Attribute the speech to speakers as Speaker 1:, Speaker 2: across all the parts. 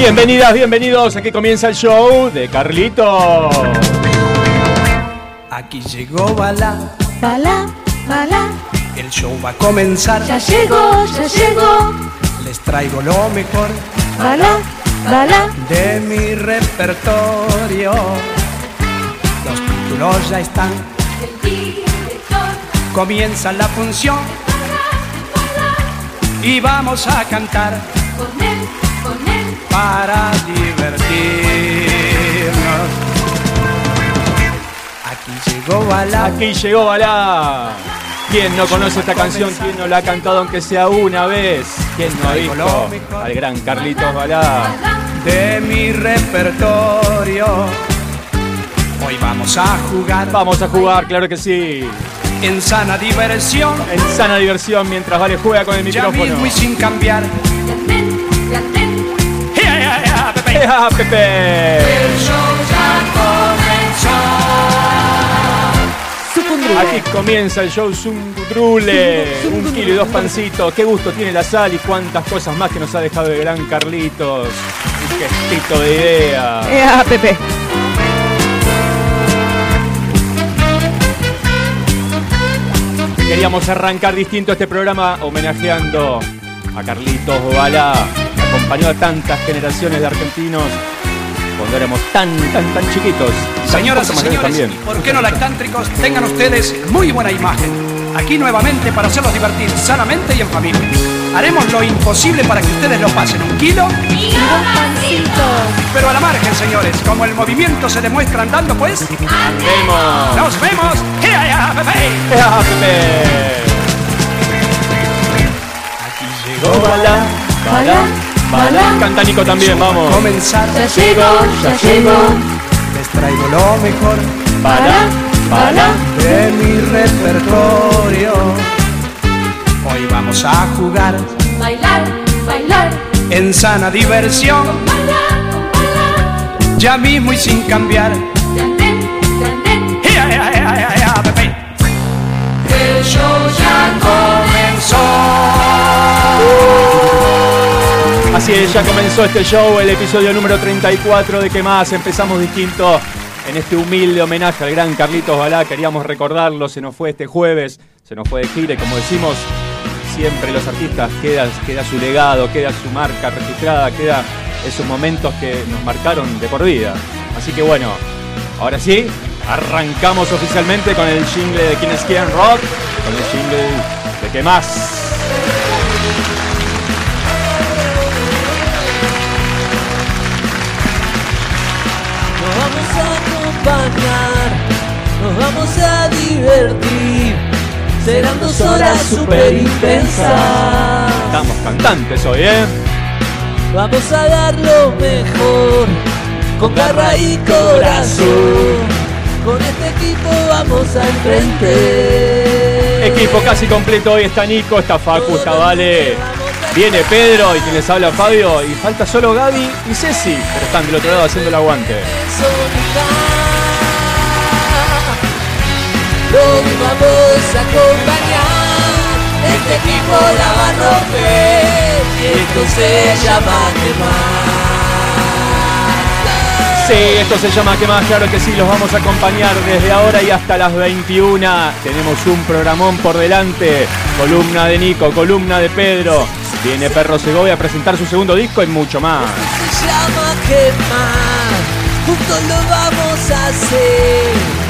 Speaker 1: Bienvenidas, bienvenidos. Aquí comienza el show de Carlito.
Speaker 2: Aquí llegó Bala,
Speaker 3: Bala, bala,
Speaker 2: el show va a comenzar.
Speaker 3: ya llegó, ya llegó.
Speaker 2: Les traigo lo mejor
Speaker 3: Bala, bala,
Speaker 2: de mi repertorio. Los títulos ya están, comienza la función. Y vamos a cantar
Speaker 3: con.
Speaker 2: Para divertirnos. Aquí llegó Bala,
Speaker 1: Aquí llegó Balá. ¿Quién no conoce esta canción? ¿Quién no la ha cantado aunque sea una vez? ¿Quién no ha visto al gran Carlitos Balá?
Speaker 2: de mi repertorio. Hoy vamos a jugar
Speaker 1: Vamos a jugar, claro que sí.
Speaker 2: en sana diversión.
Speaker 1: En sana diversión mientras Vale juega con el
Speaker 2: Ya
Speaker 1: micrófono.
Speaker 2: mismo y sin cambiar. Ea, Pepe!
Speaker 1: ¡Ea, Pepe! Aquí comienza el show Zungutrule. Un kilo y dos pancitos. Qué gusto tiene la sal y cuántas cosas más que nos ha dejado el gran Carlitos. Un gestito de idea.
Speaker 3: Ea, Pepe.
Speaker 1: Queríamos arrancar distinto este programa homenajeando a Carlitos Bala. Acompañó a tantas generaciones de argentinos cuando éramos tan, tan, tan chiquitos.
Speaker 2: Señoras y señores, ¿por qué no lactántricos? Tengan ustedes muy buena imagen. Aquí nuevamente para hacerlos divertir sanamente y en familia. Haremos lo imposible para que ustedes lo pasen un kilo, pero a la margen, señores. Como el movimiento se demuestra andando, pues,
Speaker 1: Vemos.
Speaker 2: ¡nos vemos! ¡Ea, Pepe!
Speaker 1: Llegó Bala, Bala, Bala. Canta Nico también, vamos.
Speaker 2: Comenzar,
Speaker 3: Ya llegó, ya llegó.
Speaker 2: les traigo lo mejor
Speaker 1: Bala, Bala.
Speaker 2: de mi repertorio. Hoy vamos a jugar
Speaker 3: Bailar, bailar,
Speaker 2: en sana diversión,
Speaker 3: bailar, bailar.
Speaker 2: ya mismo y sin cambiar.
Speaker 3: El show ya
Speaker 1: Así es, ya comenzó este show, el episodio número 34 de ¿Qué más? Empezamos distinto en este humilde homenaje al gran Carlitos Balá. Queríamos recordarlo, se nos fue este jueves, se nos fue de gira y como decimos, siempre los artistas queda, queda su legado, queda su marca registrada, queda esos momentos que nos marcaron de por vida. Así que bueno, ahora sí, arrancamos oficialmente con el jingle de Quienes Quieren Rock, con el jingle de ¿Qué más?
Speaker 4: Serán dos horas super intensas.
Speaker 1: Estamos cantantes hoy, ¿eh?
Speaker 4: Vamos a dar lo mejor, con garra y corazón. Con este equipo vamos al frente.
Speaker 1: Equipo casi completo hoy está Nico, está Facu, está Vale. Viene Pedro y quien les habla Fabio. Y falta solo Gaby y Ceci. Pero están del otro lado haciendo el aguante.
Speaker 4: Lo vamos a acompañar. Este equipo la va a romper. Y esto se llama quemar.
Speaker 1: Sí, esto se llama ¿Qué más? Claro que sí, los vamos a acompañar desde ahora y hasta las 21. Tenemos un programón por delante. Columna de Nico, columna de Pedro. Viene Perro Segovia a presentar su segundo disco y mucho más.
Speaker 4: Se llama quemar. Juntos lo vamos a hacer.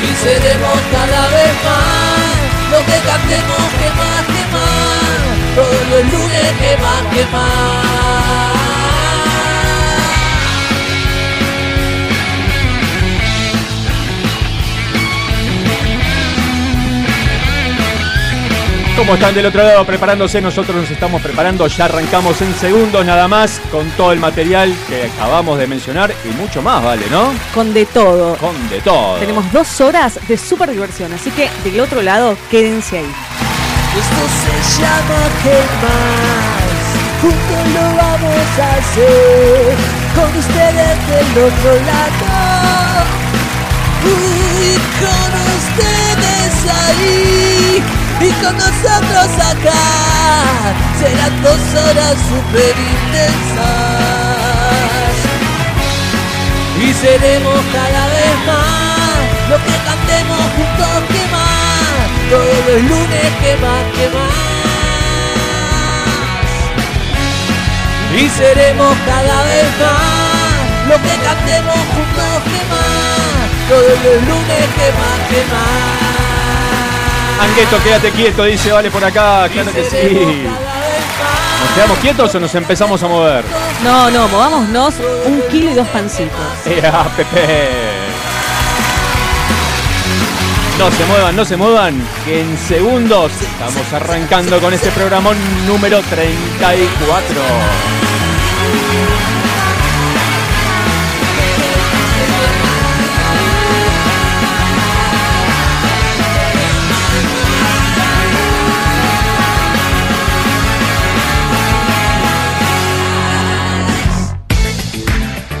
Speaker 4: Y seremos cada vez más lo que cantemos que más, que más. Todos los lunes que más, que más.
Speaker 1: ¿Cómo están del otro lado preparándose? Nosotros nos estamos preparando, ya arrancamos en segundos nada más con todo el material que acabamos de mencionar y mucho más, ¿vale? ¿No?
Speaker 5: Con de todo.
Speaker 1: Con de todo.
Speaker 5: Tenemos dos horas de super diversión, así que del otro lado, quédense ahí.
Speaker 4: Esto se llama que más, juntos lo vamos a hacer, con ustedes del otro lado, y con ustedes ahí, y con nosotros acá, serán dos horas super intensas, y seremos cada vez más, lo que cantemos juntos que más, todos los lunes que más, que más. Y seremos cada vez más, lo que cantemos juntos que más, todos los lunes que más, que más.
Speaker 1: Angueto, quédate quieto, dice Vale por acá. Claro que sí. ¿Nos quedamos quietos o nos empezamos a mover?
Speaker 5: No, no, movámonos un kilo y dos pancitos.
Speaker 1: ¡Ea, Pepe! No se muevan, no se muevan, que en segundos estamos arrancando con este programón número 34.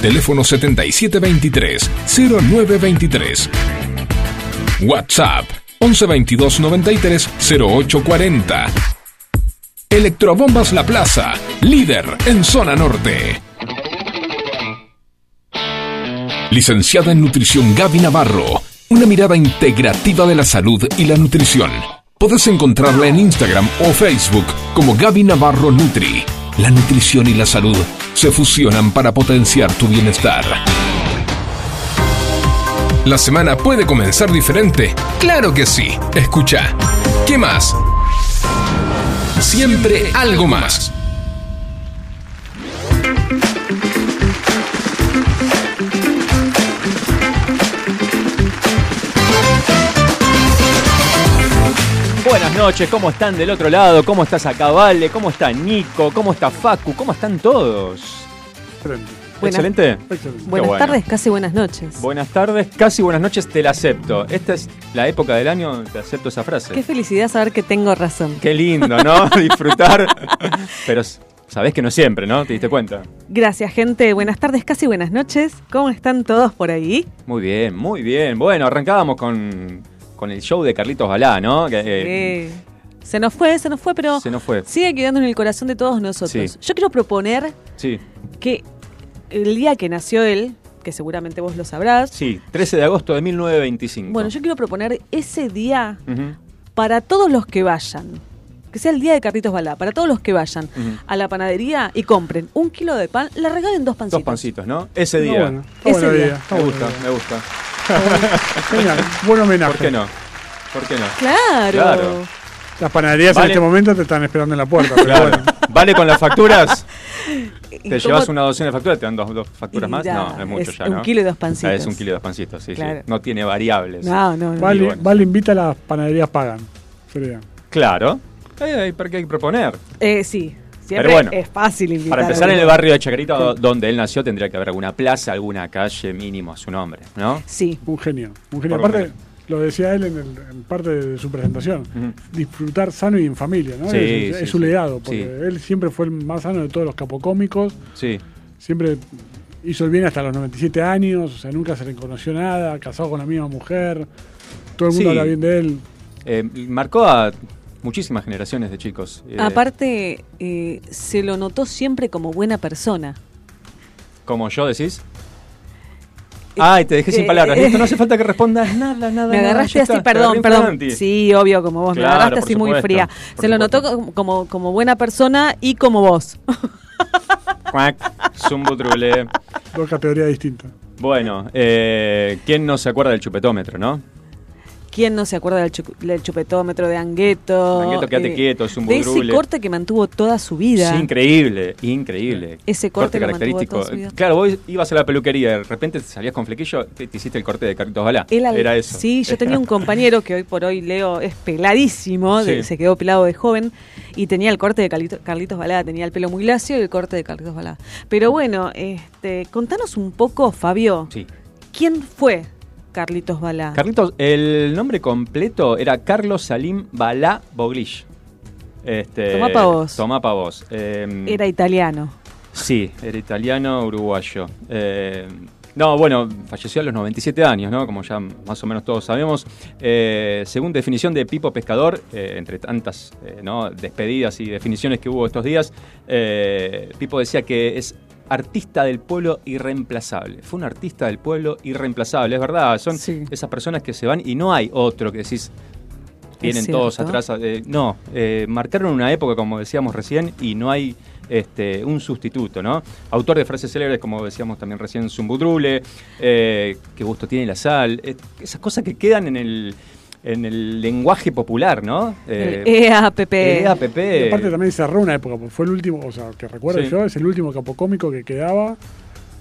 Speaker 6: Teléfono 7723-0923. WhatsApp 1122 93 0840. Electrobombas La Plaza, líder en zona norte. Licenciada en Nutrición Gaby Navarro, una mirada integrativa de la salud y la nutrición. Podés encontrarla en Instagram o Facebook como Gaby Navarro Nutri. La nutrición y la salud se fusionan para potenciar tu bienestar. ¿La semana puede comenzar diferente? Claro que sí. Escucha. ¿Qué más? Siempre algo más.
Speaker 1: Buenas noches, ¿cómo están del otro lado? ¿Cómo estás acá, Vale? ¿Cómo está Nico? ¿Cómo está Facu? ¿Cómo están todos?
Speaker 5: Buenas-
Speaker 1: ¿Excelente?
Speaker 5: Buenas
Speaker 1: bueno.
Speaker 5: tardes, casi buenas noches.
Speaker 1: Buenas tardes, casi buenas noches, te la acepto. Esta es la época del año, te acepto esa frase.
Speaker 5: Qué felicidad saber que tengo razón.
Speaker 1: Qué lindo, ¿no? Disfrutar. Pero sabés que no siempre, ¿no? ¿Te diste cuenta?
Speaker 5: Gracias, gente. Buenas tardes, casi buenas noches. ¿Cómo están todos por ahí?
Speaker 1: Muy bien, muy bien. Bueno, arrancábamos con, con el show de Carlitos Balá, ¿no? Que, eh,
Speaker 5: Eh, se nos fue, se nos fue, pero
Speaker 1: se nos fue.
Speaker 5: sigue quedando en el corazón de todos nosotros.
Speaker 1: Sí.
Speaker 5: Yo quiero proponer
Speaker 1: Sí,
Speaker 5: que el día que nació él, que seguramente vos lo sabrás,
Speaker 1: sí, 13 de agosto de 1925.
Speaker 5: bueno, yo quiero proponer ese día para todos los que vayan. Que sea el día de Carlitos Balá, para todos los que vayan a la panadería y compren un kilo de pan, le regalen dos pancitos.
Speaker 1: Dos pancitos, ¿no? Ese día.
Speaker 7: bueno,
Speaker 5: Ese día.
Speaker 1: Me gusta, me gusta.
Speaker 7: Genial, buen homenaje.
Speaker 1: ¿Por qué no? ¿Por qué no?
Speaker 5: Claro.
Speaker 1: Claro.
Speaker 7: Las panaderías
Speaker 1: Vale.
Speaker 7: en este momento te están esperando en la puerta. Pero
Speaker 1: Claro.
Speaker 7: bueno.
Speaker 1: ¿Vale con las facturas?
Speaker 5: ¿Y
Speaker 1: ¿Te llevas una docena de facturas? ¿Te dan dos, dos facturas más?
Speaker 5: ya,
Speaker 1: no, es mucho
Speaker 5: es
Speaker 1: ya,
Speaker 5: un
Speaker 1: ¿no?
Speaker 5: kilo y dos pancitos.
Speaker 1: Ah, es un kilo y dos pancitos, sí,
Speaker 5: Claro.
Speaker 1: sí. No tiene variables.
Speaker 5: No, no, no.
Speaker 7: Vale,
Speaker 1: bueno.
Speaker 7: Vale invita a las panaderías pagan. Sería.
Speaker 1: Claro. Eh, ¿Para qué hay que proponer?
Speaker 5: Eh, sí. Siempre
Speaker 1: Pero bueno,
Speaker 5: es fácil invitar.
Speaker 1: Para
Speaker 5: a
Speaker 1: empezar, en el barrio de Chacarita, do- donde él nació, tendría que haber alguna plaza, alguna calle mínimo a su nombre, ¿no?
Speaker 5: Sí.
Speaker 7: Un genio. Un genio.
Speaker 1: Por
Speaker 7: Aparte, Lo decía él en, el- en parte de su presentación. Disfrutar sano y en familia, ¿no?
Speaker 1: Sí,
Speaker 7: es
Speaker 1: sí,
Speaker 7: es su legado, porque
Speaker 1: Sí.
Speaker 7: él siempre fue el más sano de todos los capocómicos.
Speaker 1: Sí.
Speaker 7: Siempre hizo el bien hasta los 97 años, o sea, nunca se le conoció nada, casado con la misma mujer. Todo el mundo
Speaker 1: Sí.
Speaker 7: habla bien de él.
Speaker 1: Eh, marcó a muchísimas generaciones de chicos. Eh,
Speaker 5: Aparte, eh, se lo notó siempre como buena persona.
Speaker 1: Como yo decís. Ay, te dejé sin
Speaker 5: eh,
Speaker 1: palabras.
Speaker 5: eh,
Speaker 1: Listo, no hace falta que respondas nada, nada.
Speaker 5: Me
Speaker 1: nada,
Speaker 5: agarraste
Speaker 1: ya
Speaker 5: así,
Speaker 1: está,
Speaker 5: perdón, perdón. Sí, obvio, como vos.
Speaker 1: Claro,
Speaker 5: me agarraste así muy
Speaker 1: supuesto,
Speaker 5: fría.
Speaker 1: por
Speaker 5: Se lo
Speaker 1: supuesto.
Speaker 5: notó como, como, buena persona y como vos.
Speaker 1: Cuac, zumbutrule.
Speaker 7: Dos categorías distintas.
Speaker 1: Bueno, eh, ¿quién no se acuerda del chupetómetro, no?
Speaker 5: ¿Quién no se acuerda del, chu- del chupetómetro de Angueto?
Speaker 1: Angueto, quédate quieto, es un
Speaker 5: De ese corte que mantuvo toda su vida.
Speaker 1: Sí, increíble, increíble.
Speaker 5: Ese corte lo mantuvo toda su vida.
Speaker 1: Claro, vos ibas a la peluquería y de repente salías con flequillo, te, te hiciste el corte de Carlitos Balá. Era eso.
Speaker 5: Sí, yo tenía un compañero que hoy por hoy Leo es peladísimo, de- se quedó pelado de joven y tenía el corte de Carlito- Carlitos Balada, tenía el pelo muy lacio y el corte de Carlitos Balada. Pero bueno, este, contanos un poco, Fabio,
Speaker 1: Sí.
Speaker 5: ¿quién fue Carlitos Balá?
Speaker 1: Carlitos, el nombre completo era Carlos Salim Balá Boglish. Este,
Speaker 5: Tomá pa' vos.
Speaker 1: Tomá pa' vos. Eh,
Speaker 5: Era italiano.
Speaker 1: Sí, era italiano, uruguayo. Eh, no, bueno, falleció a los 97 años, ¿no? Como ya más o menos todos sabemos. Eh, según definición de Pipo Pescador, eh, entre tantas eh, ¿no? despedidas y definiciones que hubo estos días, Pipo decía que es artista del pueblo irreemplazable. Fue un artista del pueblo irreemplazable, es verdad. Son
Speaker 5: Sí.
Speaker 1: esas personas que se van y no hay otro que decís, vienen todos atrás. eh, no, eh, marcaron una época, como decíamos recién, y no hay este, un sustituto, ¿no? Autor de frases célebres, como decíamos también recién, Zumbudrule, eh, qué gusto tiene la sal, eh, esas cosas que quedan en el, en el lenguaje popular, ¿no? Eh,
Speaker 5: EAPP.
Speaker 1: EAPP.
Speaker 7: Y aparte también cerró una época, porque fue el último, o sea, que recuerdo
Speaker 1: Sí.
Speaker 7: yo, es el último capocómico que quedaba.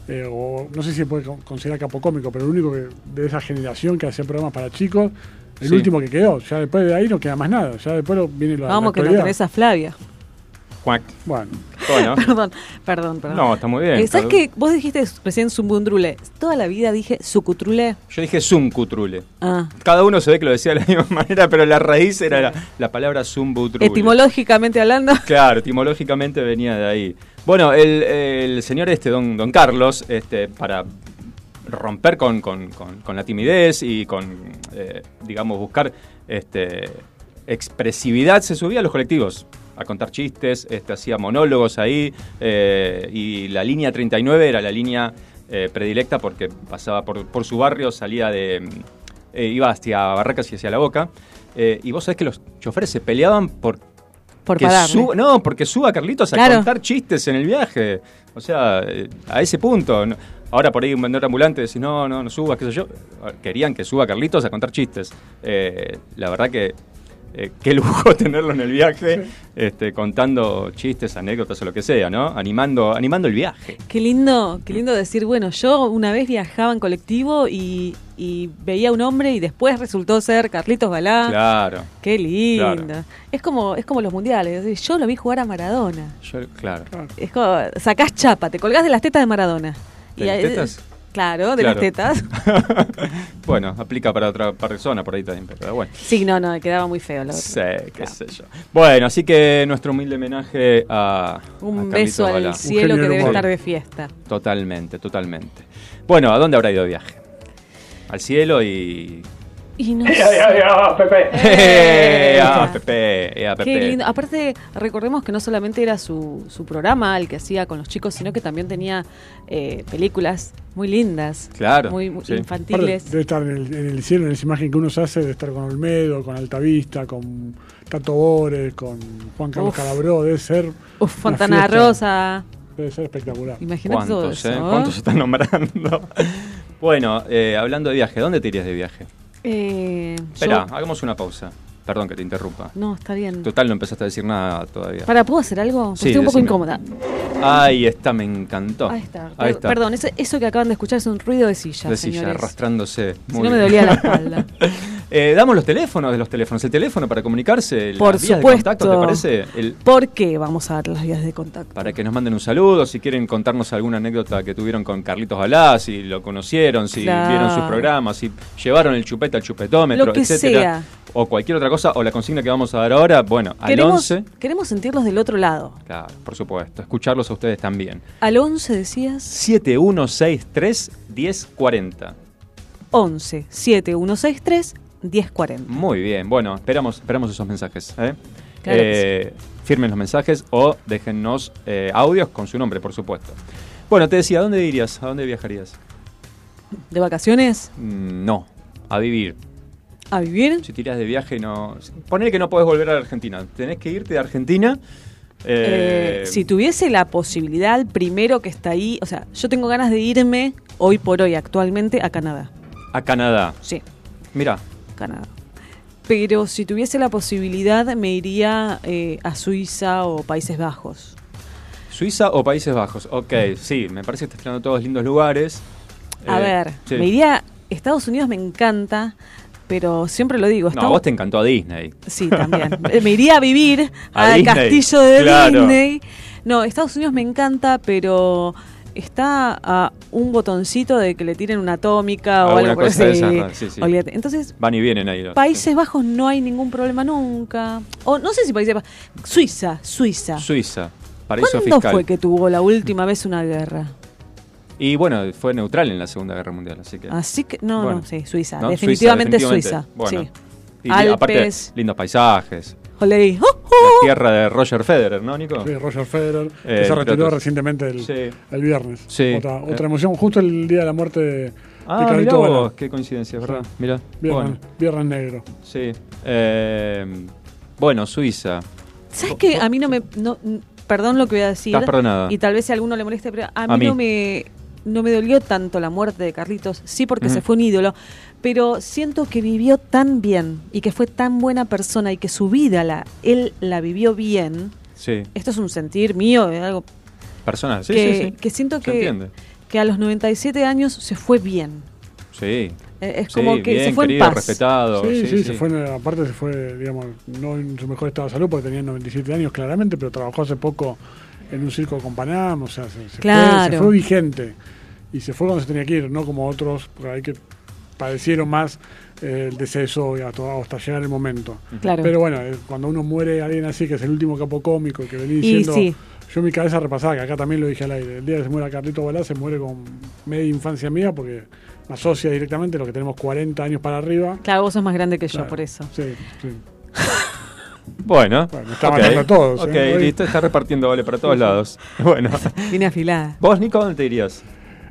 Speaker 7: eh, o no sé si se puede con- considerar capocómico, pero el único que, de esa generación que hacía programas para chicos, el
Speaker 1: Sí.
Speaker 7: último que quedó. Ya después de ahí no queda más nada. Ya después lo- viene la,
Speaker 5: Vamos,
Speaker 7: la
Speaker 5: que no
Speaker 7: actualidad.
Speaker 5: tenés a Flavia.
Speaker 1: Cuac.
Speaker 7: Bueno,
Speaker 1: Bueno,
Speaker 5: Perdón, perdón, perdón.
Speaker 1: no, está muy bien.
Speaker 5: Eh, ¿Sabes que vos dijiste recién Zumbundrule? Toda la vida dije Sucutrule.
Speaker 1: Yo dije Zumcutrule.
Speaker 5: Ah.
Speaker 1: Cada uno se ve que lo decía de la misma manera, pero la raíz era la, la palabra Zumbutrule.
Speaker 5: Etimológicamente hablando.
Speaker 1: Claro, etimológicamente venía de ahí. Bueno, el, el señor este, don, don Carlos, este, para romper con, con- con- con la timidez y con, eh, digamos, buscar este, expresividad, se subía a los colectivos a contar chistes, este, hacía monólogos ahí, eh, y la línea 39 era la línea eh, predilecta porque pasaba por, por su barrio, salía de... eh, iba hacia Barracas y hacia La Boca, y vos sabés que los choferes se peleaban por
Speaker 5: Por
Speaker 1: que suba- no, porque suba Carlitos a
Speaker 5: Claro.
Speaker 1: contar chistes en el viaje. O sea, a ese punto. Ahora por ahí un vendedor ambulante dice, no, no, no subas, qué sé yo. Querían que suba Carlitos a contar chistes. Eh, la verdad que eh, qué lujo tenerlo en el viaje, este, contando chistes, anécdotas o lo que sea, ¿no? Animando, animando el viaje.
Speaker 5: Qué lindo, qué lindo decir, bueno, yo una vez viajaba en colectivo y, y veía a un hombre y después resultó ser Carlitos Balá.
Speaker 1: Claro.
Speaker 5: Qué lindo.
Speaker 1: Claro.
Speaker 5: Es como es como los mundiales. Yo lo vi jugar a Maradona.
Speaker 1: Yo, claro.
Speaker 5: Es como, sacás chapa, te colgás de las tetas de Maradona.
Speaker 1: ¿De
Speaker 5: Y
Speaker 1: las tetas?
Speaker 5: Claro, de
Speaker 1: Claro.
Speaker 5: las tetas.
Speaker 1: bueno, aplica para otra persona por ahí también, pero bueno.
Speaker 5: Sí, no, no, quedaba muy feo. La
Speaker 1: Sí, qué sé yo. Bueno, así que nuestro humilde homenaje a.
Speaker 5: Un
Speaker 1: a
Speaker 5: beso al cielo que debe estar de fiesta.
Speaker 1: Totalmente, totalmente. Bueno, ¿a dónde habrá ido de viaje? Al cielo y.
Speaker 5: Y no
Speaker 1: ¡Eh! ¡Ah, Pepe! ¡Eh, Pepe!
Speaker 5: Qué lindo. Aparte, recordemos que no solamente era su, su programa el que hacía con los chicos, sino que también tenía eh, películas muy lindas.
Speaker 1: Claro,
Speaker 5: Muy, muy
Speaker 1: sí.
Speaker 7: aparte,
Speaker 5: infantiles.
Speaker 7: debe estar en el, en el cielo, en esa imagen que uno se hace, de estar con Olmedo, con Altavista, con Tato Bores, con Juan Carlos
Speaker 5: Uf.
Speaker 7: Calabró. Debe ser.
Speaker 5: Uf, Fontana
Speaker 7: fiesta.
Speaker 5: Rosa.
Speaker 7: Debe ser espectacular.
Speaker 5: Imagínate todo
Speaker 1: ¿Cuántos,
Speaker 5: eso.
Speaker 1: eh? ¿Cuántos se están nombrando? bueno, eh, hablando de viaje, ¿dónde te irías de viaje?
Speaker 5: Eh, yo-
Speaker 1: Espera, hagamos una pausa. Perdón que te interrumpa.
Speaker 5: No, está bien.
Speaker 1: Total, no empezaste a decir nada todavía.
Speaker 5: Para, ¿puedo hacer algo?
Speaker 1: Sí,
Speaker 5: estoy un poco
Speaker 1: decime.
Speaker 5: incómoda.
Speaker 1: Ahí está, me encantó.
Speaker 5: Ahí está.
Speaker 1: Ahí
Speaker 5: Per-
Speaker 1: está.
Speaker 5: Perdón, eso, eso que acaban de escuchar es un ruido de silla,
Speaker 1: de silla,
Speaker 5: señores.
Speaker 1: arrastrándose.
Speaker 5: Si
Speaker 1: Muy
Speaker 5: no me dolía la espalda.
Speaker 1: Eh, damos los teléfonos de los teléfonos. El teléfono para comunicarse. las
Speaker 5: Por
Speaker 1: vías de
Speaker 5: supuesto.
Speaker 1: contacto, ¿te parece? El-
Speaker 5: ¿Por qué vamos a dar las vías de contacto?
Speaker 1: para que nos manden un saludo, si quieren contarnos alguna anécdota que tuvieron con Carlitos Balá, si lo conocieron, si
Speaker 5: Claro.
Speaker 1: vieron sus programas, si llevaron el chupete al chupetómetro, etcétera,
Speaker 5: sea.
Speaker 1: o cualquier otra cosa, o la consigna que vamos a dar ahora, bueno, al
Speaker 5: Queremos,
Speaker 1: 11,
Speaker 5: queremos sentirlos del otro lado.
Speaker 1: claro, por supuesto, escucharlos a ustedes también.
Speaker 5: Al 11 decías
Speaker 1: 7163 1040.
Speaker 5: 11 7163 1040.
Speaker 1: Muy bien, bueno, esperamos, esperamos esos mensajes. ¿eh?
Speaker 5: Claro
Speaker 1: Eh, firmen los mensajes o déjennos eh, audios con su nombre, por supuesto. Bueno, te decía, ¿a dónde irías? ¿A dónde viajarías?
Speaker 5: ¿De vacaciones?
Speaker 1: Mm, no, a vivir.
Speaker 5: ¿A vivir?
Speaker 1: Si tiras de viaje, no. Ponele que no podés volver a la Argentina. Tenés que irte de Argentina. eh,
Speaker 5: si tuviese la posibilidad, primero que está ahí, o sea, yo tengo ganas de irme hoy por hoy, actualmente, a Canadá.
Speaker 1: A Canadá.
Speaker 5: Sí,
Speaker 1: Mira,
Speaker 5: Canadá. Pero si tuviese la posibilidad, me iría eh, a Suiza o Países Bajos.
Speaker 1: Suiza o Países Bajos. Ok, sí, me parece que estás tirando todos lindos lugares.
Speaker 5: A
Speaker 1: Eh,
Speaker 5: ver,
Speaker 1: sí.
Speaker 5: me iría. Estados Unidos me encanta, pero siempre lo digo.
Speaker 1: No, a vos te encantó a Disney.
Speaker 5: Sí, también. Eh, me iría a vivir al castillo de
Speaker 1: claro.
Speaker 5: Disney. No, Estados Unidos me encanta, pero está a un botoncito de que le tiren una atómica o
Speaker 1: Alguna
Speaker 5: algo por
Speaker 1: de
Speaker 5: así.
Speaker 1: esas, sí, sí.
Speaker 5: Olvídate. Entonces,
Speaker 1: Van y vienen ahí. los-
Speaker 5: Países Bajos no hay ningún problema nunca. O no sé si Países Bajos. Suiza, Suiza.
Speaker 1: Suiza, paraíso
Speaker 5: ¿Cuándo
Speaker 1: fiscal.
Speaker 5: fue que tuvo la última vez una guerra?
Speaker 1: Y bueno, fue neutral en la Segunda Guerra Mundial, así que.
Speaker 5: Así que, no,
Speaker 1: Bueno.
Speaker 5: no, sí, Suiza.
Speaker 1: ¿no?
Speaker 5: Definitivamente Suiza.
Speaker 1: definitivamente. Bueno. Y aparte,
Speaker 5: Alpes.
Speaker 1: lindos paisajes.
Speaker 5: Olé. ¡Oh,
Speaker 1: La tierra de Roger Federer, ¿no, Nico?
Speaker 7: Sí, Roger Federer,
Speaker 1: Eh,
Speaker 7: que se retiró
Speaker 1: pilotos.
Speaker 7: recientemente el,
Speaker 1: Sí.
Speaker 7: el viernes.
Speaker 1: Sí.
Speaker 7: Otra,
Speaker 1: Eh.
Speaker 7: otra emoción, justo el día de la muerte de, de
Speaker 1: Ah, mirá vos, qué coincidencia, ¿verdad? Mirá.
Speaker 7: Viernes,
Speaker 1: Bueno,
Speaker 7: viernes negro.
Speaker 1: sí. Eh, bueno, Suiza.
Speaker 5: ¿Sabes qué? A mí no me. No, perdón lo que voy a decir.
Speaker 1: Estás perdonada.
Speaker 5: Y tal vez si a alguno le moleste, pero a mí,
Speaker 1: A mí.
Speaker 5: no me. No me dolió tanto la muerte de Carlitos, sí porque se fue un ídolo, pero siento que vivió tan bien y que fue tan buena persona y que su vida la, él la vivió bien.
Speaker 1: Sí.
Speaker 5: Esto es un sentir mío, es algo
Speaker 1: Personal, sí,
Speaker 5: que,
Speaker 1: sí, sí.
Speaker 5: que siento que, que a los 97 años se fue bien.
Speaker 1: Sí.
Speaker 5: Eh, Es
Speaker 1: Sí,
Speaker 5: como que
Speaker 1: bien,
Speaker 5: se fue
Speaker 1: querido,
Speaker 5: en paz.
Speaker 1: respetado.
Speaker 7: Sí, sí, se fue, aparte se fue, digamos, no en su mejor estado de salud porque tenía 97 años claramente, pero trabajó hace poco en un circo con Panam, o sea, se, se fue,
Speaker 5: Claro.
Speaker 7: se fue vigente. Y se fue cuando se tenía que ir, no como otros, por ahí que padecieron más eh, el deceso y hasta, hasta llegar el momento.
Speaker 5: Claro.
Speaker 7: Pero bueno, eh, cuando uno muere alguien así, que es el último capo cómico que venía diciendo,
Speaker 5: sí.
Speaker 7: yo en mi cabeza repasaba, que acá también lo dije al aire, el día que se muera Carlito Balá se muere con media infancia mía porque me asocia directamente, los que tenemos 40 años para arriba.
Speaker 5: Claro, vos sos más grande que yo,
Speaker 7: Claro,
Speaker 5: por eso.
Speaker 7: Sí, sí.
Speaker 1: Bueno,
Speaker 7: Bueno, me está
Speaker 1: ok.
Speaker 7: matando a todos,
Speaker 1: Ok,
Speaker 7: ¿eh?
Speaker 1: Listo, está repartiendo vale para todos lados. Bueno,
Speaker 5: Vine afilada.
Speaker 1: vos, Nico, ¿dónde te irías?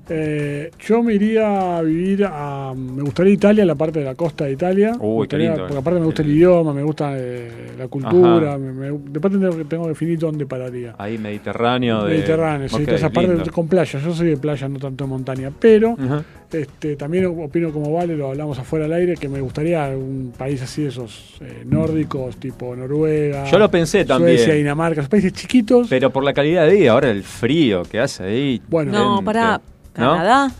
Speaker 7: Eh, yo me iría a vivir a. Me gustaría Italia, la parte de la costa de Italia.
Speaker 1: Uy,
Speaker 7: gustaría-
Speaker 1: lindo,
Speaker 7: Porque
Speaker 1: eh.
Speaker 7: aparte me gusta el idioma, me gusta eh, la cultura. me- me- después tengo que, tengo que definir dónde pararía.
Speaker 1: Ahí, Mediterráneo. De...
Speaker 7: Mediterráneo, sí,
Speaker 1: Ok,
Speaker 7: toda esa parte con playa. Yo soy de playa, no tanto de montaña. Pero este, también opino como Vale, lo hablamos afuera del aire, que me gustaría un país así de esos eh, nórdicos, tipo Noruega.
Speaker 1: Yo lo pensé también.
Speaker 7: Suecia, Dinamarca, esos países chiquitos.
Speaker 1: Pero por la calidad de vida, ahora el frío que hace ahí.
Speaker 7: Bueno,
Speaker 5: No,
Speaker 1: gente.
Speaker 5: para
Speaker 1: ¿No?
Speaker 5: Canadá.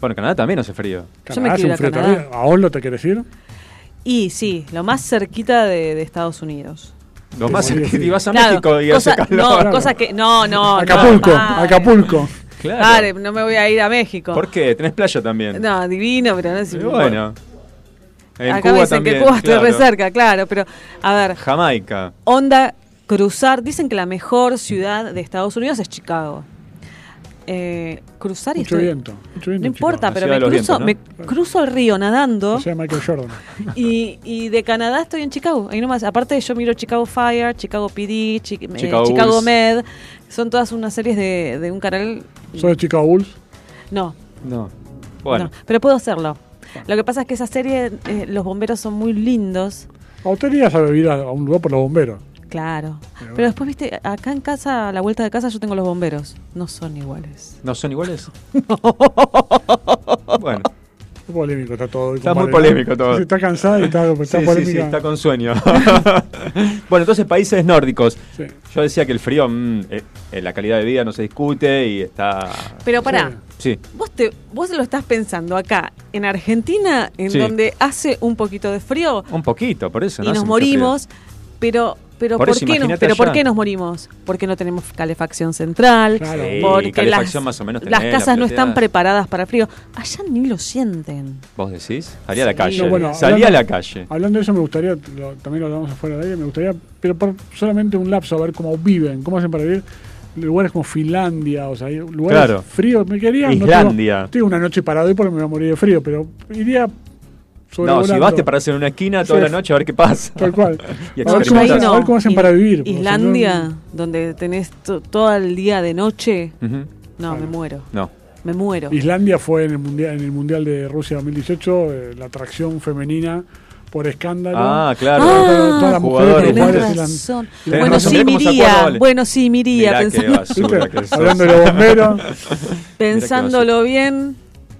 Speaker 1: Bueno, Canadá también hace frío.
Speaker 5: yo me
Speaker 7: Canadá hace
Speaker 5: quiero
Speaker 7: un
Speaker 5: ir a
Speaker 7: frío
Speaker 5: Canadá.
Speaker 7: terrible. ¿A Oslo te querés ir?
Speaker 5: Y sí, lo más cerquita de, de Estados Unidos.
Speaker 1: Lo más
Speaker 7: sí, sí.
Speaker 1: y vas a
Speaker 5: Claro,
Speaker 1: México y
Speaker 5: cosa,
Speaker 1: hace calor.
Speaker 5: no,
Speaker 7: Claro.
Speaker 5: cosa que no, no, no,
Speaker 7: Acapulco. Acapulco.
Speaker 1: Claro.
Speaker 5: Padre, no me voy a ir a México.
Speaker 1: ¿Por qué? Tenés playa también.
Speaker 5: No, divino, pero no es
Speaker 1: Y bueno. En
Speaker 5: Acá
Speaker 1: Cuba
Speaker 5: me dicen
Speaker 1: también,
Speaker 5: que Cuba estoy re cerca, claro, pero a ver,
Speaker 1: Jamaica.
Speaker 5: onda cruzar, dicen que la mejor ciudad de Estados Unidos es Chicago. Eh, cruzar y
Speaker 7: Mucho
Speaker 5: estoy-
Speaker 7: viento. Mucho viento
Speaker 5: No importa, pero me cruzo,
Speaker 1: vientos,
Speaker 5: me cruzo el río nadando
Speaker 7: O sea, Michael Jordan.
Speaker 5: y, y de Canadá estoy en Chicago. Ahí nomás. Aparte yo miro Chicago Fire, Chicago PD, Chi- eh,
Speaker 1: Chicago.
Speaker 5: Med. Son todas unas series de, de un canal.
Speaker 7: ¿Sos de Chicago Bulls?
Speaker 5: No,
Speaker 1: No. Bueno.
Speaker 5: no, pero puedo hacerlo. Lo que pasa es que esa serie, eh, los bomberos son muy lindos.
Speaker 7: ¿A usted irías a vivir a, a un lugar por los bomberos?
Speaker 5: Claro.
Speaker 7: bueno.
Speaker 5: Pero después, viste, acá en casa, a la vuelta de casa, yo tengo los bomberos. No son iguales.
Speaker 1: ¿No son iguales? bueno.
Speaker 7: Muy polémico está todo.
Speaker 1: Está muy polémico todo.
Speaker 7: Está cansada y está, está
Speaker 1: Sí, sí,
Speaker 7: polémica.
Speaker 1: sí, está con sueño. bueno, entonces países nórdicos.
Speaker 7: Sí.
Speaker 1: Yo decía que el frío, mm, eh, eh, la calidad de vida no se discute y está...
Speaker 5: Pero pará,
Speaker 7: Sí.
Speaker 5: Vos, te, vos lo estás pensando acá, en Argentina, en
Speaker 1: Sí.
Speaker 5: donde hace un poquito de frío
Speaker 1: Un poquito, por eso.
Speaker 5: y
Speaker 1: no
Speaker 5: nos
Speaker 1: mucho frío.
Speaker 5: morimos, pero... Pero
Speaker 1: Por
Speaker 5: ¿por,
Speaker 1: eso,
Speaker 5: qué nos, pero ¿por
Speaker 1: allá.
Speaker 5: qué nos morimos? Porque no tenemos calefacción central,
Speaker 7: Claro.
Speaker 1: Sí,
Speaker 5: porque
Speaker 1: calefacción
Speaker 5: las,
Speaker 1: más o menos
Speaker 5: las
Speaker 1: tenés, la
Speaker 5: casas no están preparadas para frío. Allá ni lo sienten.
Speaker 1: ¿Vos decís? Salí a la
Speaker 5: Sí.
Speaker 1: calle.
Speaker 7: No, bueno,
Speaker 1: Salí
Speaker 7: hablando-
Speaker 1: a la calle.
Speaker 7: Hablando de eso, me gustaría, lo- también lo hablamos afuera de aire, me gustaría, pero por solamente un lapso, a ver cómo viven, cómo hacen para vivir. Lugares como Finlandia, o sea, hay lugares
Speaker 1: Claro.
Speaker 7: fríos. Me quedaría. no
Speaker 1: Islandia.
Speaker 7: tengo- Estoy una noche parado ahí porque me voy a morir de frío, pero iría
Speaker 1: No, si vas te paras en una esquina toda
Speaker 7: Sí.
Speaker 1: la noche a ver qué pasa.
Speaker 7: Tal cual.
Speaker 1: Y
Speaker 7: A ver cómo hacen, a ver cómo hacen para vivir.
Speaker 5: Islandia,
Speaker 7: no-
Speaker 5: donde tenés to- todo el día de noche. No, me muero.
Speaker 1: No.
Speaker 5: Me muero.
Speaker 7: Islandia fue en el mundial, en el mundial de Rusia 2018 eh, la atracción femenina por escándalo.
Speaker 1: Ah, claro.
Speaker 7: Ah, todas las mujeres,
Speaker 5: razón. Bueno,
Speaker 1: razón,
Speaker 5: sí, miría.
Speaker 1: vale.
Speaker 5: Bueno, sí, miría.
Speaker 7: Hablando de los bomberos.
Speaker 5: pensándolo bien,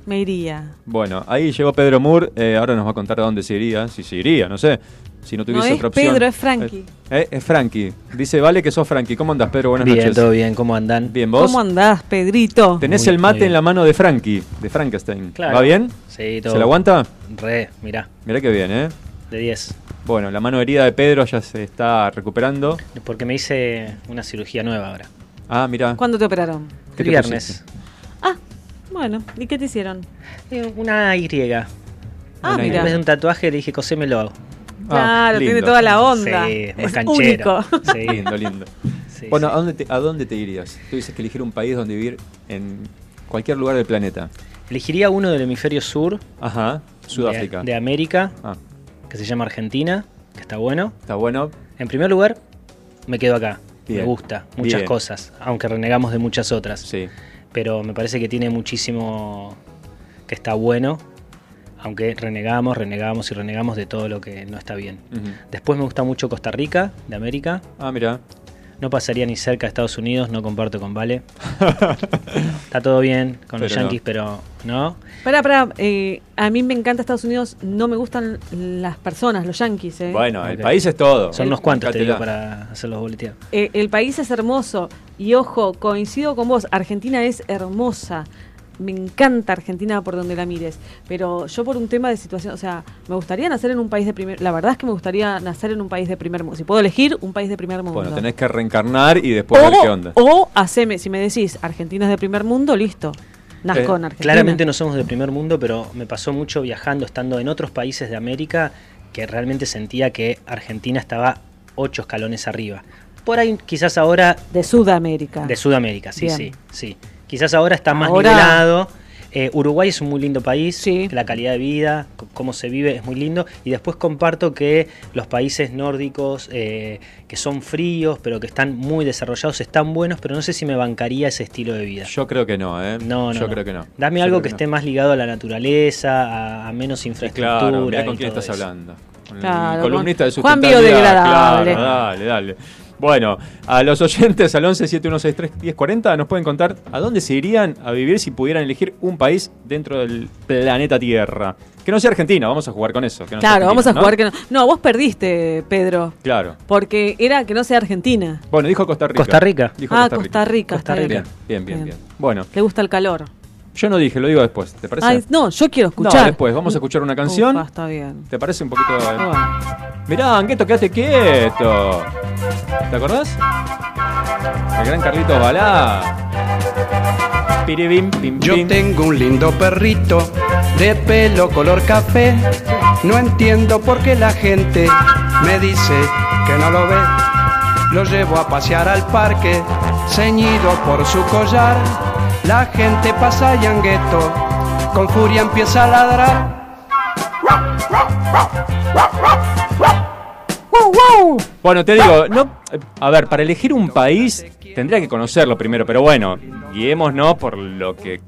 Speaker 5: me iría.
Speaker 1: Bueno, ahí llegó Pedro Moore. eh, ahora nos va a contar a dónde se iría. Si se iría, no sé. Si no tuviese
Speaker 5: No es
Speaker 1: otra opción.
Speaker 5: Pedro, es Frankie.
Speaker 1: Eh, eh, es Frankie. Dice, vale que sos Frankie. ¿Cómo andás, Pedro? Buenas
Speaker 8: bien,
Speaker 1: noches.
Speaker 8: todo bien, ¿cómo andan?
Speaker 1: Bien, vos.
Speaker 5: ¿Cómo andás, Pedrito?
Speaker 1: Tenés
Speaker 8: Muy-
Speaker 1: el mate
Speaker 8: bien.
Speaker 1: en la mano de Frankie, de Frankenstein.
Speaker 8: Claro.
Speaker 1: ¿Va bien?
Speaker 8: Sí, todo.
Speaker 1: ¿Se la aguanta?
Speaker 8: Re, mirá,
Speaker 1: Mirá que bien, ¿eh?
Speaker 8: de 10.
Speaker 1: Bueno, la mano herida de Pedro ya se está recuperando.
Speaker 8: Porque me hice una cirugía nueva ahora.
Speaker 1: Ah, mirá.
Speaker 5: ¿Cuándo te operaron?
Speaker 1: ¿Qué
Speaker 8: El
Speaker 1: te
Speaker 8: viernes.
Speaker 1: pusiste?
Speaker 5: Ah, bueno. ¿Y qué te hicieron?
Speaker 8: Eh, Una Y.
Speaker 5: Ah,
Speaker 1: Una
Speaker 8: En
Speaker 5: mira.
Speaker 8: vez de un tatuaje le dije cosémelo.
Speaker 5: Claro,
Speaker 1: Ah,
Speaker 5: tiene toda la onda.
Speaker 8: Sí, más
Speaker 5: es
Speaker 8: canchero.
Speaker 5: único.
Speaker 8: Sí,
Speaker 1: Lindo, lindo.
Speaker 8: sí,
Speaker 1: Bueno,
Speaker 8: sí.
Speaker 1: ¿a dónde, te, ¿a dónde te irías? Tú dices que elegir un país donde vivir en cualquier lugar del planeta.
Speaker 8: Elegiría uno del hemisferio sur.
Speaker 1: Ajá, Sudáfrica.
Speaker 8: De, de América,
Speaker 1: Ah,
Speaker 8: que se llama Argentina, que está bueno.
Speaker 1: está bueno.
Speaker 8: En primer lugar, me quedo acá.
Speaker 1: Bien.
Speaker 8: Me gusta, muchas
Speaker 1: Bien.
Speaker 8: cosas, aunque renegamos de muchas otras.
Speaker 1: Sí.
Speaker 8: Pero me parece que tiene muchísimo que está bueno, aunque renegamos, renegamos y renegamos de todo lo que no está bien. Después me gusta mucho Costa Rica, de América.
Speaker 1: Ah, mira.
Speaker 8: No pasaría ni cerca de Estados Unidos, no comparto con Vale. Está todo bien con los
Speaker 1: Pero no.
Speaker 8: yankees, pero no.
Speaker 5: Pará, pará. eh, a mí me encanta Estados Unidos. No me gustan las personas, los yanquis. eh.
Speaker 1: Bueno, el país es todo.
Speaker 8: Son unos cuantos, te digo, para hacerlos boletear.
Speaker 5: Eh, el país es hermoso. Y ojo, coincido con vos. Argentina es hermosa. Me encanta Argentina por donde la mires. Pero yo por un tema de situación, o sea, me gustaría nacer en un país de primer... La verdad es que me gustaría nacer en un país de primer mundo. Si puedo elegir, un país de primer mundo.
Speaker 1: Bueno, tenés que reencarnar y después ver
Speaker 5: o,
Speaker 1: qué onda.
Speaker 5: o haceme, si me decís, Argentina es de primer mundo, listo. Nazco
Speaker 1: Eh,
Speaker 5: en Argentina.
Speaker 8: Claramente no somos del primer mundo, pero me pasó mucho viajando, estando en otros países de América, que realmente sentía que Argentina estaba ocho escalones arriba. Por ahí quizás ahora
Speaker 5: De Sudamérica.
Speaker 8: De Sudamérica, sí,
Speaker 5: Bien.
Speaker 8: sí, sí. Quizás ahora está más
Speaker 5: Ahora-
Speaker 8: nivelado. Eh, Uruguay es un muy lindo país,
Speaker 5: Sí.
Speaker 8: la calidad de vida, cómo se vive es muy lindo. Y después comparto que los países nórdicos, eh, que son fríos, pero que están muy desarrollados, están buenos, pero no sé si me bancaría ese estilo de vida.
Speaker 1: Yo creo que no, ¿eh?
Speaker 8: No, no.
Speaker 1: Yo
Speaker 8: no.
Speaker 1: creo que no.
Speaker 8: Dame
Speaker 1: Yo
Speaker 8: algo que,
Speaker 1: no.
Speaker 8: esté más ligado a la naturaleza, a, a menos
Speaker 1: Sí,
Speaker 8: infraestructura.
Speaker 1: claro, mirá con
Speaker 8: y
Speaker 1: quién
Speaker 8: todo
Speaker 1: estás
Speaker 8: eso.
Speaker 1: hablando. Con el
Speaker 5: Claro,
Speaker 1: columnista de
Speaker 5: Juan. Biodegradable.
Speaker 1: Claro, dale, dale. Bueno, a los oyentes al 11 7163 1040 nos pueden contar a dónde se irían a vivir si pudieran elegir un país dentro del planeta Tierra. Que no sea Argentina, vamos a jugar con eso. que no
Speaker 5: Claro, vamos a jugar que no. No, vos perdiste, Pedro.
Speaker 1: Claro.
Speaker 5: Porque era que no sea Argentina.
Speaker 1: Bueno, dijo Costa Rica.
Speaker 8: Costa Rica.
Speaker 1: Dijo
Speaker 5: ah, Costa Rica.
Speaker 8: Costa Rica.
Speaker 1: Bien, bien, bien,
Speaker 5: Bien.
Speaker 1: bien. Bueno,
Speaker 5: Le gusta el calor.
Speaker 1: Yo no dije, lo digo después. ¿Te parece?
Speaker 5: Ay, no, yo quiero
Speaker 1: No,
Speaker 5: escuchar.
Speaker 1: después, vamos a escuchar una canción.
Speaker 5: Ufa, está bien.
Speaker 1: ¿Te parece un poquito? de-
Speaker 5: Bueno.
Speaker 1: Mirá, Angueto, quédate quieto. ¿Te acordás? El gran Carlitos Balá. Piribim, pim,
Speaker 9: Yo
Speaker 1: pim.
Speaker 9: tengo un lindo perrito de pelo color café. No entiendo por qué la gente me dice que no lo ve. Lo llevo a pasear al parque, ceñido por su collar. La gente pasa y Angueto con furia empieza a ladrar.
Speaker 1: Bueno, te digo, no, a ver, para elegir un país tendría que conocerlo primero, pero bueno, guiémonos por lo que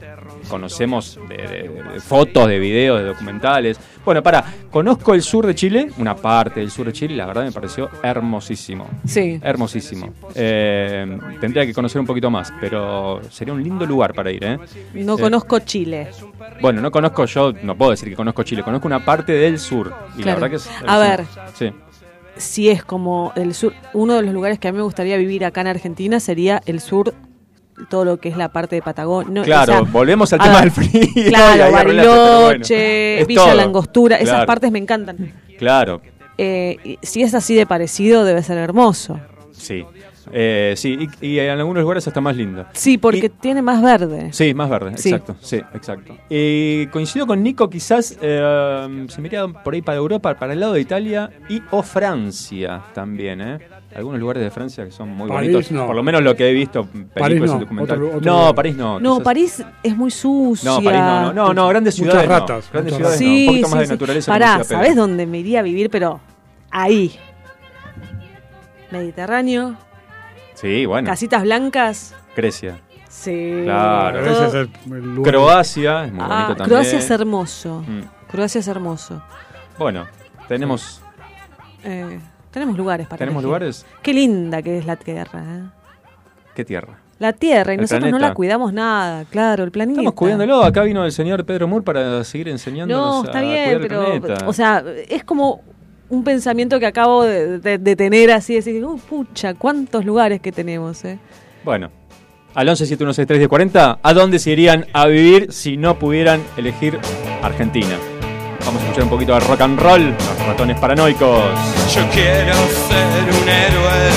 Speaker 1: conocemos de, de- de fotos, de videos, de documentales. Bueno, para, conozco el sur de Chile, una parte del sur de Chile, la verdad me pareció hermosísimo.
Speaker 5: Sí.
Speaker 1: Hermosísimo. Eh, tendría que conocer un poquito más, pero sería un lindo lugar para ir, ¿eh?
Speaker 5: No
Speaker 1: Eh,
Speaker 5: conozco Chile.
Speaker 1: Bueno, no conozco yo, no puedo decir que conozco Chile, conozco una parte del sur. Y
Speaker 5: Claro.
Speaker 1: la verdad que es.
Speaker 5: A ver.
Speaker 1: Sí.
Speaker 5: Si es como el sur, uno de los lugares que a mí me gustaría vivir acá en Argentina sería el sur todo lo que es la parte de Patagonia.
Speaker 1: Claro, volvemos al tema
Speaker 5: ver,
Speaker 1: del frío
Speaker 5: Claro,
Speaker 1: bueno,
Speaker 5: Bariloche,
Speaker 1: es
Speaker 5: Villa
Speaker 1: todo.
Speaker 5: La Angostura, esas partes me encantan.
Speaker 1: Claro,
Speaker 5: Eh, si es así de parecido, debe ser hermoso.
Speaker 1: sí. Eh, sí, y, y en algunos lugares hasta más lindo.
Speaker 5: Sí, porque tiene más verde.
Speaker 1: Sí, más verde,
Speaker 5: Sí.
Speaker 1: exacto. Sí, exacto. Y coincido con Nico, quizás eh, se mira por ahí para Europa, para el lado de Italia y o Francia también, ¿eh? Algunos lugares de Francia que son muy
Speaker 7: París,
Speaker 1: bonitos.
Speaker 7: no.
Speaker 1: Por lo menos lo que he visto, películas
Speaker 7: no,
Speaker 1: y documentales.
Speaker 7: otro- otro
Speaker 1: no,
Speaker 7: lugar.
Speaker 1: París no.
Speaker 5: No,
Speaker 1: quizás-
Speaker 5: París es muy sucia.
Speaker 1: No, París no, no, no, no, grandes
Speaker 7: Muchas
Speaker 1: ciudades. no.
Speaker 7: ratas,
Speaker 1: Grandes
Speaker 7: muchas
Speaker 1: ciudades no.
Speaker 5: Sí,
Speaker 1: Un poquito más
Speaker 5: sí,
Speaker 1: de
Speaker 5: sí.
Speaker 1: naturaleza.
Speaker 5: Pará, ¿sabés dónde me iría a vivir? Pero ahí. Mediterráneo,
Speaker 1: Sí, bueno.
Speaker 5: casitas blancas.
Speaker 1: Grecia.
Speaker 5: Sí.
Speaker 1: Claro.
Speaker 5: Todo-
Speaker 7: es el, el lugar.
Speaker 1: Croacia, es muy
Speaker 5: Ah,
Speaker 1: bonito también.
Speaker 5: Croacia es hermoso.
Speaker 1: Mm.
Speaker 5: Croacia es hermoso.
Speaker 1: Bueno, tenemos,
Speaker 5: Eh, tenemos lugares para
Speaker 1: tenemos
Speaker 5: elegir.
Speaker 1: lugares.
Speaker 5: Qué linda que es la Tierra. ¿eh?
Speaker 1: ¿Qué tierra?
Speaker 5: La Tierra, y
Speaker 1: El
Speaker 5: nosotros no la cuidamos nada, claro, el planeta.
Speaker 1: Estamos cuidándolo. Acá vino el señor Pedro Moore para seguir enseñándonos
Speaker 5: No, está bien,
Speaker 1: el
Speaker 5: pero.
Speaker 1: planeta.
Speaker 5: O sea, es como un pensamiento que acabo de, de- de tener así, decir, uh, pucha, cuántos lugares que tenemos, ¿eh?
Speaker 1: Bueno, al 1171631040, ¿a dónde se irían a vivir si no pudieran elegir Argentina? Vamos a escuchar un poquito de rock and roll, los ratones paranoicos.
Speaker 10: Yo quiero ser un héroe,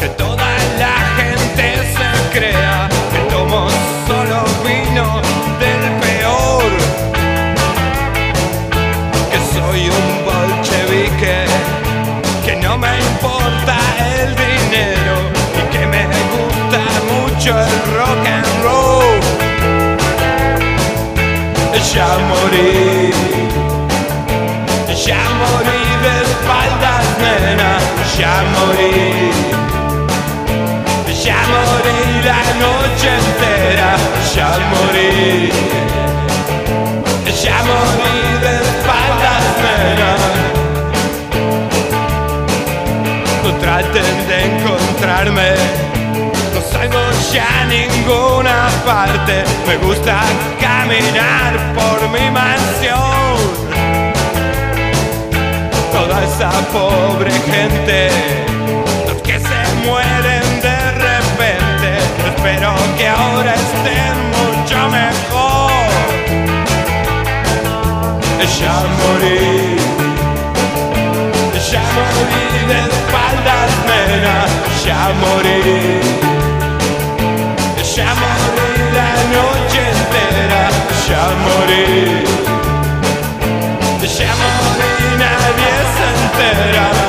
Speaker 10: que toda la gente se crea que tomo solo vino del peor, que soy un bolchevique, que no me importa el dinero y que me gusta mucho el rock and roll. Ya morí. Ya morí de espaldas, nena, ya morí. Ya morí la noche entera, ya morí. Ya morí de espaldas, nena. No traten de encontrarme, no salgo ya a ninguna parte. Me gusta caminar por mi mansión esa pobre gente, los que se mueren de repente, espero que ahora estén mucho mejor. Ya morí, ya morí de espaldas, nena, ya morí. Ya morí la noche entera, ya morí. Se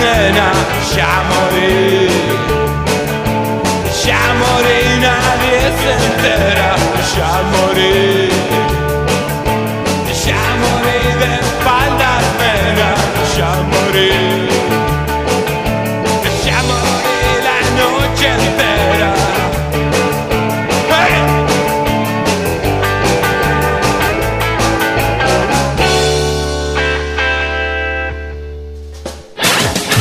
Speaker 10: nena, ya morí. Ya morí, nadie se entera, ya morí. Ya morí de espaldas, nena, ya morí.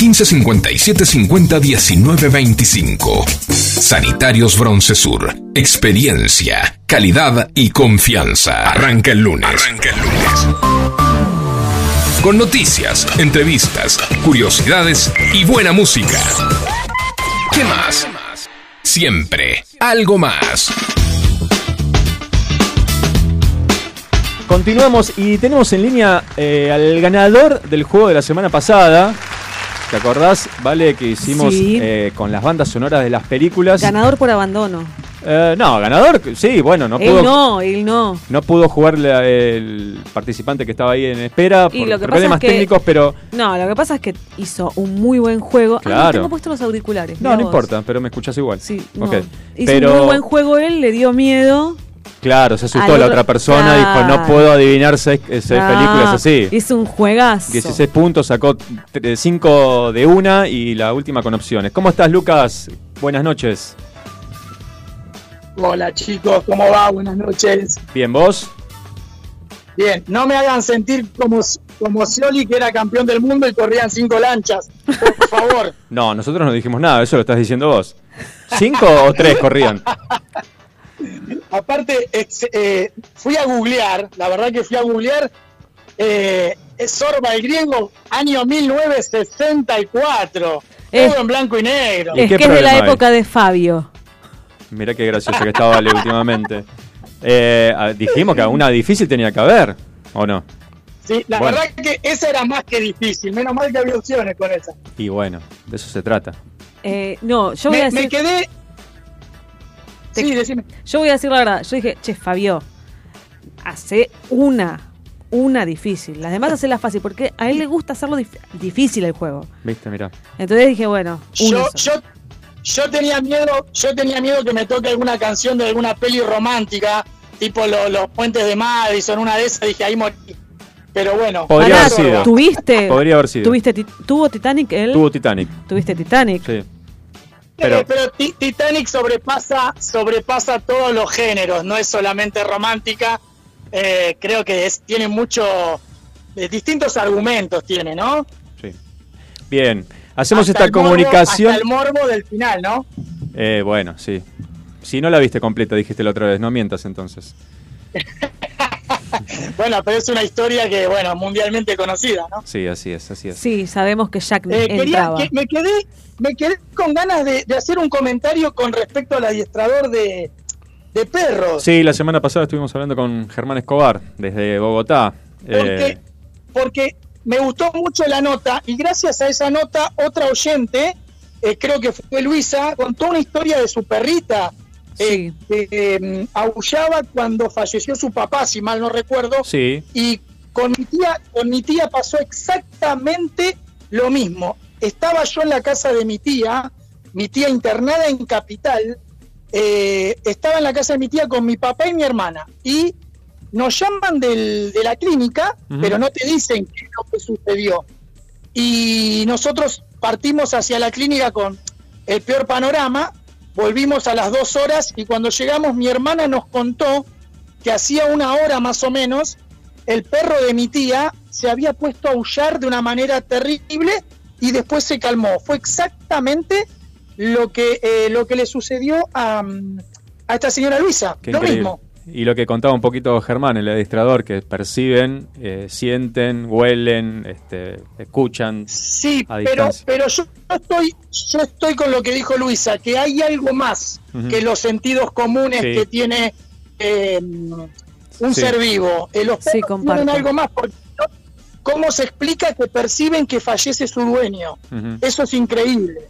Speaker 6: 1557 50 19 25. Sanitarios Broncesur. Experiencia, calidad y confianza. Arranca el lunes. Arranca el lunes. Con noticias, entrevistas, curiosidades y buena música. ¿Qué más? Siempre algo más.
Speaker 1: Continuamos y tenemos en línea eh, al ganador del juego de la semana pasada. ¿Te acordás, Vale, que hicimos
Speaker 5: Sí.
Speaker 1: eh, con las bandas sonoras de las películas?
Speaker 5: Ganador por abandono.
Speaker 1: Eh, no, ganador, sí, bueno, no
Speaker 5: él
Speaker 1: pudo,
Speaker 5: no, él no.
Speaker 1: no pudo jugar la- el participante que estaba ahí en espera
Speaker 5: Y
Speaker 1: por
Speaker 5: lo que pasa
Speaker 1: problemas
Speaker 5: es que-
Speaker 1: técnicos, pero
Speaker 5: No, lo que pasa es que hizo un muy buen juego. Ah, no
Speaker 1: Claro.
Speaker 5: tengo puestos los auriculares.
Speaker 1: no, no
Speaker 5: vos.
Speaker 1: importa, pero me escuchas igual.
Speaker 5: Sí, no.
Speaker 1: Ok.
Speaker 5: Hizo
Speaker 1: Pero
Speaker 5: un muy buen juego él, le dio miedo.
Speaker 1: Claro, se asustó la otra persona, dijo, no puedo adivinar seis, eh, seis películas así.
Speaker 5: Hizo un juegazo.
Speaker 1: 16 puntos, sacó 5 de una y la última con opciones. ¿Cómo estás, Lucas? Buenas noches.
Speaker 11: Hola chicos, ¿cómo va? Buenas noches.
Speaker 1: Bien, ¿vos?
Speaker 11: Bien, no me hagan sentir como, como Scioli que era campeón del mundo y corrían cinco lanchas. Por favor.
Speaker 1: No, nosotros no dijimos nada, eso lo estás diciendo vos. ¿Cinco o tres corrían?
Speaker 11: Aparte, eh, fui a googlear, la verdad que fui a googlear, eh, Sorba el griego, año 1964.
Speaker 5: Es-
Speaker 11: todo en blanco y negro.
Speaker 1: ¿Y
Speaker 5: Es
Speaker 1: qué
Speaker 5: que es de la
Speaker 1: hay?
Speaker 5: época de Fabio.
Speaker 1: Mirá qué gracioso que estaba Ale últimamente. Eh, ah, dijimos que una difícil tenía que haber, ¿o no?
Speaker 11: Sí, la
Speaker 1: Bueno.
Speaker 11: verdad que esa era más que difícil, menos mal que había opciones con esa.
Speaker 1: Y bueno, de eso se trata.
Speaker 5: Eh, no, yo voy a
Speaker 11: Me, quedé...
Speaker 5: Te-
Speaker 11: Sí, decime.
Speaker 5: Yo voy a decir la verdad. Yo dije, che, Fabio, hace una, una difícil. Las demás hacerla fácil, porque a él le gusta hacerlo dif- difícil el juego.
Speaker 1: ¿Viste? Mirá.
Speaker 5: Entonces dije, bueno,
Speaker 11: Yo, yo, yo tenía miedo, yo tenía miedo que me toque alguna canción de alguna peli romántica, tipo lo- los puentes de Madison, una de esas, dije ahí morí. Pero bueno,
Speaker 1: Podría haber sido.
Speaker 5: ¿Tuviste?
Speaker 1: Podría haber sido.
Speaker 5: ¿Tuviste ¿Tuvo Titanic él?
Speaker 1: Tuvo Titanic.
Speaker 5: ¿Tuviste Titanic?
Speaker 1: Sí.
Speaker 11: Pero,
Speaker 1: Pero,
Speaker 11: Ti- Titanic sobrepasa, sobrepasa todos los géneros, no es solamente romántica, eh, creo que es, tiene mucho, eh, distintos argumentos tiene, ¿no?
Speaker 1: sí. Bien. Hacemos
Speaker 11: Hasta
Speaker 1: esta
Speaker 11: el morbo-
Speaker 1: comunicación.
Speaker 11: hasta el morbo del final, ¿no?
Speaker 1: Eh, bueno, sí. Si no la viste completa, dijiste la otra vez, no mientas entonces.
Speaker 11: Bueno, pero es una historia que, bueno, mundialmente conocida, ¿no?
Speaker 1: Sí, así es, así es.
Speaker 5: Sí, sabemos que Jack
Speaker 11: Eh, quería,
Speaker 5: entraba.
Speaker 11: que- me, quedé, me quedé con ganas de, de hacer un comentario con respecto al adiestrador de, de perros.
Speaker 1: Sí, la semana pasada estuvimos hablando con Germán Escobar desde Bogotá.
Speaker 11: Porque,
Speaker 1: Eh,
Speaker 11: porque me gustó mucho la nota y gracias a esa nota otra oyente, eh, creo que fue Luisa, contó una historia de su perrita. Eh, que eh, aullaba cuando falleció su papá, si mal no recuerdo,
Speaker 1: sí,
Speaker 11: y con mi tía, con mi tía pasó exactamente lo mismo. Estaba yo en la casa de mi tía, mi tía internada en Capital, eh, estaba en la casa de mi tía con mi papá y mi hermana. Y nos llaman del- de la clínica, pero no te dicen qué es lo que sucedió. Y nosotros partimos hacia la clínica con el peor panorama, volvimos a las dos horas y cuando llegamos mi hermana nos contó que hacía una hora más o menos el perro de mi tía se había puesto a aullar de una manera terrible y después se calmó. Fue exactamente lo que, eh, lo que le sucedió a, mm, a esta señora Luisa.
Speaker 1: qué
Speaker 11: lo
Speaker 1: increíble.
Speaker 11: mismo.
Speaker 1: Y lo que contaba un poquito Germán, el administrador, que perciben, eh, sienten, huelen, este, escuchan
Speaker 11: Sí,
Speaker 1: a
Speaker 11: pero, pero yo estoy, yo estoy con lo que dijo Luisa, que hay algo más que los sentidos comunes
Speaker 1: Sí.
Speaker 11: que tiene eh, un
Speaker 1: Sí.
Speaker 11: ser vivo. Eh, los perros tienen algo más, porque ¿cómo se explica que perciben que fallece su dueño? Eso es increíble,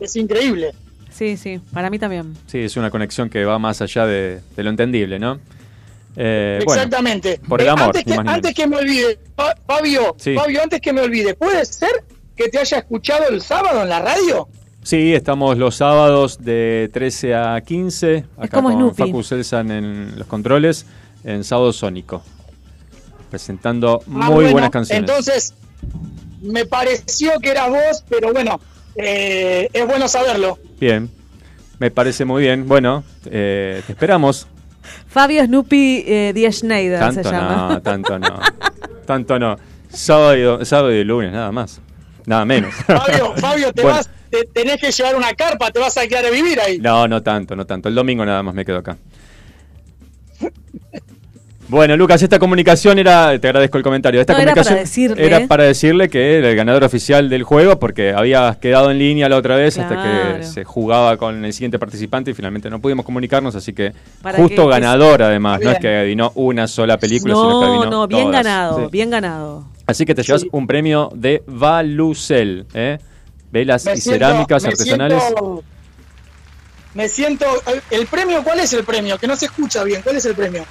Speaker 11: es increíble.
Speaker 5: Sí, sí, para mí también.
Speaker 1: Sí, es una conexión que va más allá de, de lo entendible, ¿no? Eh, bueno,
Speaker 11: Exactamente.
Speaker 1: por el
Speaker 11: Eh,
Speaker 1: amor,
Speaker 11: antes, que, antes me olvide, Fa- Fabio,
Speaker 1: Sí.
Speaker 11: Fabio, antes que me olvide, ¿puede ser que te haya escuchado el sábado en la radio?
Speaker 1: Sí, estamos los sábados de 13 a 15, acá
Speaker 5: como
Speaker 1: con
Speaker 5: Snoopy.
Speaker 1: Facu Selsan en los controles, en Sábado Sónico, presentando
Speaker 11: Ah,
Speaker 1: muy
Speaker 11: bueno,
Speaker 1: buenas canciones.
Speaker 11: Entonces, me pareció que eras vos, pero bueno, eh, es bueno saberlo.
Speaker 1: Bien, me parece muy bien. Bueno, eh, te esperamos.
Speaker 5: Fabio Snoopy eh, Schneider se llama.
Speaker 1: no, tanto no. Tanto no. Sábado sábado y lunes, nada más. Nada menos.
Speaker 11: Fabio, Fabio, te
Speaker 1: Bueno.
Speaker 11: vas, te- tenés que llevar una carpa, te vas a quedar a vivir ahí.
Speaker 1: No, no tanto, no tanto. El domingo nada más me quedo acá. Bueno, Lucas, esta comunicación era, te agradezco el comentario, esta
Speaker 5: No, era
Speaker 1: comunicación
Speaker 5: para decirle,
Speaker 1: era para decirle que era el ganador oficial del juego porque había quedado en línea la otra vez hasta que se jugaba con el siguiente participante y finalmente no pudimos comunicarnos, así que justo
Speaker 5: que-
Speaker 1: ganador además, no es que adivinó una sola película, sino que
Speaker 5: No,
Speaker 1: adivinó
Speaker 5: no, bien
Speaker 1: todas.
Speaker 5: ganado,
Speaker 1: Sí.
Speaker 5: bien ganado.
Speaker 1: Así que te llevas un premio de Valucel, ¿eh? Velas
Speaker 11: Me
Speaker 1: y
Speaker 11: siento-
Speaker 1: cerámicas
Speaker 11: me
Speaker 1: artesanales.
Speaker 11: siento- me siento. ¿El premio cuál es el premio? Que no se escucha bien. ¿Cuál es el premio?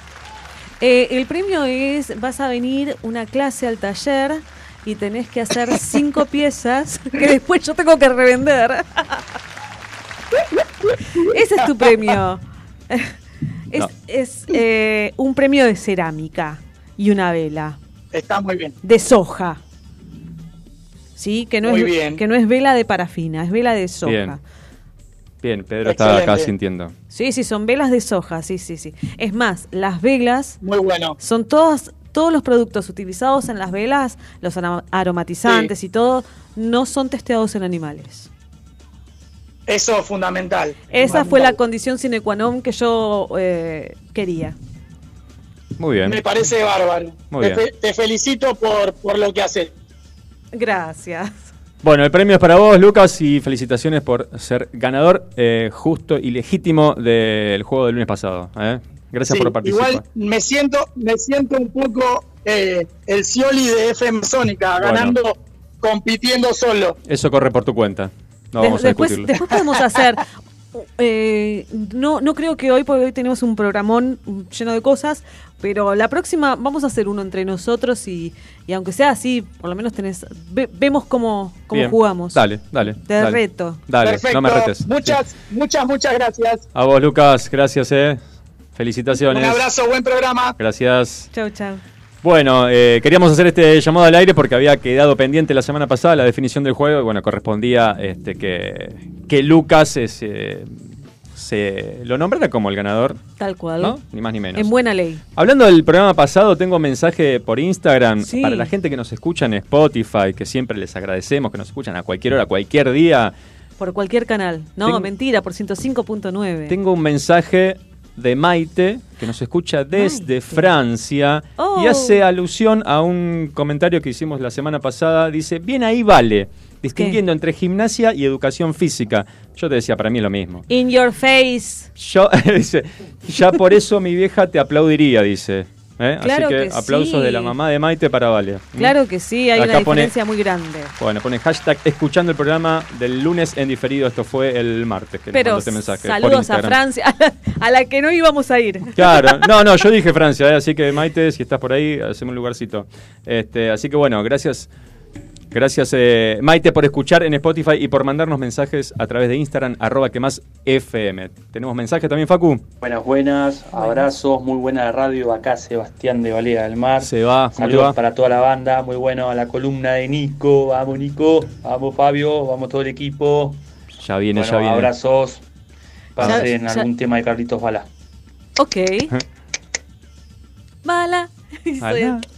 Speaker 5: Eh, el premio es, vas a venir una clase al taller y tenés que hacer cinco piezas que después yo tengo que revender. Ese es tu premio. Es,
Speaker 11: No.
Speaker 5: es, eh, un premio de cerámica y una vela
Speaker 11: Está muy bien.
Speaker 5: de soja. ¿Sí? Que no,
Speaker 11: Muy
Speaker 5: es,
Speaker 11: bien.
Speaker 5: que no es vela de parafina, es vela de soja.
Speaker 1: Bien. Bien, Pedro está acá
Speaker 11: Excelente.
Speaker 1: sintiendo.
Speaker 5: Sí, sí, son velas de soja, sí, sí, sí. Es más, las velas
Speaker 11: Muy bueno.
Speaker 5: son todas, todos los productos utilizados en las velas, los aromatizantes y todo, no son testeados en animales.
Speaker 11: Eso es fundamental.
Speaker 5: Esa fue la condición sine qua non que yo eh, quería.
Speaker 1: Muy bien.
Speaker 11: Me parece bárbaro.
Speaker 1: Muy
Speaker 11: te,
Speaker 1: bien.
Speaker 11: fe- te felicito por, por lo que haces.
Speaker 5: Gracias.
Speaker 1: Bueno, el premio es para vos, Lucas, y felicitaciones por ser ganador eh, justo y legítimo del juego del lunes pasado. ¿eh? Gracias
Speaker 11: Sí,
Speaker 1: por participar.
Speaker 11: Igual me siento, me siento un poco eh, el Scioli de FM Sónica,
Speaker 1: Bueno.
Speaker 11: ganando, compitiendo solo.
Speaker 1: Eso corre por tu cuenta. No vamos a discutirlo.
Speaker 5: después podemos hacer. Eh, no, no creo que hoy, porque hoy tenemos un programón lleno de cosas, pero la próxima vamos a hacer uno entre nosotros y, y aunque sea así, por lo menos tenés, ve- vemos cómo, cómo
Speaker 1: Bien.
Speaker 5: jugamos.
Speaker 1: Dale, dale.
Speaker 5: Te
Speaker 1: dale.
Speaker 5: reto.
Speaker 1: Dale,
Speaker 11: Perfecto.
Speaker 1: no me retes.
Speaker 11: Muchas, muchas, muchas gracias.
Speaker 1: A vos, Lucas, gracias, eh. Felicitaciones.
Speaker 11: Un abrazo, buen programa.
Speaker 1: Gracias.
Speaker 5: Chau, chau.
Speaker 1: Bueno, eh, queríamos hacer este llamado al aire porque había quedado pendiente la semana pasada la definición del juego y bueno, correspondía este, que, que Lucas es, eh, se lo nombrara como el ganador,
Speaker 5: Tal cual.
Speaker 1: ¿no? Ni más ni menos.
Speaker 5: En buena ley.
Speaker 1: Hablando del programa pasado, tengo mensaje por Instagram
Speaker 5: Sí.
Speaker 1: para la gente que nos escucha en Spotify, que siempre les agradecemos, que nos escuchan a cualquier hora, cualquier día.
Speaker 5: Por cualquier canal. No, mentira, por 105.9.
Speaker 1: Tengo un mensaje de Maite, que nos escucha desde Francia,
Speaker 5: Oh.
Speaker 1: y hace alusión a un comentario que hicimos la semana pasada. Dice, bien ahí vale, distinguiendo entre gimnasia y educación física. Yo te decía, para mí es lo mismo.
Speaker 5: In your face.
Speaker 1: Yo, dice, ya por eso mi vieja te aplaudiría, dice. ¿Eh?
Speaker 5: Claro
Speaker 1: Así que,
Speaker 5: que
Speaker 1: aplausos
Speaker 5: sí.
Speaker 1: de la mamá de Maite para Vale.
Speaker 5: Claro que sí, hay
Speaker 1: Acá
Speaker 5: una
Speaker 1: pone-
Speaker 5: diferencia muy grande.
Speaker 1: Bueno, pone hashtag escuchando el programa del lunes en diferido. Esto fue el martes que
Speaker 5: Pero
Speaker 1: este mensaje.
Speaker 5: saludos a. Francia, a la, a la que no íbamos a ir.
Speaker 1: Claro, no, no, yo dije Francia, ¿eh? así que Maite, si estás por ahí, hacemos un lugarcito. Este, así que bueno, gracias, gracias eh, Maite por escuchar en Spotify y por mandarnos mensajes a través de Instagram, arroba que más FM. ¿Tenemos mensaje también, Facu?
Speaker 12: Buenas, buenas, abrazos, muy buena la radio. Acá Sebastián de Valera del Mar.
Speaker 1: Se va, ¿cómo te
Speaker 12: Saludos
Speaker 1: va?
Speaker 12: para toda la banda, muy bueno a la columna de Nico. Vamos, Nico, vamos, Fabio, vamos todo el equipo.
Speaker 1: Ya viene,
Speaker 12: Bueno,
Speaker 1: ya viene.
Speaker 12: abrazos. Pasen
Speaker 5: Ya- ya-
Speaker 12: algún tema de Carlitos Bala.
Speaker 5: Ok. Mala.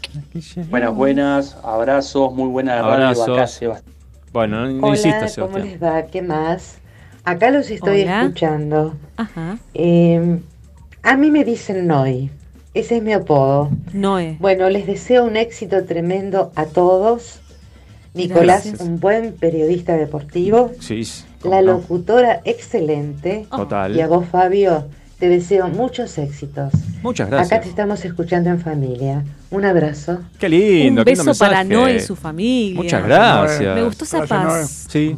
Speaker 12: Buenas, buenas, abrazos, muy buena la radio. Acá
Speaker 1: Abrazos.
Speaker 12: Sebastián.
Speaker 1: Bueno, no,
Speaker 13: Hola,
Speaker 1: insistas,
Speaker 13: ¿cómo
Speaker 1: Sebastián.
Speaker 13: les va? ¿Qué más? Acá los estoy
Speaker 5: Hola.
Speaker 13: escuchando.
Speaker 5: Ajá.
Speaker 13: Eh, a mí me dicen Noy. Ese es mi apodo.
Speaker 5: Noé.
Speaker 13: Bueno, les deseo un éxito tremendo a todos. Nicolás,
Speaker 1: Gracias.
Speaker 13: un buen periodista deportivo.
Speaker 1: Sí,
Speaker 13: La
Speaker 1: no.
Speaker 13: locutora, excelente.
Speaker 1: Total.
Speaker 13: Y a vos, Fabio, te deseo muchos éxitos.
Speaker 1: Muchas
Speaker 13: Acá
Speaker 1: gracias.
Speaker 13: te estamos escuchando en familia. Un abrazo.
Speaker 1: Qué lindo,
Speaker 5: Un
Speaker 1: qué lindo
Speaker 5: beso para. Noé y su familia.
Speaker 1: Muchas gracias.
Speaker 5: Me gustó esa
Speaker 7: Gracias, Noé.
Speaker 5: paz.
Speaker 1: Sí.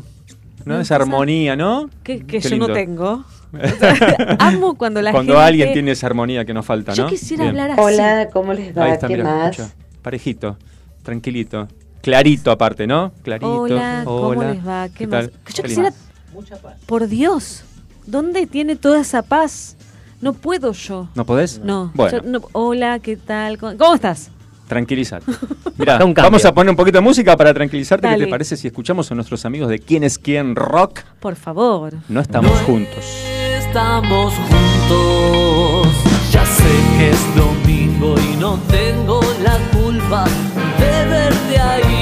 Speaker 1: ¿No? Esa armonía, ¿no?
Speaker 5: Que, yo no tengo. Amo cuando la
Speaker 1: Cuando
Speaker 5: gente...
Speaker 1: alguien tiene esa armonía que nos falta,
Speaker 5: Yo
Speaker 1: ¿no?
Speaker 5: quisiera
Speaker 1: Bien.
Speaker 5: hablar así.
Speaker 13: Hola, ¿cómo les va?
Speaker 1: Ahí está,
Speaker 13: ¿Qué
Speaker 1: mirá,
Speaker 13: más?
Speaker 1: escucha. Parejito, tranquilito. Clarito aparte, ¿no? Clarito.
Speaker 5: Hola, ¿cómo les va? ¿Qué, más?
Speaker 1: tal?
Speaker 5: Yo quisiera.
Speaker 8: Mucha paz.
Speaker 5: Por Dios, ¿dónde tiene toda esa paz? No puedo yo.
Speaker 1: ¿No podés?
Speaker 5: No.
Speaker 1: Bueno,
Speaker 5: yo no- hola, ¿qué tal? ¿Cómo cómo estás?
Speaker 1: tranquilízate. Mira, vamos a poner un poquito de música para tranquilizarte. ¿Qué te parece si escuchamos a nuestros amigos de quién es quién rock?
Speaker 5: Por favor.
Speaker 1: No estamos juntos.
Speaker 4: Estamos juntos. Ya sé que es domingo y no tengo la culpa de verte ahí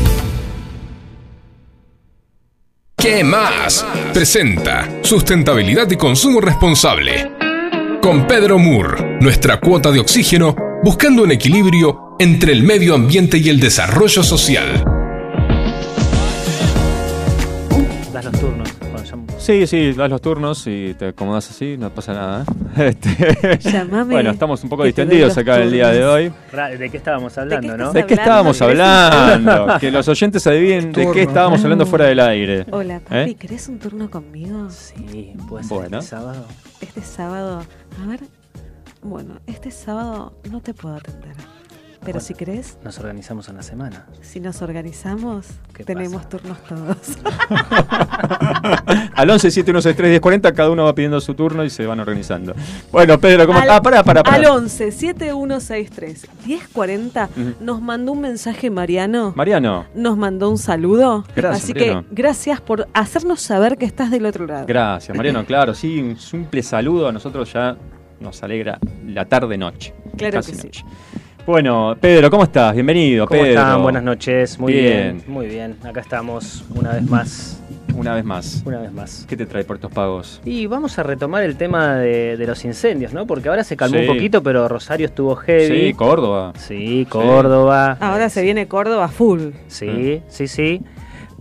Speaker 6: ¿Qué más? Presenta Sustentabilidad y Consumo Responsable. Con Pedro Moore, nuestra cuota de oxígeno, buscando un equilibrio entre el medio ambiente y el desarrollo social.
Speaker 1: Sí, sí, das los turnos y te acomodas así, no pasa nada. ¿eh? Este,
Speaker 5: Llamame
Speaker 1: bueno, estamos un poco distendidos acá el día de hoy.
Speaker 8: ¿De qué estábamos hablando, no?
Speaker 1: ¿De qué estábamos hablando? Que los oyentes adivinen de qué estábamos hablando fuera del aire.
Speaker 5: Hola, papi,
Speaker 1: ¿Eh?
Speaker 5: ¿querés un turno conmigo?
Speaker 8: Sí, puede
Speaker 1: ser Bueno.
Speaker 8: este sábado.
Speaker 5: Este sábado, a ver. Bueno, este sábado no te puedo atender. Pero
Speaker 8: Bueno.
Speaker 5: si querés,
Speaker 8: Nos organizamos en la semana.
Speaker 5: si nos organizamos,
Speaker 8: ¿Qué
Speaker 5: tenemos turnos todos.
Speaker 1: Al 11 7163 1040 cada uno va pidiendo su turno y se van organizando. Bueno, Pedro, ¿cómo
Speaker 5: Al-
Speaker 1: Ah, pará, pará, pará.
Speaker 5: Al 11 7163 1040
Speaker 1: Ujú.
Speaker 5: nos mandó un mensaje Mariano.
Speaker 1: Mariano,
Speaker 5: Nos mandó un saludo.
Speaker 1: Gracias,
Speaker 5: Así
Speaker 1: Mariano.
Speaker 5: que gracias por hacernos saber que estás del otro lado.
Speaker 1: gracias, Mariano, claro, sí, un simple saludo a nosotros ya nos alegra la tarde-noche.
Speaker 5: Claro
Speaker 1: casi
Speaker 5: que sí.
Speaker 1: noche. Bueno, Pedro, ¿cómo estás? Bienvenido,
Speaker 8: ¿Cómo
Speaker 1: Pedro.
Speaker 8: están? Buenas noches. Muy bien.
Speaker 1: Bien.
Speaker 8: Muy bien. Acá estamos una vez más.
Speaker 1: Una vez más.
Speaker 8: Una vez más.
Speaker 1: ¿Qué te trae Puertos Pagos?
Speaker 8: Y vamos a retomar el tema de, de los incendios, ¿no? Porque ahora se calmó
Speaker 1: Sí.
Speaker 8: un poquito, pero Rosario estuvo heavy.
Speaker 1: Sí, Córdoba.
Speaker 8: Sí, Córdoba.
Speaker 5: Ahora se viene Córdoba full.
Speaker 8: Sí, sí, sí.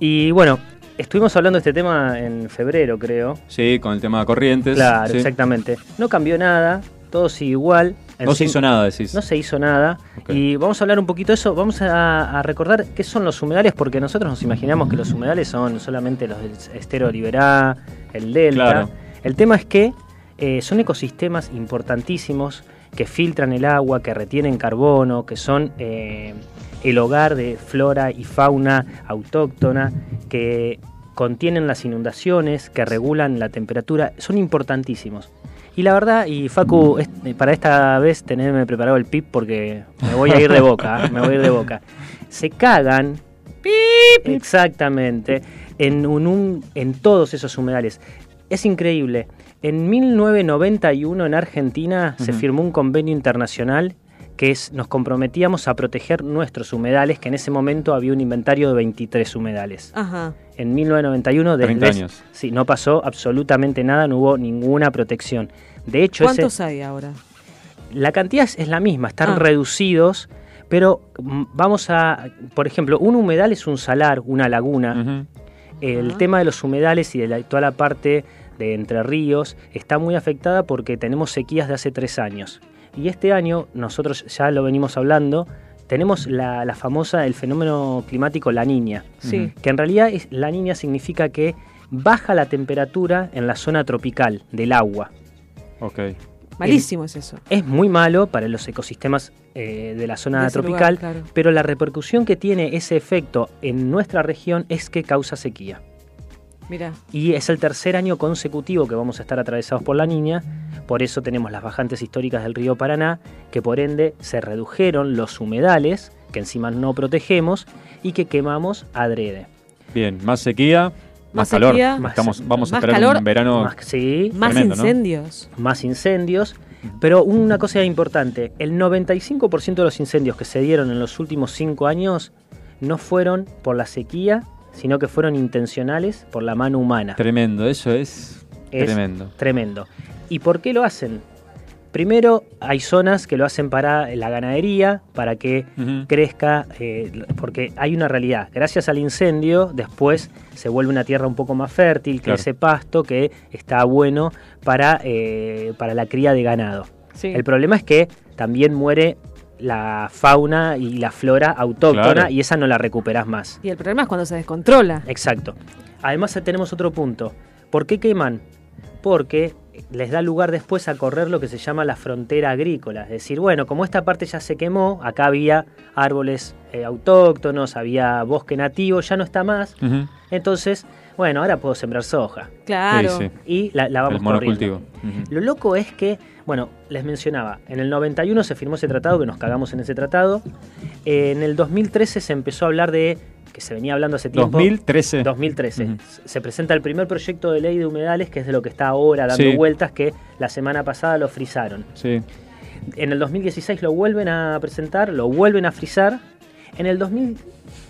Speaker 8: Y bueno, estuvimos hablando de este tema en febrero, creo.
Speaker 1: Sí, con el tema de corrientes.
Speaker 8: Claro,
Speaker 1: sí.
Speaker 8: exactamente. No cambió nada, todo sigue igual.
Speaker 1: No se hizo nada, decís.
Speaker 8: No se hizo nada. Y vamos a hablar un poquito de eso. Vamos a, a recordar qué son los humedales, porque nosotros nos imaginamos que los humedales son solamente los del estero Liberá, el Delta.
Speaker 1: Claro.
Speaker 8: El tema es que eh, son ecosistemas importantísimos que filtran el agua, que retienen carbono, que son eh, el hogar de flora y fauna autóctona, que contienen las inundaciones, que regulan la temperatura, son importantísimos. Y la verdad, y Facu, eh, para esta vez tenerme preparado el pip porque me voy a ir de boca, ¿eh? me voy a ir de boca. Se cagan, exactamente, en, un- un- en todos esos humedales. Es increíble. En 1991 en Argentina se firmó un convenio internacional que es, nos comprometíamos a proteger nuestros humedales, que en ese momento había un inventario de 23 humedales.
Speaker 5: Ajá.
Speaker 8: En 1991, desde
Speaker 1: 30
Speaker 8: ese-
Speaker 1: años.
Speaker 8: sí, no pasó absolutamente nada, no hubo ninguna protección. De hecho, ese-
Speaker 5: ¿Cuántos hay ahora?
Speaker 8: la cantidad es- es la misma, están
Speaker 5: Ah.
Speaker 8: reducidos, pero mm, vamos a, por ejemplo, un humedal es un salar, una laguna. El
Speaker 5: Ah.
Speaker 8: tema de los humedales y de la, toda la parte de Entre Ríos está muy afectada porque tenemos sequías de hace tres años. Y este año, nosotros ya lo venimos hablando, tenemos la, la famosa, el fenómeno climático La Niña.
Speaker 5: Sí.
Speaker 8: Que en realidad es, La Niña significa que baja la temperatura en la zona tropical del agua.
Speaker 1: Ok.
Speaker 5: Malísimo es eso.
Speaker 8: Es muy malo para los ecosistemas eh, de la zona
Speaker 5: De
Speaker 8: tropical,
Speaker 5: lugar, claro.
Speaker 8: pero la repercusión que tiene ese efecto en nuestra región es que causa sequía.
Speaker 5: Mira.
Speaker 8: Y es el tercer año consecutivo que vamos a estar atravesados por la niña, por eso tenemos las bajantes históricas del río Paraná, que por ende se redujeron los humedales, que encima no protegemos, y que quemamos adrede.
Speaker 1: Bien, más sequía, más,
Speaker 5: Más
Speaker 1: calor.
Speaker 5: sequía.
Speaker 1: Estamos, vamos a esperar
Speaker 5: calor.
Speaker 1: un verano.
Speaker 8: Más, sí,
Speaker 5: Más
Speaker 1: Tremendo, ¿no?
Speaker 5: incendios.
Speaker 8: más incendios. Pero una cosa importante, el 95% de los incendios que se dieron en los últimos cinco años no fueron por la sequía, sino que fueron intencionales por la mano humana.
Speaker 1: Tremendo, eso es,
Speaker 8: Es
Speaker 1: tremendo.
Speaker 8: Tremendo. ¿Y por qué lo hacen? Primero, hay zonas que lo hacen para la ganadería, para que crezca, eh, porque hay una realidad. Gracias al incendio, después se vuelve una tierra un poco más fértil,
Speaker 1: Claro.
Speaker 8: crece pasto que está bueno para, eh, para la cría de ganado.
Speaker 5: Sí.
Speaker 8: El problema es que también muere la fauna y la flora autóctona
Speaker 1: Claro.
Speaker 8: y esa no la recuperas más.
Speaker 5: Y el problema es cuando se descontrola.
Speaker 8: Exacto. Además tenemos otro punto. ¿Por qué queman? Porque les da lugar después a correr lo que se llama la frontera agrícola. Es decir, bueno, como esta parte ya se quemó, acá había árboles eh, autóctonos, había bosque nativo, ya no está más. Entonces, bueno, ahora puedo sembrar soja.
Speaker 5: Claro.
Speaker 1: Sí, sí.
Speaker 8: Y la, la vamos
Speaker 1: El monocultivo. Ujú.
Speaker 8: Lo loco es que, bueno, les mencionaba, en el 91 se firmó ese tratado, que nos cagamos en ese tratado. Eh, en el 2013 se empezó a hablar de, que se venía hablando hace tiempo.
Speaker 1: 2013.
Speaker 8: 2013.
Speaker 1: Ujú.
Speaker 8: Se presenta el primer proyecto de ley de humedales, que es de lo que está ahora dando
Speaker 1: Sí.
Speaker 8: vueltas, que la semana pasada lo frizaron.
Speaker 1: Sí.
Speaker 8: En el 2016 lo vuelven a presentar, lo vuelven a frizar. En el, 2000,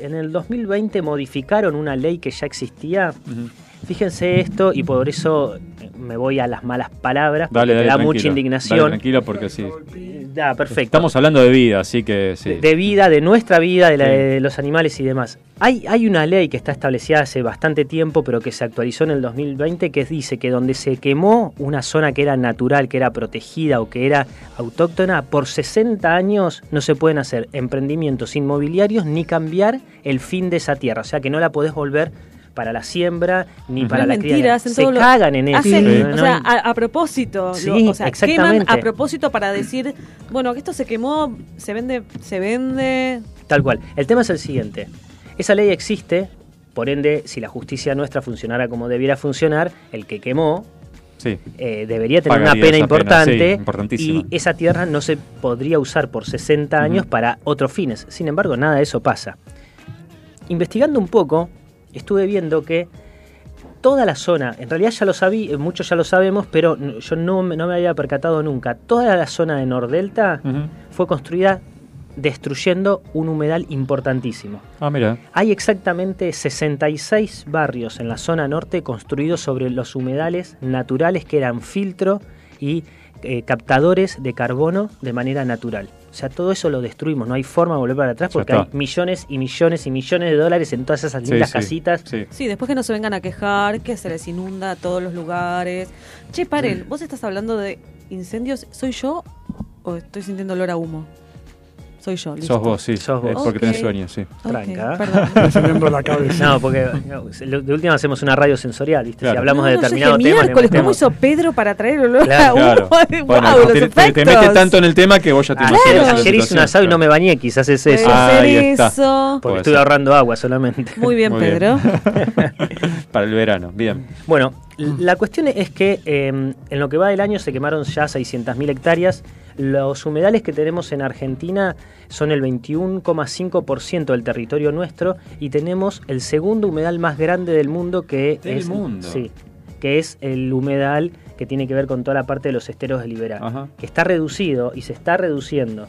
Speaker 8: en el 2020 modificaron una ley que ya existía. Fíjense esto, y por eso me voy a las malas palabras, porque
Speaker 1: Dale,
Speaker 8: me
Speaker 1: dale.
Speaker 8: da mucha
Speaker 1: Dale,
Speaker 8: indignación.
Speaker 1: tranquilo, porque sí.
Speaker 8: Da, perfecto.
Speaker 1: Estamos hablando de vida, así que sí.
Speaker 8: de vida, de nuestra vida, de, la
Speaker 1: Sí.
Speaker 8: de los animales y demás. Hay, hay una ley que está establecida hace bastante tiempo, pero que se actualizó en el 2020, que dice que donde se quemó una zona que era natural, que era protegida o que era autóctona, por 60 años no se pueden hacer emprendimientos inmobiliarios ni cambiar el fin de esa tierra. O sea que no la podés volver para la siembra ni para
Speaker 5: No
Speaker 8: la cría. se
Speaker 5: todo lo-
Speaker 8: cagan en eso.
Speaker 5: Hacen, o sea, a, a propósito.
Speaker 8: Sí,
Speaker 5: lo- o sea,
Speaker 8: exactamente.
Speaker 5: queman a propósito para decir, bueno, que esto se quemó, se vende, se vende.
Speaker 8: Tal cual. El tema es el siguiente. Esa ley existe, por ende, si la justicia nuestra funcionara como debiera funcionar, el que quemó
Speaker 1: Sí.
Speaker 8: eh, debería tener
Speaker 1: Pagaría
Speaker 8: una pena
Speaker 1: pena,
Speaker 8: importante
Speaker 1: sí, importantísima.
Speaker 8: y esa tierra no se podría usar por 60 años para otros fines. Sin embargo, nada de eso pasa. Investigando un poco, estuve viendo que toda la zona, en realidad ya lo sabía, muchos ya lo sabemos, pero yo no, me- no me había percatado nunca, toda la zona de Nordelta fue construida destruyendo un humedal importantísimo.
Speaker 1: Ah, mira.
Speaker 8: Hay exactamente 66 barrios en la zona norte construidos sobre los humedales naturales que eran filtro y eh, captadores de carbono de manera natural. O sea, todo eso lo destruimos, no hay forma de volver para atrás porque hay millones y millones y millones de dólares en todas esas lindas
Speaker 1: sí,
Speaker 8: casitas.
Speaker 1: sí.
Speaker 5: Sí, después que no se vengan a quejar, que se les inunda a todos los lugares. Che, paren, vos estás hablando de incendios. ¿Soy yo o estoy sintiendo olor a humo? Soy yo, listo.
Speaker 1: Sos vos, sí.
Speaker 8: Sos vos.
Speaker 1: Es porque
Speaker 5: Ok.
Speaker 1: tenés sueño, sí.
Speaker 8: Tranca.
Speaker 7: la cabeza.
Speaker 8: No, porque no, de última hacemos una radio sensorial, ¿viste?
Speaker 1: Claro.
Speaker 8: Si hablamos
Speaker 5: No,
Speaker 8: de
Speaker 5: no, yo
Speaker 8: determinado
Speaker 5: dije,
Speaker 8: tema, le
Speaker 5: miércoles, ¿cómo hizo Pedro para traer el olor
Speaker 8: Claro,
Speaker 5: a humo?
Speaker 1: Claro.
Speaker 5: ¡Wow!
Speaker 1: Bueno,
Speaker 5: los
Speaker 1: te, te- te
Speaker 5: efectos.
Speaker 1: metes tanto en el tema que vos ya te
Speaker 5: Claro.
Speaker 1: imaginas
Speaker 8: Ayer hice un asado y no me bañé, quizás es eso.
Speaker 1: Ah, ahí está.
Speaker 5: eso.
Speaker 8: Porque estuve ahorrando agua solamente.
Speaker 5: Muy bien,
Speaker 1: Muy bien.
Speaker 5: Pedro.
Speaker 1: Para el verano, bien.
Speaker 8: Bueno, la cuestión es que eh, en lo que va del año se quemaron ya 600.000 hectáreas. Los humedales que tenemos en Argentina son el 21,5% del territorio nuestro y tenemos el segundo humedal más grande del mundo que
Speaker 1: Del
Speaker 8: es
Speaker 1: mundo.
Speaker 8: Sí, que es el humedal que tiene que ver con toda la parte de los esteros de Liberá,
Speaker 1: Ajá.
Speaker 8: que está reducido y se está reduciendo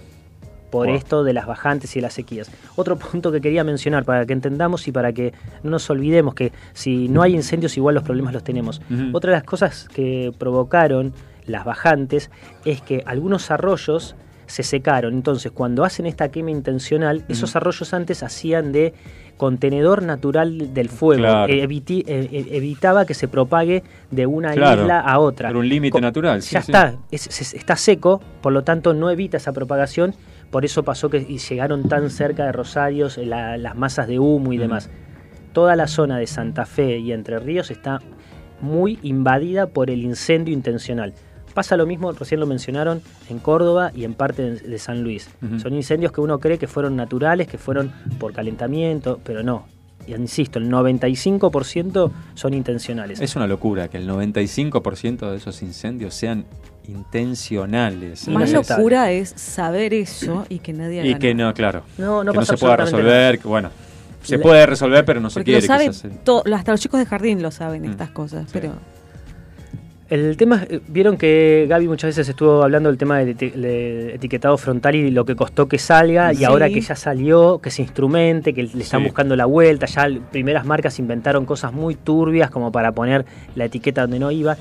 Speaker 8: por
Speaker 1: Wow.
Speaker 8: esto de las bajantes y de las sequías. Otro punto que quería mencionar para que entendamos y para que no nos olvidemos que si no hay incendios igual los problemas los tenemos. Otra de las cosas que provocaron las bajantes es que algunos arroyos se secaron. Entonces, cuando hacen esta quema intencional, esos arroyos antes hacían de contenedor natural del fuego.
Speaker 1: Claro.
Speaker 8: Eh, eviti- eh, eh, evitaba que se propague de una
Speaker 1: Claro.
Speaker 8: isla a otra.
Speaker 1: Era un límite natural. sí,
Speaker 8: ya
Speaker 1: sí.
Speaker 8: está, es- es- está seco, por lo tanto no evita esa propagación, por eso pasó que y llegaron tan cerca de Rosarios la- las masas de humo y demás. Toda la zona de Santa Fe y Entre Ríos está muy invadida por el incendio intencional. Pasa lo mismo, recién lo mencionaron, en Córdoba y en parte de, San Luis. Son incendios que uno cree que fueron naturales, que fueron por calentamiento, pero no. Y insisto, el 95% son intencionales.
Speaker 1: Es una locura que el 95% de esos incendios sean intencionales.
Speaker 5: Más locura es saber eso y que nadie haga
Speaker 1: Y que
Speaker 5: nada.
Speaker 1: no, claro.
Speaker 8: No, no
Speaker 1: que no se pueda resolver. que, bueno, se puede resolver, pero no se quiere.
Speaker 5: lo sabe to- hasta los chicos de jardín lo saben
Speaker 1: Mm.
Speaker 5: estas cosas,
Speaker 1: Sí.
Speaker 5: pero
Speaker 8: El tema, eh, vieron que Gaby muchas veces estuvo hablando del tema del de etiquetado frontal y lo que costó que salga,
Speaker 5: Sí.
Speaker 8: y ahora que ya salió, que se instrumente, que le están
Speaker 1: Sí.
Speaker 8: buscando la vuelta, ya primeras marcas inventaron cosas muy turbias como para poner la etiqueta donde no iba.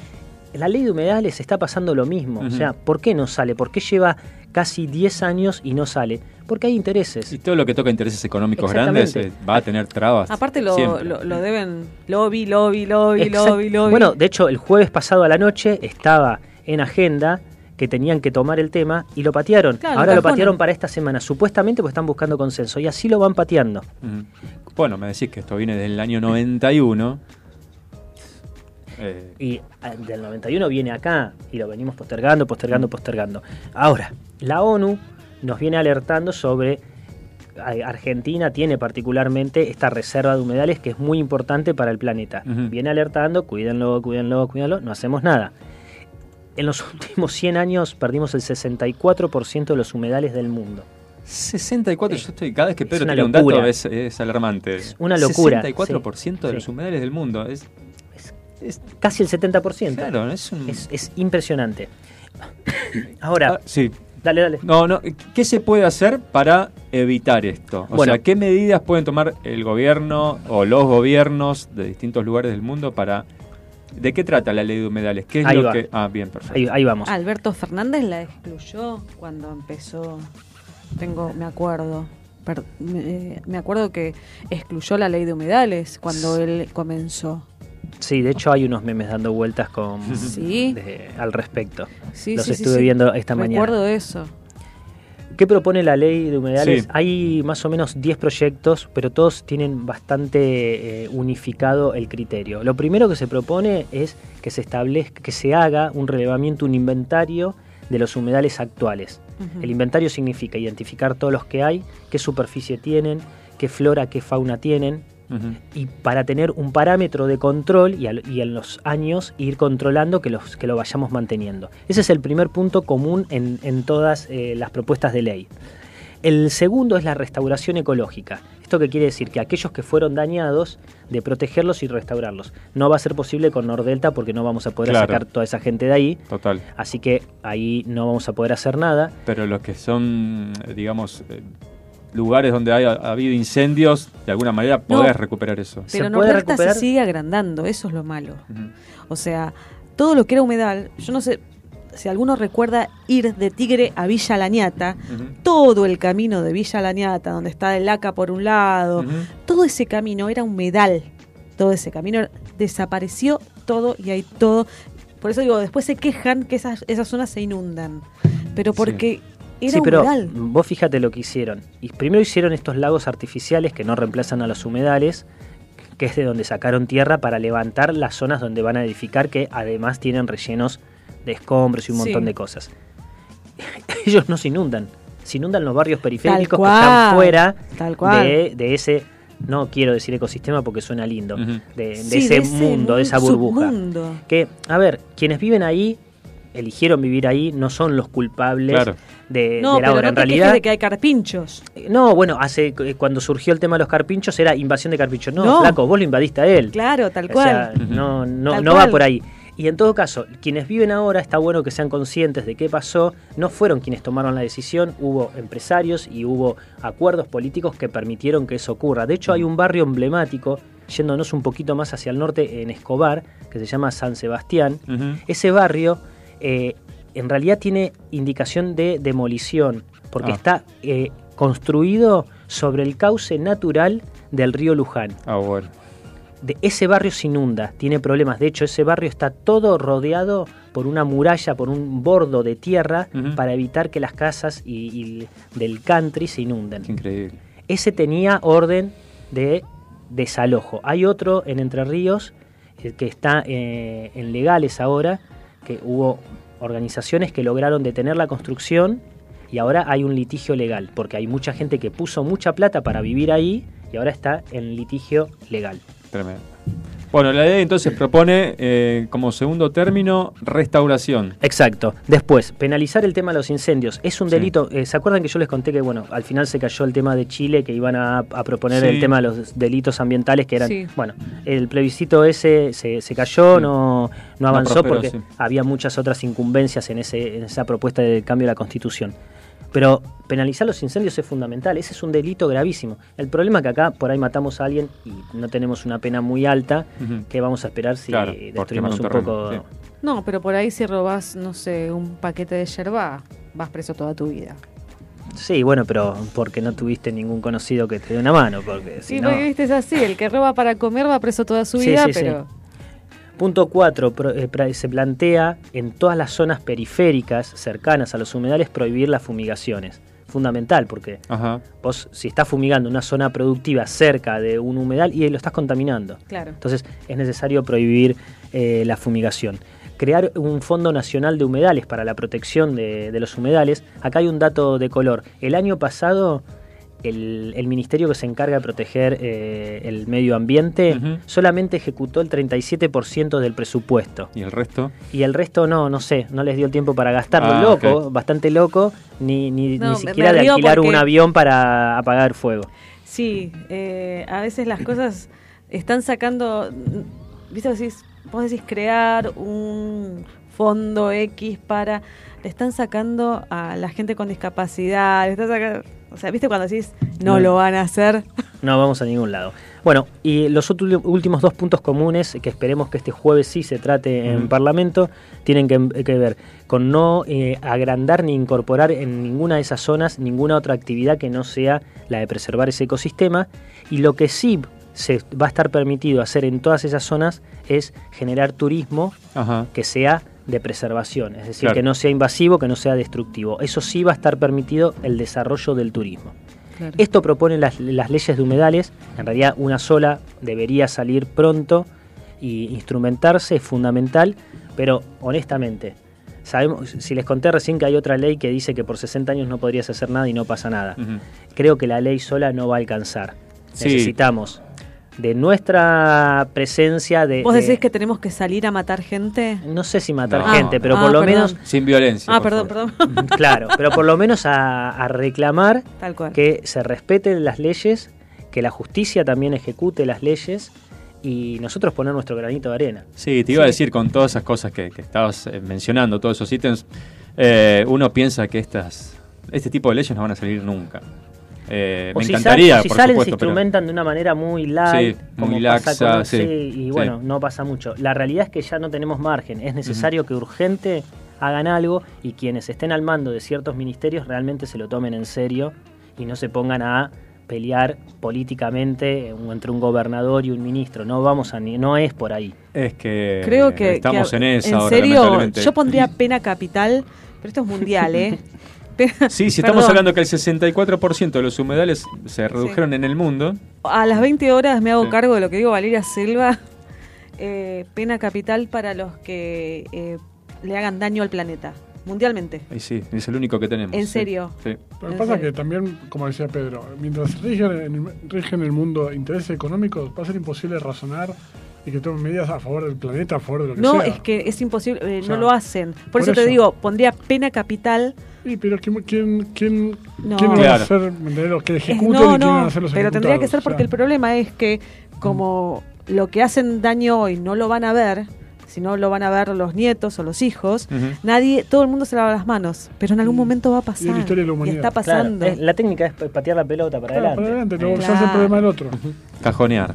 Speaker 8: La ley de humedales está pasando lo mismo, o sea, ¿por qué no sale? ¿Por qué lleva casi 10 años y no sale? Porque hay intereses.
Speaker 1: Y todo lo que toca intereses económicos grandes eh, va a tener trabas.
Speaker 5: aparte lo, lo, lo deben lobby, lobby, lobby,
Speaker 8: Exact-
Speaker 5: lobby, lobby.
Speaker 8: Bueno, de hecho, el jueves pasado a la noche estaba en agenda que tenían que tomar el tema y lo patearon.
Speaker 5: Claro,
Speaker 8: Ahora lo patearon para esta semana, supuestamente porque están buscando consenso y así lo van pateando.
Speaker 1: Bueno, me decís que esto viene del año 91. Eh,
Speaker 8: Y ah, del 91 viene acá y lo venimos postergando, postergando, postergando. Ahora, la ONU nos viene alertando sobre a- Argentina tiene particularmente esta reserva de humedales que es muy importante para el planeta. Viene alertando, cuídenlo, cuídenlo, cuídenlo, no hacemos nada. En los últimos 100 años perdimos el 64% de los humedales del mundo.
Speaker 1: 64, yo estoy, cada vez que Pedro tiene un
Speaker 8: locura.
Speaker 1: dato es, es alarmante. Es
Speaker 8: una locura,
Speaker 1: 64% de
Speaker 8: sí,
Speaker 1: los
Speaker 8: sí.
Speaker 1: humedales del mundo. Es,
Speaker 8: Es casi el 70%.
Speaker 1: claro, es un...
Speaker 8: Es, es impresionante. Ahora,
Speaker 1: Ah, sí.
Speaker 8: Dale, dale.
Speaker 1: No, no, ¿qué se puede hacer para evitar esto? O
Speaker 8: Bueno.
Speaker 1: sea, ¿qué medidas pueden tomar el gobierno o los gobiernos de distintos lugares del mundo para... ¿De qué trata la ley de humedales? ¿Qué es
Speaker 8: Ahí
Speaker 1: lo
Speaker 8: va.
Speaker 1: que...? Ah, bien, perfecto.
Speaker 8: Ahí, ahí vamos.
Speaker 5: Alberto Fernández la excluyó cuando empezó. Tengo, me acuerdo. per- me, eh, me acuerdo que excluyó la ley de humedales cuando él comenzó.
Speaker 8: Sí, de hecho hay unos memes dando vueltas con
Speaker 5: Sí.
Speaker 8: de- al respecto.
Speaker 5: Sí,
Speaker 8: Los
Speaker 5: sí,
Speaker 8: estuve
Speaker 5: sí.
Speaker 8: viendo esta mañana.
Speaker 5: Recuerdo eso.
Speaker 8: ¿Qué propone la ley de humedales?
Speaker 1: Sí.
Speaker 8: Hay más o menos 10 proyectos, pero todos tienen bastante eh, unificado el criterio. Lo primero que se propone es que se establezca, que se haga un relevamiento, un inventario de los humedales actuales. El inventario significa identificar todos los que hay, qué superficie tienen, qué flora, qué fauna tienen, Y para tener un parámetro de control y, al- y en los años ir controlando que, los, que lo vayamos manteniendo. Ese es el primer punto común en, en todas eh, las propuestas de ley. El segundo es la restauración ecológica. ¿Esto qué quiere decir? Que aquellos que fueron dañados, de protegerlos y restaurarlos. No va a ser posible con Nordelta porque no vamos a poder
Speaker 1: Claro.
Speaker 8: sacar toda esa gente de ahí.
Speaker 1: Total.
Speaker 8: Así que ahí no vamos a poder hacer nada.
Speaker 1: Pero los que son, digamos, eh, lugares donde haya ha habido incendios, de alguna manera
Speaker 5: No.
Speaker 1: podés recuperar eso.
Speaker 5: Pero Nordelta se sigue agrandando, eso es lo malo. O sea, todo lo que era humedal, yo no sé si alguno recuerda ir de Tigre a Villa Lañata, todo el camino de Villa Lañata, donde está el Laca por un lado, todo ese camino era humedal. Todo ese camino desapareció todo y hay todo. Por eso digo, después se quejan que esas, esas zonas se inundan. Pero porque era
Speaker 8: sí, pero
Speaker 5: humedal.
Speaker 8: vos fíjate lo que hicieron. Y primero hicieron estos lagos artificiales que no reemplazan a los humedales, que es de donde sacaron tierra para levantar las zonas donde van a edificar, que además tienen rellenos de escombros y un
Speaker 5: Sí.
Speaker 8: montón de cosas. Ellos no se inundan, se inundan los barrios periféricos que
Speaker 5: cual,
Speaker 8: están fuera
Speaker 5: tal cual.
Speaker 8: de, de ese, no quiero decir ecosistema porque suena lindo, de, de
Speaker 5: Sí,
Speaker 8: ese
Speaker 5: de ese
Speaker 8: mundo, de esa burbuja.
Speaker 5: submundo.
Speaker 8: Que, a ver, quienes viven ahí, eligieron vivir ahí, no son los culpables
Speaker 1: Claro.
Speaker 8: de,
Speaker 5: No,
Speaker 8: de la
Speaker 5: pero
Speaker 8: obra.
Speaker 5: no
Speaker 8: en
Speaker 5: te
Speaker 8: realidad,
Speaker 5: de que hay carpinchos.
Speaker 8: no, bueno, hace eh, cuando surgió el tema de los carpinchos era invasión de carpinchos. No,
Speaker 5: No.
Speaker 8: flaco, vos lo invadiste a él.
Speaker 5: Claro, tal
Speaker 8: O
Speaker 5: cual.
Speaker 8: sea, no, no,
Speaker 5: Tal
Speaker 8: no va por ahí. Y en todo caso, quienes viven ahora está bueno que sean conscientes de qué pasó. No fueron quienes tomaron la decisión, hubo empresarios y hubo acuerdos políticos que permitieron que eso ocurra. De hecho, hay un barrio emblemático, yéndonos un poquito más hacia el norte, en Escobar, que se llama San Sebastián. Ese barrio eh, en realidad tiene indicación de demolición, porque
Speaker 1: Ah.
Speaker 8: está eh, construido sobre el cauce natural del río Luján.
Speaker 1: Ah, bueno.
Speaker 8: De ese barrio se inunda, tiene problemas. De hecho, ese barrio está todo rodeado por una muralla, por un bordo de tierra, para evitar que las casas y, y del country se inunden.
Speaker 1: Increíble.
Speaker 8: Ese tenía orden de desalojo. Hay otro en Entre Ríos eh, que está eh, en legales ahora, que hubo organizaciones que lograron detener la construcción y ahora hay un litigio legal, porque hay mucha gente que puso mucha plata para vivir ahí y ahora está en litigio legal.
Speaker 1: Tremendo. Bueno, la ley entonces propone eh, como segundo término restauración.
Speaker 8: Exacto. Después, penalizar el tema de los incendios. Es un
Speaker 1: Sí.
Speaker 8: delito. eh, ¿Se acuerdan que yo les conté que, bueno, al final se cayó el tema de Chile, que iban a, a proponer
Speaker 1: Sí.
Speaker 8: el tema de los delitos ambientales, que eran.
Speaker 1: Sí.
Speaker 8: Bueno, el plebiscito ese se, se cayó,
Speaker 1: Sí.
Speaker 8: no, no
Speaker 1: No
Speaker 8: avanzó
Speaker 1: prosperó,
Speaker 8: porque
Speaker 1: sí.
Speaker 8: había muchas otras incumbencias en, ese, en esa propuesta de cambio de la Constitución. Pero penalizar los incendios es fundamental, ese es un delito gravísimo. El problema es que acá por ahí matamos a alguien y no tenemos una pena muy alta,
Speaker 1: Ujú.
Speaker 8: que vamos a esperar si
Speaker 1: Claro,
Speaker 8: destruimos
Speaker 1: un
Speaker 8: un,
Speaker 1: terreno,
Speaker 8: poco...
Speaker 1: sí.
Speaker 5: No, pero por ahí si robás, no sé, un paquete de yerba, vas preso toda tu vida.
Speaker 8: Sí, bueno, pero porque no tuviste ningún conocido que te dé una mano, porque si
Speaker 5: Sí,
Speaker 8: no...
Speaker 5: porque viste, es así, el que roba para comer va preso toda su
Speaker 8: Sí,
Speaker 5: vida,
Speaker 8: sí, sí.
Speaker 5: pero...
Speaker 8: Punto 4. se plantea en todas las zonas periféricas cercanas a los humedales prohibir las fumigaciones. Fundamental, porque
Speaker 1: Ajá.
Speaker 8: vos si estás fumigando una zona productiva cerca de un humedal y lo estás contaminando.
Speaker 5: Claro.
Speaker 8: Entonces es necesario prohibir eh, la fumigación. Crear un Fondo Nacional de Humedales para la protección de, de los humedales. Acá hay un dato de color. El año pasado, el, el ministerio que se encarga de proteger eh, el medio ambiente solamente ejecutó el 37% del presupuesto.
Speaker 1: ¿Y el resto?
Speaker 8: Y el resto no, no sé, no les dio el tiempo para gastarlo.
Speaker 1: Ah,
Speaker 8: loco,
Speaker 1: ok.
Speaker 8: bastante loco, ni, ni,
Speaker 5: No,
Speaker 8: ni siquiera de alquilar
Speaker 5: porque-
Speaker 8: un avión para apagar fuego.
Speaker 5: Sí, eh, a veces las cosas están sacando, viste, vos decís, vos decís crear un fondo X para, le están sacando a la gente con discapacidad, le están sacando, o sea, viste cuando decís, no,
Speaker 8: No.
Speaker 5: lo van a hacer.
Speaker 8: No vamos a ningún lado. Bueno, y los últimos dos puntos comunes que esperemos que este jueves sí se trate en. Parlamento tienen que, que ver con no eh, agrandar ni incorporar en ninguna de esas zonas ninguna otra actividad que no sea la de preservar ese ecosistema. Y lo que sí se va a estar permitido hacer en todas esas zonas es generar turismo
Speaker 1: Ajá.
Speaker 8: que sea de preservación, es decir,
Speaker 1: Claro.
Speaker 8: que no sea invasivo, que no sea destructivo. Eso sí va a estar permitido el desarrollo del turismo. Esto propone las, las leyes de humedales, en realidad una sola debería salir pronto y instrumentarse, es fundamental, pero honestamente, sabemos, si les conté recién que hay otra ley que dice que por 60 años no podrías hacer nada y no pasa nada, creo que la ley sola no va a alcanzar.
Speaker 1: Sí.
Speaker 8: Necesitamos de nuestra presencia de...
Speaker 5: ¿Vos
Speaker 8: de-
Speaker 5: decís que tenemos que salir a matar gente?
Speaker 8: no sé si matar
Speaker 5: No.
Speaker 8: gente, pero
Speaker 5: Ah,
Speaker 8: por lo
Speaker 5: perdón.
Speaker 8: menos...
Speaker 1: Sin violencia.
Speaker 5: Ah, perdón,
Speaker 1: favor.
Speaker 5: perdón.
Speaker 8: Claro, pero por lo menos a, a reclamar
Speaker 5: Tal cual.
Speaker 8: que se respeten las leyes que la justicia también ejecute las leyes y nosotros poner nuestro granito de arena.
Speaker 1: Sí, te iba a decir con todas esas cosas que, que estabas eh, mencionando, todos esos ítems, eh, uno piensa que estas, este tipo de leyes no van a salir nunca. Eh,
Speaker 8: O
Speaker 1: me
Speaker 8: si
Speaker 1: encantaría,
Speaker 8: sal- o si
Speaker 1: por
Speaker 8: salen, se
Speaker 1: pero-
Speaker 8: instrumentan de una manera muy light,
Speaker 1: Sí,
Speaker 8: como
Speaker 1: muy
Speaker 8: pasa
Speaker 1: laxa,
Speaker 8: con-
Speaker 1: sí,
Speaker 8: y
Speaker 1: sí.
Speaker 8: bueno, no pasa mucho. La realidad es que ya no tenemos margen, es necesario que urgente hagan algo y quienes estén al mando de ciertos ministerios realmente se lo tomen en serio y no se pongan a pelear políticamente entre un gobernador y un ministro. No vamos a ni, no es por ahí.
Speaker 1: Es que
Speaker 5: Creo que.
Speaker 1: estamos
Speaker 5: que-
Speaker 1: en esa ahora,
Speaker 5: serio, yo pondría pena capital, pero esto es mundial, ¿eh?
Speaker 1: Sí, si estamos
Speaker 5: Perdón.
Speaker 1: hablando que el 64% de los humedales se redujeron en el mundo,
Speaker 5: A las 20 horas me hago cargo de lo que digo Valeria Selva. Eh, pena capital para los que eh, le hagan daño al planeta, mundialmente.
Speaker 1: y sí, es el único que tenemos.
Speaker 5: ¿En
Speaker 1: sí,
Speaker 5: serio?
Speaker 1: sí.
Speaker 7: Lo que
Speaker 5: En
Speaker 7: pasa es
Speaker 5: serio.
Speaker 7: que también, como decía Pedro, mientras rigen rigen el mundo intereses económicos, va a ser imposible razonar y que tomen medidas a favor del planeta, a favor de lo que
Speaker 5: No,
Speaker 7: sea.
Speaker 5: es que es imposible, eh,
Speaker 7: O sea,
Speaker 5: no lo hacen. Por,
Speaker 7: por
Speaker 5: eso, te
Speaker 7: eso.
Speaker 5: digo, pondría pena capital.
Speaker 7: Sí, pero ¿quién, quién, quién,
Speaker 5: No.
Speaker 7: quién va
Speaker 1: Claro.
Speaker 7: a hacer de los que
Speaker 5: Eh,
Speaker 7: ejecuten
Speaker 5: no,
Speaker 7: y quién van
Speaker 5: no,
Speaker 7: a hacer los
Speaker 5: pero tendría que ser porque
Speaker 7: O
Speaker 5: el
Speaker 7: sea,
Speaker 5: problema es que como lo que hacen daño hoy no lo van a ver, si no lo van a ver los nietos o los hijos,
Speaker 8: Ujú.
Speaker 5: nadie, todo el mundo se lava las manos, pero en algún momento va a pasar.
Speaker 7: Y la historia de la humanidad.
Speaker 5: está pasando.
Speaker 8: Claro, es- la técnica es patear la pelota para
Speaker 7: Claro,
Speaker 8: adelante.
Speaker 7: para adelante, luego
Speaker 8: Eh,
Speaker 7: se hace el problema del otro.
Speaker 1: Cajonear.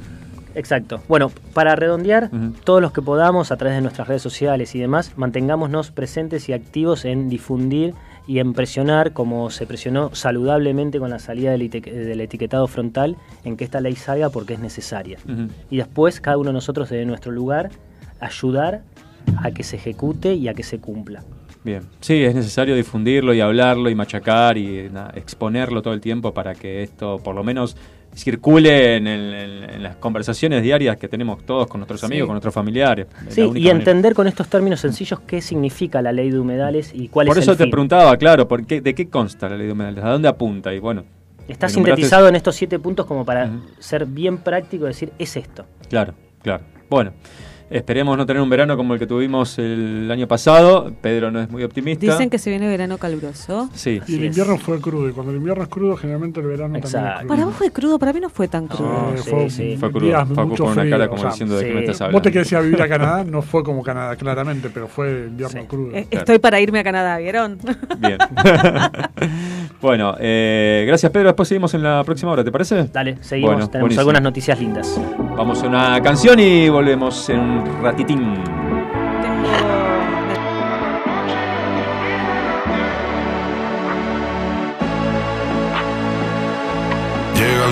Speaker 8: Exacto. Bueno, para redondear, todos los que podamos a través de nuestras redes sociales y demás, mantengámonos presentes y activos en difundir y en presionar, como se presionó saludablemente con la salida del, del etiquetado frontal, en que esta ley salga porque es necesaria. Y después, cada uno de nosotros desde nuestro lugar, ayudar a que se ejecute y a que se cumpla.
Speaker 1: Bien. Sí, es necesario difundirlo y hablarlo y machacar y exponerlo todo el tiempo para que esto por lo menos circule en, el- en- las conversaciones diarias que tenemos todos con nuestros
Speaker 8: Sí.
Speaker 1: amigos, con nuestros familiares. Es
Speaker 8: Sí, y
Speaker 1: manera.
Speaker 8: entender con estos términos sencillos qué significa la ley de humedales y cuál
Speaker 1: Por
Speaker 8: es
Speaker 1: eso
Speaker 8: el
Speaker 1: te
Speaker 8: fin.
Speaker 1: preguntaba, claro, ¿por qué, ¿de qué consta la ley de humedales? ¿A dónde apunta? Y bueno.
Speaker 8: Está sintetizado en estos siete puntos como para ser bien práctico y decir, es esto.
Speaker 1: Claro, claro. Bueno, esperemos no tener un verano como el que tuvimos el año pasado. Pedro no es muy optimista.
Speaker 5: Dicen que se viene verano caluroso.
Speaker 1: Sí.
Speaker 7: Y el invierno fue crudo, y cuando el invierno es crudo, generalmente el verano también es crudo.
Speaker 5: Para vos fue crudo, para mí no fue tan crudo.
Speaker 7: Eh, fue,
Speaker 1: Fue crudo.
Speaker 7: días
Speaker 1: Facu
Speaker 7: mucho
Speaker 1: con una
Speaker 7: frío,
Speaker 1: cara como
Speaker 7: o sea,
Speaker 1: diciendo de qué me estás
Speaker 7: Vos
Speaker 1: hablando.
Speaker 7: te querés ir a vivir a Canadá, no fue como Canadá, claramente, pero fue invierno crudo.
Speaker 5: Eh, Estoy para irme a Canadá, ¿vieron?
Speaker 1: Bien. bueno, eh, gracias Pedro. Después seguimos en la próxima hora, ¿te parece?
Speaker 8: Dale, seguimos.
Speaker 1: Bueno,
Speaker 8: Tenemos
Speaker 1: buenísimo.
Speaker 8: algunas noticias lindas.
Speaker 1: Vamos a una canción y volvemos en un ratitín.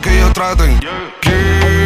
Speaker 14: que ellos traten. Quédate,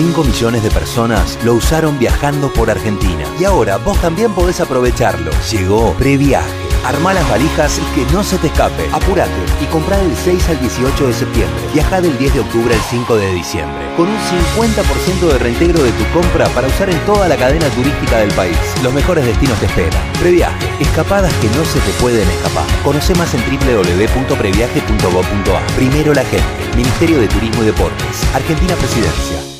Speaker 15: 5 millones de personas lo usaron viajando por Argentina. Y ahora vos también podés aprovecharlo. Llegó Previaje. Armá las valijas y que no se te escape. Apurate y comprá del 6 al 18 de septiembre. Viajá del 10 de octubre al 5 de diciembre. Con un 50% de reintegro de tu compra para usar en toda la cadena turística del país. Los mejores destinos te esperan. Previaje. Escapadas que no se te pueden escapar. Conoce más en www.previaje.gov.ar. Primero la gente. Ministerio de Turismo y Deportes. Argentina Presidencia.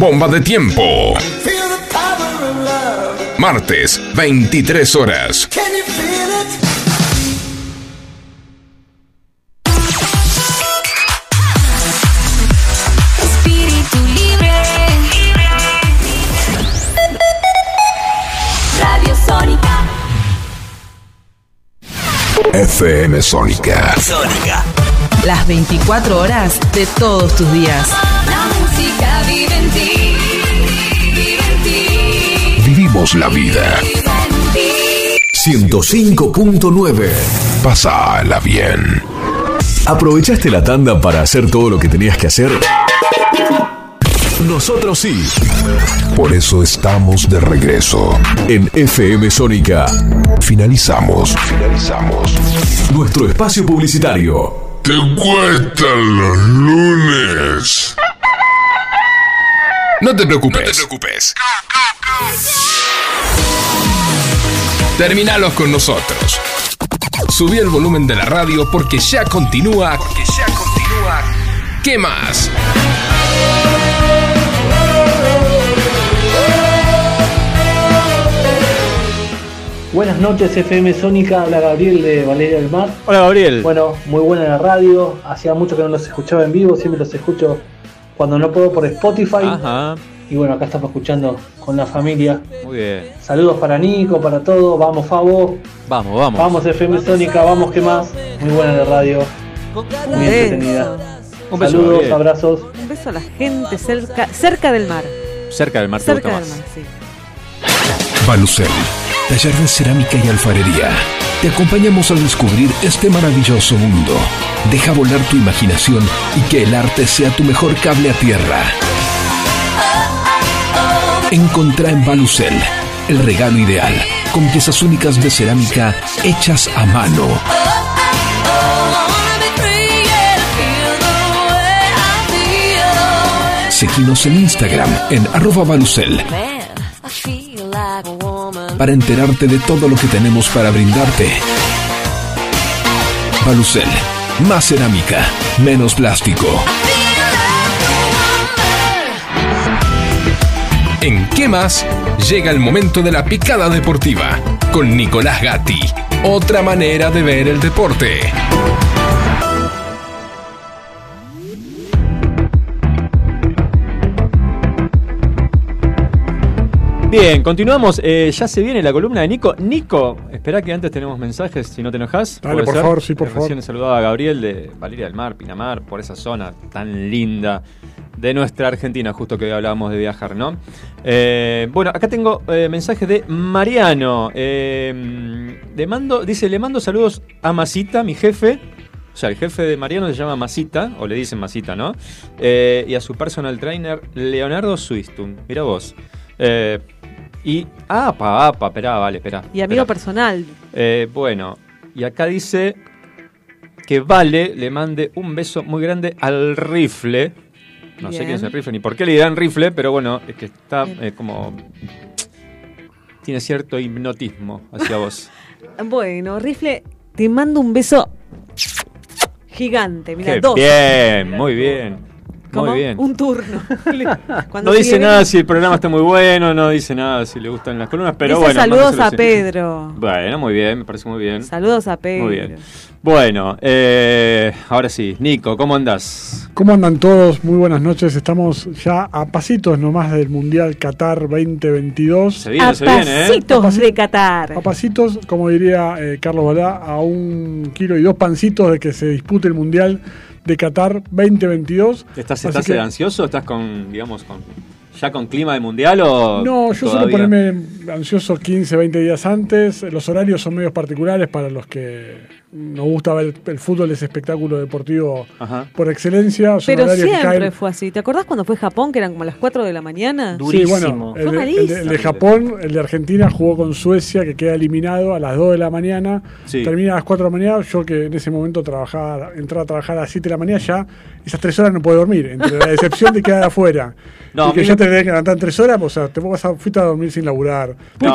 Speaker 6: Bomba de tiempo. Martes, 23 horas.
Speaker 3: Espíritu libre. Radio Sónica.
Speaker 6: FM Sónica.
Speaker 16: Sónica. Las 24 horas de todos tus días.
Speaker 3: Música vive en ti. Vive en ti.
Speaker 6: Vivimos la vida.
Speaker 3: Vive en ti.
Speaker 6: 105.9. Pásala bien. ¿Aprovechaste la tanda para hacer todo lo que tenías que hacer? Nosotros sí. Por eso estamos de regreso. En FM Sónica. Finalizamos. Finalizamos. Nuestro espacio publicitario.
Speaker 14: ¿Te cuestan los lunes?
Speaker 6: No te preocupes. No te preocupes. Terminalos con nosotros. Subí el volumen de la radio porque ya continúa. Porque ya continúa. ¿Qué más?
Speaker 17: Buenas noches, FM Sónica. Habla Gabriel de Valeria del Mar.
Speaker 1: Hola, Gabriel.
Speaker 17: Bueno, muy buena la radio. Hacía mucho que no los escuchaba en vivo. Siempre los escucho cuando no puedo por Spotify.
Speaker 1: Ajá.
Speaker 17: Y bueno, acá estamos escuchando con la familia.
Speaker 1: Muy bien.
Speaker 17: Saludos para Nico, para todos. Vamos, Fabo.
Speaker 1: Vamos, vamos.
Speaker 17: Vamos, FM Sónica. Vamos, ¿qué más? Muy buena la radio. Muy entretenida.
Speaker 1: Un beso,
Speaker 17: Saludos,
Speaker 1: Gabriel.
Speaker 17: abrazos.
Speaker 5: Un beso a la gente cerca, cerca del mar.
Speaker 1: Cerca del mar te
Speaker 5: Cerca
Speaker 1: gusta
Speaker 5: del
Speaker 1: más.
Speaker 5: mar, sí.
Speaker 6: Balucel, taller de cerámica y alfarería. Te acompañamos a descubrir este maravilloso mundo. Deja volar tu imaginación y que el arte sea tu mejor cable a tierra. Encontrá en Balucel el regalo ideal, con piezas únicas de cerámica hechas a mano. Seguinos en Instagram en arroba Balucel para enterarte de todo lo que tenemos para brindarte. Balucel, más cerámica, menos plástico. En ¿Qué más? Llega el momento de la picada deportiva con Nicolás Gatti. Otra manera de ver el deporte.
Speaker 1: Bien, continuamos. Eh, ya se viene la columna de Nico. Nico, espera que antes tenemos mensajes, si no te enojas.
Speaker 7: Dale,
Speaker 1: ¿puede
Speaker 7: por
Speaker 1: ser?
Speaker 7: favor, sí, por
Speaker 1: Eh,
Speaker 7: favor.
Speaker 1: Recién saludaba a Gabriel de Valeria del Mar, Pinamar, por esa zona tan linda de nuestra Argentina, justo que hoy hablábamos de viajar, ¿no? Eh, bueno, acá tengo mensajes de Mariano. Le mando, dice, le mando saludos a Masita, mi jefe. O sea, el jefe de Mariano se llama Masita, o le dicen Masita, ¿no? Eh, y a su personal trainer, Leonardo Suistun. Mira vos. Eh, y. Ah, pa, apa, esperá, vale, esperá.
Speaker 5: Y amigo
Speaker 1: esperá.
Speaker 5: personal.
Speaker 1: Eh, bueno, y acá dice que Vale le mande un beso muy grande al rifle. No sé quién es el rifle ni por qué le dirán rifle, pero bueno, es que está eh, como. Tiene cierto hipnotismo hacia vos.
Speaker 5: Bueno, Rifle, te mando un beso gigante. Mira, dos.
Speaker 1: bien, muy bien.
Speaker 5: ¿Cómo?
Speaker 1: Muy bien.
Speaker 5: Un turno. Cuando
Speaker 1: no dice nada si el programa está muy bueno, no dice nada si le gustan las columnas, pero
Speaker 5: Dice
Speaker 1: bueno.
Speaker 5: saludos a. Pedro.
Speaker 1: Bueno, muy bien, me parece muy bien.
Speaker 5: Saludos a Pedro.
Speaker 1: Muy bien. Bueno, eh, ahora sí, Nico, ¿cómo andás?
Speaker 7: ¿Cómo andan todos? Muy buenas noches. Estamos ya a pasitos nomás del Mundial Qatar 2022.
Speaker 1: Se viene,
Speaker 5: a
Speaker 1: se viene, ¿eh?
Speaker 5: pasitos de Qatar.
Speaker 7: A pasitos, como diría eh, Carlos Balá, a un kilo y dos pancitos de que se dispute el Mundial de Qatar 2022.
Speaker 1: ¿Estás, estás
Speaker 7: que-
Speaker 1: ansioso? ¿Estás con, digamos, con ya con clima de mundial o
Speaker 7: No, yo suelo
Speaker 1: todavía?
Speaker 7: ponerme ansioso 15, 20 días antes. Los horarios son medios particulares para los que nos gusta ver el fútbol, ese espectáculo deportivo
Speaker 1: Ajá.
Speaker 7: por excelencia.
Speaker 5: Pero siempre
Speaker 7: caen-
Speaker 5: fue así. ¿Te acordás cuando fue Japón, que eran como las 4 de la mañana?
Speaker 7: Sí, bueno, el,
Speaker 5: Fue
Speaker 7: de- el
Speaker 5: malísimo.
Speaker 7: el de Japón, el de Argentina jugó con Suecia, que queda eliminado a las 2 de la mañana.
Speaker 1: Sí.
Speaker 7: Termina a las 4 de la mañana. Yo que en ese momento trabajaba, entraba a trabajar a las 7 de la mañana, ya esas 3 horas no puedo dormir. Entre la decepción de quedar afuera
Speaker 1: No,
Speaker 7: y
Speaker 1: a
Speaker 7: que ya te tenés que levantar en 3 horas, pues, o sea, te vas a, fuiste a dormir sin laburar.
Speaker 1: No.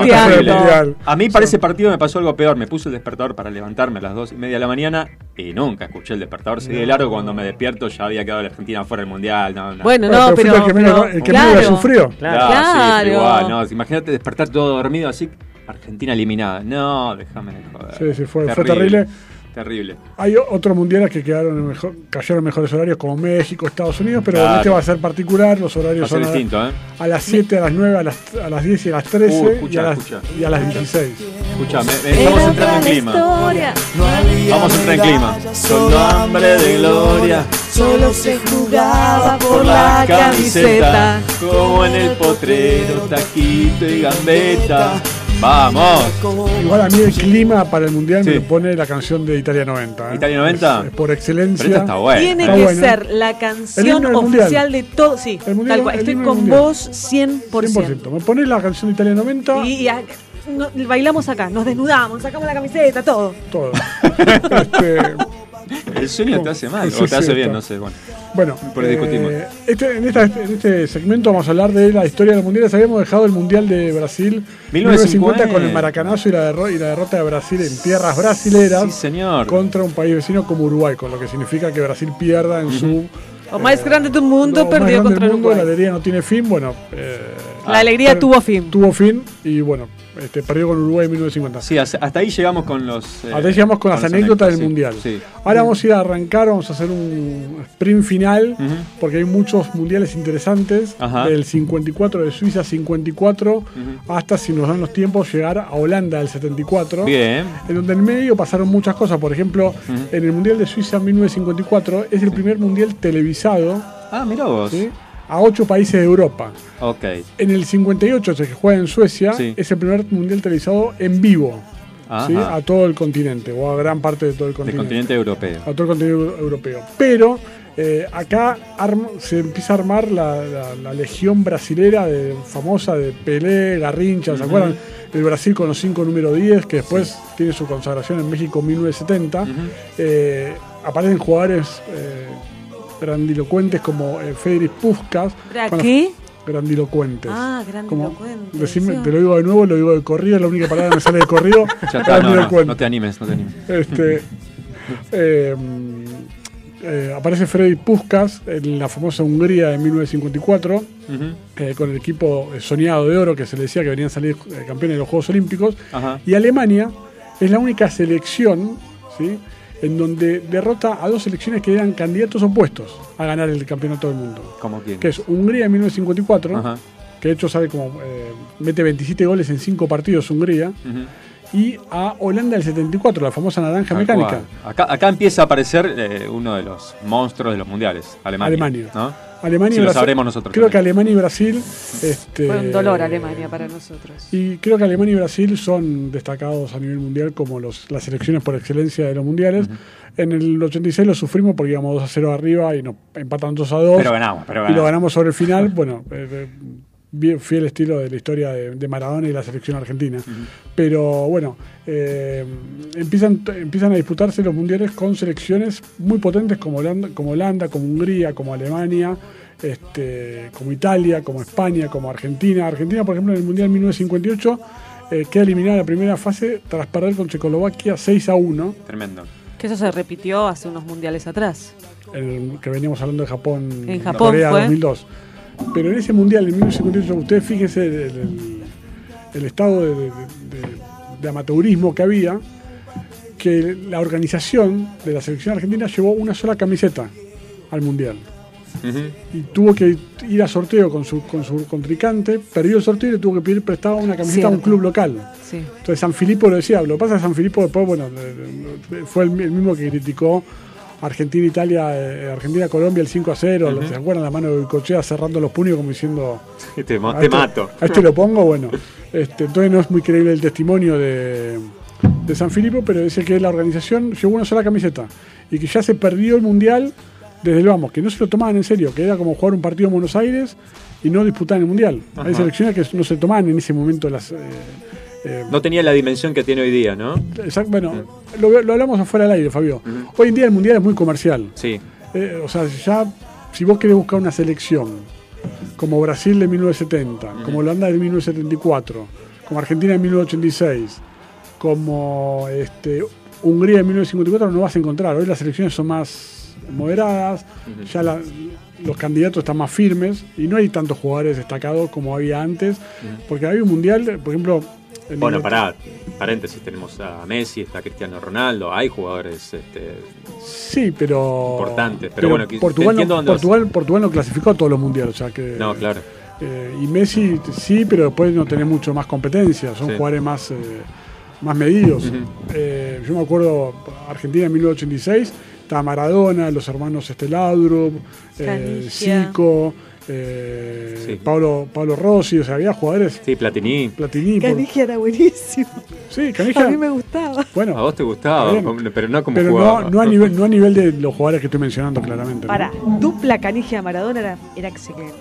Speaker 1: A mí para ese partido me pasó algo peor. Me puse el despertador para levantarme a las dos y media de la mañana y nunca escuché el despertador. Seguí de largo cuando me despierto ya había quedado la Argentina fuera del mundial. No, no.
Speaker 5: Bueno,
Speaker 7: Bueno,
Speaker 5: no,
Speaker 7: pero el que menos-
Speaker 5: pero-
Speaker 7: el que menos la sufrió.
Speaker 1: Claro,
Speaker 5: Claro.
Speaker 1: sí, igual, no. Imagínate despertar todo dormido así, Argentina eliminada. No, déjame de joder.
Speaker 7: Sí, sí, fue- fue terrible.
Speaker 1: Terrible.
Speaker 7: Hay otros mundiales que quedaron en mejor, cayeron en mejores horarios, como México, Estados Unidos, pero
Speaker 1: Claro.
Speaker 7: este va a ser particular. Los horarios son a-
Speaker 1: distinto, ¿eh?
Speaker 7: a las 7, a las 9, a las, a las 10 y a las 13
Speaker 1: Uh, escucha,
Speaker 7: y, a las,
Speaker 1: escucha.
Speaker 7: y a las 16.
Speaker 1: Escucha, me- me- estamos entrando en clima. Vamos a entrar en clima. Solo hambre de gloria.
Speaker 5: Solo se jugaba
Speaker 1: por la camiseta, como en el potrero, taquito y gambeta. Vamos.
Speaker 7: Igual a mí el clima para el mundial me lo pone la canción de Italia 90. ¿eh?
Speaker 1: ¿Italia 90?
Speaker 7: Es, es por excelencia.
Speaker 1: Pero esta está buena.
Speaker 5: Tiene
Speaker 7: Está
Speaker 5: que
Speaker 7: buena.
Speaker 5: ser la canción oficial de todo. Sí,
Speaker 7: El mundial-
Speaker 5: tal cual. Estoy con
Speaker 7: mundial.
Speaker 5: vos 100%.
Speaker 7: 100%. Me pones la canción de Italia 90,
Speaker 5: Y, y a- no- bailamos acá, nos desnudamos, sacamos la camiseta, todo.
Speaker 7: todo. Este,
Speaker 1: El sueño te hace mal,
Speaker 7: Sí,
Speaker 1: o te hace bien,
Speaker 7: está.
Speaker 1: no sé, bueno.
Speaker 7: Bueno,
Speaker 1: Por ahí discutimos.
Speaker 7: eh, este- en, esta- en este segmento vamos a hablar de la historia de los mundiales. Habíamos dejado el mundial de Brasil 1950 con el maracanazo y la, derro- y la derrota de Brasil en tierras brasileras
Speaker 1: Sí, señor.
Speaker 7: contra un país vecino como Uruguay, con lo que significa que Brasil pierda en su
Speaker 5: O más grande del mundo
Speaker 7: más
Speaker 5: perdió contra
Speaker 7: del mundo. La
Speaker 5: Uruguay.
Speaker 7: alegría no tiene fin. Bueno, eh,
Speaker 5: La alegría tuvo fin.
Speaker 7: Tuvo fin y bueno, este, perdió con Uruguay en 1950.
Speaker 1: Sí, hasta hasta ahí llegamos con los. eh,
Speaker 7: Ahora llegamos con las anécdotas del
Speaker 1: sí,
Speaker 7: Mundial.
Speaker 1: Sí.
Speaker 7: Ahora vamos a ir a arrancar, vamos a hacer un sprint final, porque hay muchos mundiales interesantes.
Speaker 1: Ajá.
Speaker 7: Del 54 de Suiza 54 hasta, si nos dan los tiempos, llegar a Holanda del 74.
Speaker 1: Bien.
Speaker 7: En donde en medio pasaron muchas cosas. Por ejemplo, en el Mundial de Suiza 1954 es el primer mundial televisado
Speaker 1: Ah, mira vos.
Speaker 7: ¿sí? A ocho países de Europa.
Speaker 1: Ok.
Speaker 7: En el 58, ese que juega en Suecia,
Speaker 1: Sí.
Speaker 7: es el primer mundial televisado en vivo. ¿sí? A todo el continente, o a gran parte de todo el continente.
Speaker 1: continente europeo.
Speaker 7: A todo el continente europeo. Pero eh, acá se empieza a armar la, la- la legión brasilera de, famosa de Pelé, Garrincha, ¿se acuerdan? El Brasil con los cinco número 10, que después tiene su consagración en México en 1970. Eh, aparecen jugadores eh, grandilocuentes como eh, Federic Puskas.
Speaker 5: ¿Era
Speaker 7: Con la-
Speaker 5: qué?
Speaker 7: Grandilocuentes.
Speaker 5: Ah,
Speaker 7: Como-
Speaker 5: grandilocuente.
Speaker 7: Decime, te lo digo de nuevo, lo digo de corrido, es la única palabra que me sale de corrido.
Speaker 1: Ya está, no, no,
Speaker 7: Grandilocuente.
Speaker 1: no te animes, no te animes.
Speaker 7: Este, eh, eh, aparece Freddy Puskas en la famosa Hungría de 1954,
Speaker 1: Ujú.
Speaker 7: eh, con el equipo eh, soñado de oro que se le decía que venían a salir eh, campeones de los Juegos Olímpicos.
Speaker 1: Ajá.
Speaker 7: Y Alemania es la única selección ¿sí? En donde derrota a dos selecciones que eran candidatos opuestos a ganar el campeonato del mundo.
Speaker 1: Como quien.
Speaker 7: Que es Hungría en 1954,
Speaker 1: Ajá.
Speaker 7: que de hecho sabe como eh, mete 27 goles en 5 partidos Hungría. Y a Holanda del 74, la famosa naranja mecánica.
Speaker 1: Acá, acá empieza a aparecer eh, uno de los monstruos de los mundiales, Alemania.
Speaker 7: Alemania.
Speaker 1: ¿no?
Speaker 7: Alemania
Speaker 1: Sí,
Speaker 7: y
Speaker 1: lo
Speaker 7: Brasil.
Speaker 1: sabremos nosotros.
Speaker 7: Creo que. Alemania y Brasil. Este,
Speaker 5: Fue un dolor Alemania para nosotros.
Speaker 7: Y creo que Alemania y Brasil son destacados a nivel mundial como los, las selecciones por excelencia de los mundiales. En el 86 lo sufrimos porque íbamos 2 a 0 arriba y nos empatan 2 a 2.
Speaker 1: Pero ganamos, pero
Speaker 7: Y lo
Speaker 1: ganamos.
Speaker 7: ganamos sobre el final. Bueno, eh, eh, bien fiel estilo de la historia de, de Maradona y la selección argentina. Pero bueno, eh, empiezan, empiezan a disputarse los mundiales con selecciones muy potentes como Holanda, como, Holanda, como Hungría, como Alemania, este, como Italia, como España, como Argentina. Argentina, por ejemplo, en el Mundial 1958 eh, queda eliminada en la primera fase tras perder con Checoslovaquia 6 a 1,
Speaker 1: Tremendo.
Speaker 5: Que eso se repitió hace unos mundiales atrás.
Speaker 7: en el que veníamos hablando de Japón,
Speaker 5: En Japón
Speaker 7: Corea
Speaker 5: fue.
Speaker 7: 2002. Pero en ese Mundial, en 1958, ustedes fíjense el, el- el estado de, de- de- de amateurismo que había, que la organización de la selección argentina llevó una sola camiseta al Mundial. Y tuvo que ir a sorteo con su, con su contrincante, perdió el sorteo y le tuvo que pedir prestada una camiseta a un club local.
Speaker 5: Sí.
Speaker 7: Entonces San Filipo lo decía, lo pasa San Filipo después, bueno, fue el, el mismo que criticó Argentina, Italia, eh, Argentina, Colombia el 5 a 0,
Speaker 1: Ujú.
Speaker 7: ¿se acuerdan la mano de Cochea cerrando los puños como diciendo
Speaker 1: Te,
Speaker 7: este-
Speaker 1: mato.
Speaker 7: A este lo pongo, bueno. Este, entonces no es muy creíble el testimonio de, de San Filipo, pero dice que la organización llevó una sola camiseta y que ya se perdió el mundial desde el vamos, que no se lo tomaban en serio, que era como jugar un partido en Buenos Aires y no disputar el mundial. Hay selecciones que no se tomaban en ese momento las. eh, eh,
Speaker 1: No tenía la dimensión que tiene hoy día, ¿no?
Speaker 7: exact- bueno, lo, lo hablamos afuera del aire, Fabio. Hoy en día el mundial es muy comercial.
Speaker 1: Sí.
Speaker 7: Eh, o sea, ya si vos querés buscar una selección como Brasil de 1970, como Holanda de 1974, como Argentina de 1986, como este, Hungría de 1954, no vas a encontrar. Hoy las selecciones son más moderadas, ya la- los candidatos están más firmes y no hay tantos jugadores destacados como había antes, porque había un mundial, por ejemplo... en
Speaker 1: Bueno, pará, paréntesis, tenemos a Messi, está Cristiano Ronaldo, hay jugadores este,
Speaker 7: Sí, pero...
Speaker 1: importantes, pero, bueno,
Speaker 7: Portugal, no. Portugal, Portugal no clasificó a todos los mundiales, o sea que...
Speaker 1: No, claro.
Speaker 7: Eh, y Messi sí, pero después no tenés mucho más competencia, son
Speaker 1: Sí.
Speaker 7: jugadores más, eh, más medidos. Eh, yo me acuerdo, Argentina en 1986, estaba Maradona, los hermanos eh,
Speaker 5: Canigia.
Speaker 7: Zico, eh,
Speaker 1: Sí.
Speaker 7: Pablo, Pablo Rossi, o sea, había jugadores.
Speaker 1: Sí, Platini.
Speaker 7: Platini. por-
Speaker 5: Canigia era buenísimo.
Speaker 7: Sí, Canigia.
Speaker 5: A mí me gustaba.
Speaker 7: Bueno,
Speaker 1: A vos te gustaba,
Speaker 7: Bien.
Speaker 1: pero no como
Speaker 7: pero
Speaker 1: jugaba.
Speaker 7: no, no, a nivel, no a nivel de los jugadores que estoy mencionando claramente. ¿no?
Speaker 5: Para, dupla Canigia Maradona era, era excelente.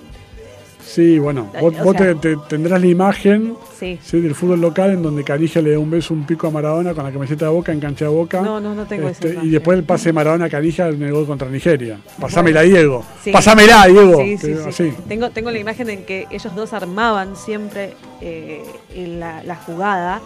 Speaker 7: Sí, bueno, vos, vos
Speaker 5: sea-
Speaker 7: te- te- tendrás la imagen
Speaker 5: Sí.
Speaker 7: sí, del fútbol local en donde Canija le da un beso, un pico a Maradona con la camiseta de Boca en cancha de Boca.
Speaker 5: No, no, no tengo
Speaker 7: Este. Y después el pase de Maradona a Canija en el gol contra Nigeria. Pasámela, Diego.
Speaker 5: Sí.
Speaker 7: Pasámela, Diego.
Speaker 5: Sí, sí,
Speaker 7: Te-
Speaker 5: sí.
Speaker 7: así.
Speaker 5: Tengo, tengo la imagen en que ellos dos armaban siempre eh, la, la jugada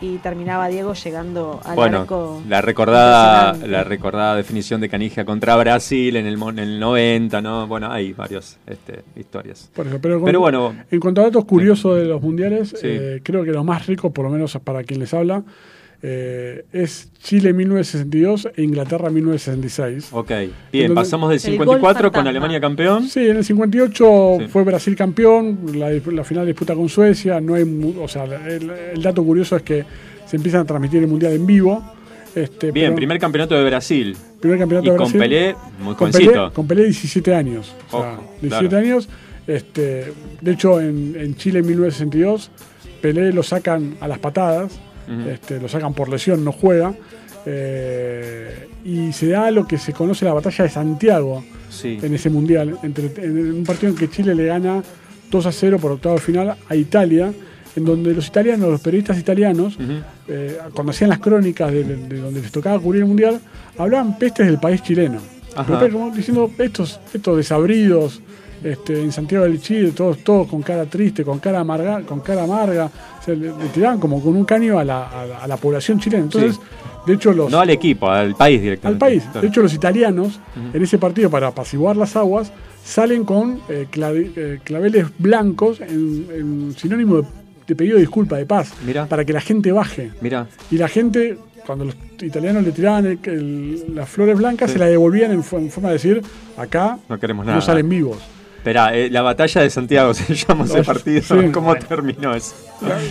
Speaker 5: y terminaba Diego llegando al
Speaker 1: Bueno,
Speaker 5: arco.
Speaker 1: la recordada, la recordada definición de Canija contra Brasil en el, en el 90, ¿no? Bueno, hay varias este, historias.
Speaker 7: Por eso, pero, con-
Speaker 1: Pero bueno,
Speaker 7: En cuanto a datos curiosos de los mundiales,
Speaker 1: Sí.
Speaker 7: eh, creo que lo más rico, por lo menos para quien les habla, eh, es Chile 1962 e Inglaterra 1966.
Speaker 1: ok. Bien,
Speaker 7: Entonces-
Speaker 1: pasamos del
Speaker 7: El
Speaker 1: 54 con. Alemania campeón.
Speaker 7: Sí, en el 58
Speaker 1: Sí.
Speaker 7: fue Brasil campeón, la, la final disputa con Suecia, no hay, mu- o sea, el, el dato curioso es que se empiezan a transmitir el mundial en vivo. Este,
Speaker 1: Bien,
Speaker 7: pero-
Speaker 1: primer campeonato de Brasil.
Speaker 7: primer campeonato
Speaker 1: y
Speaker 7: de
Speaker 1: con
Speaker 7: Brasil.
Speaker 1: Pelé, muy
Speaker 7: con. Pelé, con Pelé 17 años. O sea,
Speaker 1: Ojo,
Speaker 7: 17
Speaker 1: claro.
Speaker 7: años. Este, de hecho, en, en Chile en 1962, Pelé lo sacan a las patadas, Este, lo sacan por lesión, no juega. eh, y se da lo que se conoce la batalla de Santiago
Speaker 1: Sí.
Speaker 7: en ese mundial, entre, en un partido en que Chile le gana 2 a 0 por octavo de final a Italia, en donde los italianos, los periodistas italianos, eh, cuando hacían las crónicas de, de donde les tocaba cubrir el mundial, hablaban pestes del país chileno. Pero como diciendo estos, estos desabridos este, en Santiago del Chile, todos, todos con cara triste, con cara amarga, con cara amarga, o sea, le, le tiraban como con un caño a la, a la- a la población chilena. Entonces,
Speaker 1: Sí.
Speaker 7: de hecho, los,
Speaker 1: No al equipo, al país
Speaker 7: al
Speaker 1: directamente.
Speaker 7: país.
Speaker 1: Claro.
Speaker 7: De hecho, los italianos en ese partido para apaciguar las aguas salen con eh, clave- eh, claveles blancos en, en sinónimo de, de pedido de disculpa, de paz, para que la gente baje.
Speaker 1: Mira,
Speaker 7: Y la gente, cuando los italianos le tiraban el- el- las flores blancas,
Speaker 1: Sí.
Speaker 7: se las devolvían en, en forma de decir, acá
Speaker 1: no queremos nada.
Speaker 7: no salen vivos.
Speaker 1: Espera, eh, la batalla de Santiago se llama ese partido.
Speaker 7: sí.
Speaker 1: ¿Cómo terminó eso?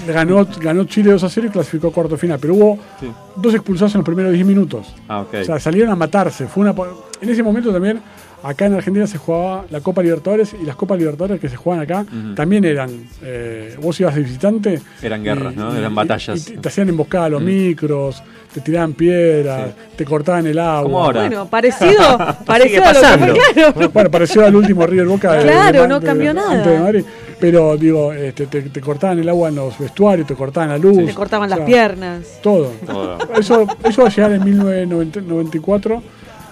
Speaker 7: Ganó, ganó Chile 2 a 0 y clasificó a cuarto final, pero hubo
Speaker 1: Sí.
Speaker 7: dos expulsados en los primeros 10 minutos.
Speaker 1: Ah, ok.
Speaker 7: O sea, salieron a matarse. Fue una, en ese momento también, acá en Argentina se jugaba la Copa Libertadores y las Copas Libertadores que se juegan acá también eran. eh, vos ibas de visitante.
Speaker 1: Eran guerras,
Speaker 7: y-
Speaker 1: ¿no? Eran
Speaker 7: y-
Speaker 1: batallas.
Speaker 7: y te, te hacían emboscada a los micros, te tiraban piedras, te cortaban el agua.
Speaker 1: Como ahora.
Speaker 5: Bueno, parecido, parecido a lo que
Speaker 1: pasando.
Speaker 5: fue, claro.
Speaker 7: Bueno, pareció al último River Boca. de-
Speaker 5: Claro,
Speaker 7: de-
Speaker 5: no
Speaker 7: de-
Speaker 5: cambió
Speaker 7: de-
Speaker 5: nada.
Speaker 7: antes de Madrid. Pero digo, este, te, te cortaban el agua en los vestuarios, te cortaban la luz.
Speaker 5: Te cortaban
Speaker 7: o sea,
Speaker 5: las piernas.
Speaker 7: Todo.
Speaker 1: Todo.
Speaker 7: Eso, eso va a llegar en 1994.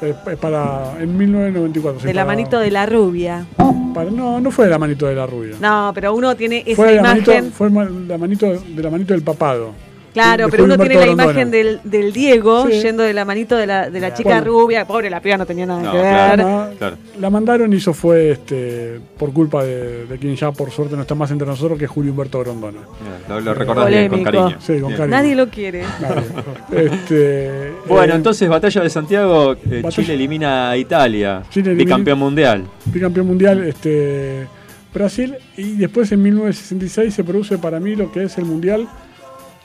Speaker 7: Eh, para, en 1994. sí,
Speaker 5: De la
Speaker 7: para-
Speaker 5: manito de la rubia.
Speaker 7: para- no, no fue de la manito de la rubia.
Speaker 5: No, pero uno tiene esa
Speaker 7: fue de la
Speaker 5: imagen.
Speaker 7: manito, fue la manito, de la manito del papado.
Speaker 5: Claro, pero uno tiene la imagen del, del Diego
Speaker 7: Sí.
Speaker 5: yendo de la manito de la, de la chica
Speaker 7: Bueno.
Speaker 5: rubia. Pobre, la piba no tenía nada
Speaker 1: No,
Speaker 5: que ver.
Speaker 1: claro.
Speaker 7: La, la mandaron y eso fue este, por culpa de, de quien ya por suerte no está más entre nosotros, que es Julio Humberto Grondona.
Speaker 1: Lo, lo recordás bien, con cariño.
Speaker 7: Sí, con
Speaker 1: Bien.
Speaker 7: cariño.
Speaker 5: Nadie lo quiere.
Speaker 7: Este,
Speaker 1: Bueno,
Speaker 7: eh,
Speaker 1: entonces, batalla de Santiago, eh,
Speaker 7: batalla-
Speaker 1: Chile elimina a Italia,
Speaker 7: Chile elimina-
Speaker 1: bicampeón mundial.
Speaker 7: bicampeón mundial este, Brasil y después en 1966 se produce para mí lo que es el mundial,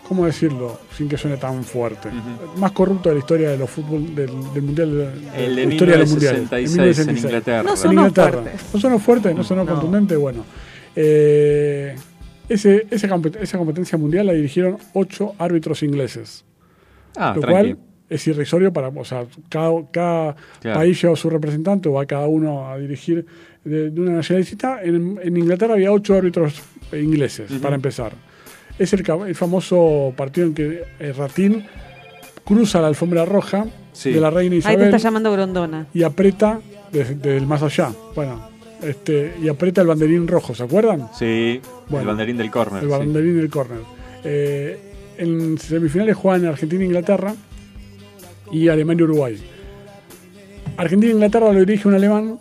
Speaker 7: ¿cómo decirlo? Sin que suene tan fuerte. Más corrupto de la historia de los fútbol del, del mundial
Speaker 1: El de
Speaker 7: la historia de los mundiales.
Speaker 1: 1966 en Inglaterra.
Speaker 5: No
Speaker 7: En
Speaker 5: sonó
Speaker 7: Inglaterra.
Speaker 5: fuerte.
Speaker 7: No sonó fuerte, no sonó contundente, bueno. Eh, ese, esa, compet- esa competencia mundial la dirigieron ocho árbitros ingleses.
Speaker 1: Ah,
Speaker 7: lo
Speaker 1: tranqui.
Speaker 7: cual es irrisorio para, o sea, cada, cada
Speaker 1: Claro.
Speaker 7: país lleva su representante o va cada uno a dirigir de, de una nacionalidad. En, en Inglaterra había ocho árbitros ingleses, para empezar. Es el, famoso partido en que eh, Ratín cruza la alfombra roja
Speaker 1: Sí.
Speaker 7: de la reina
Speaker 5: Ahí te
Speaker 7: Isabel
Speaker 5: está llamando Grondona.
Speaker 7: y aprieta desde, desde el más allá. Bueno, este, y aprieta el banderín rojo, ¿se acuerdan?
Speaker 1: Sí,
Speaker 7: Bueno,
Speaker 1: el banderín del córner.
Speaker 7: El
Speaker 1: sí.
Speaker 7: banderín del córner. Eh, en semifinales juegan Argentina e Inglaterra y Alemania y Uruguay. Argentina e Inglaterra lo dirige un alemán,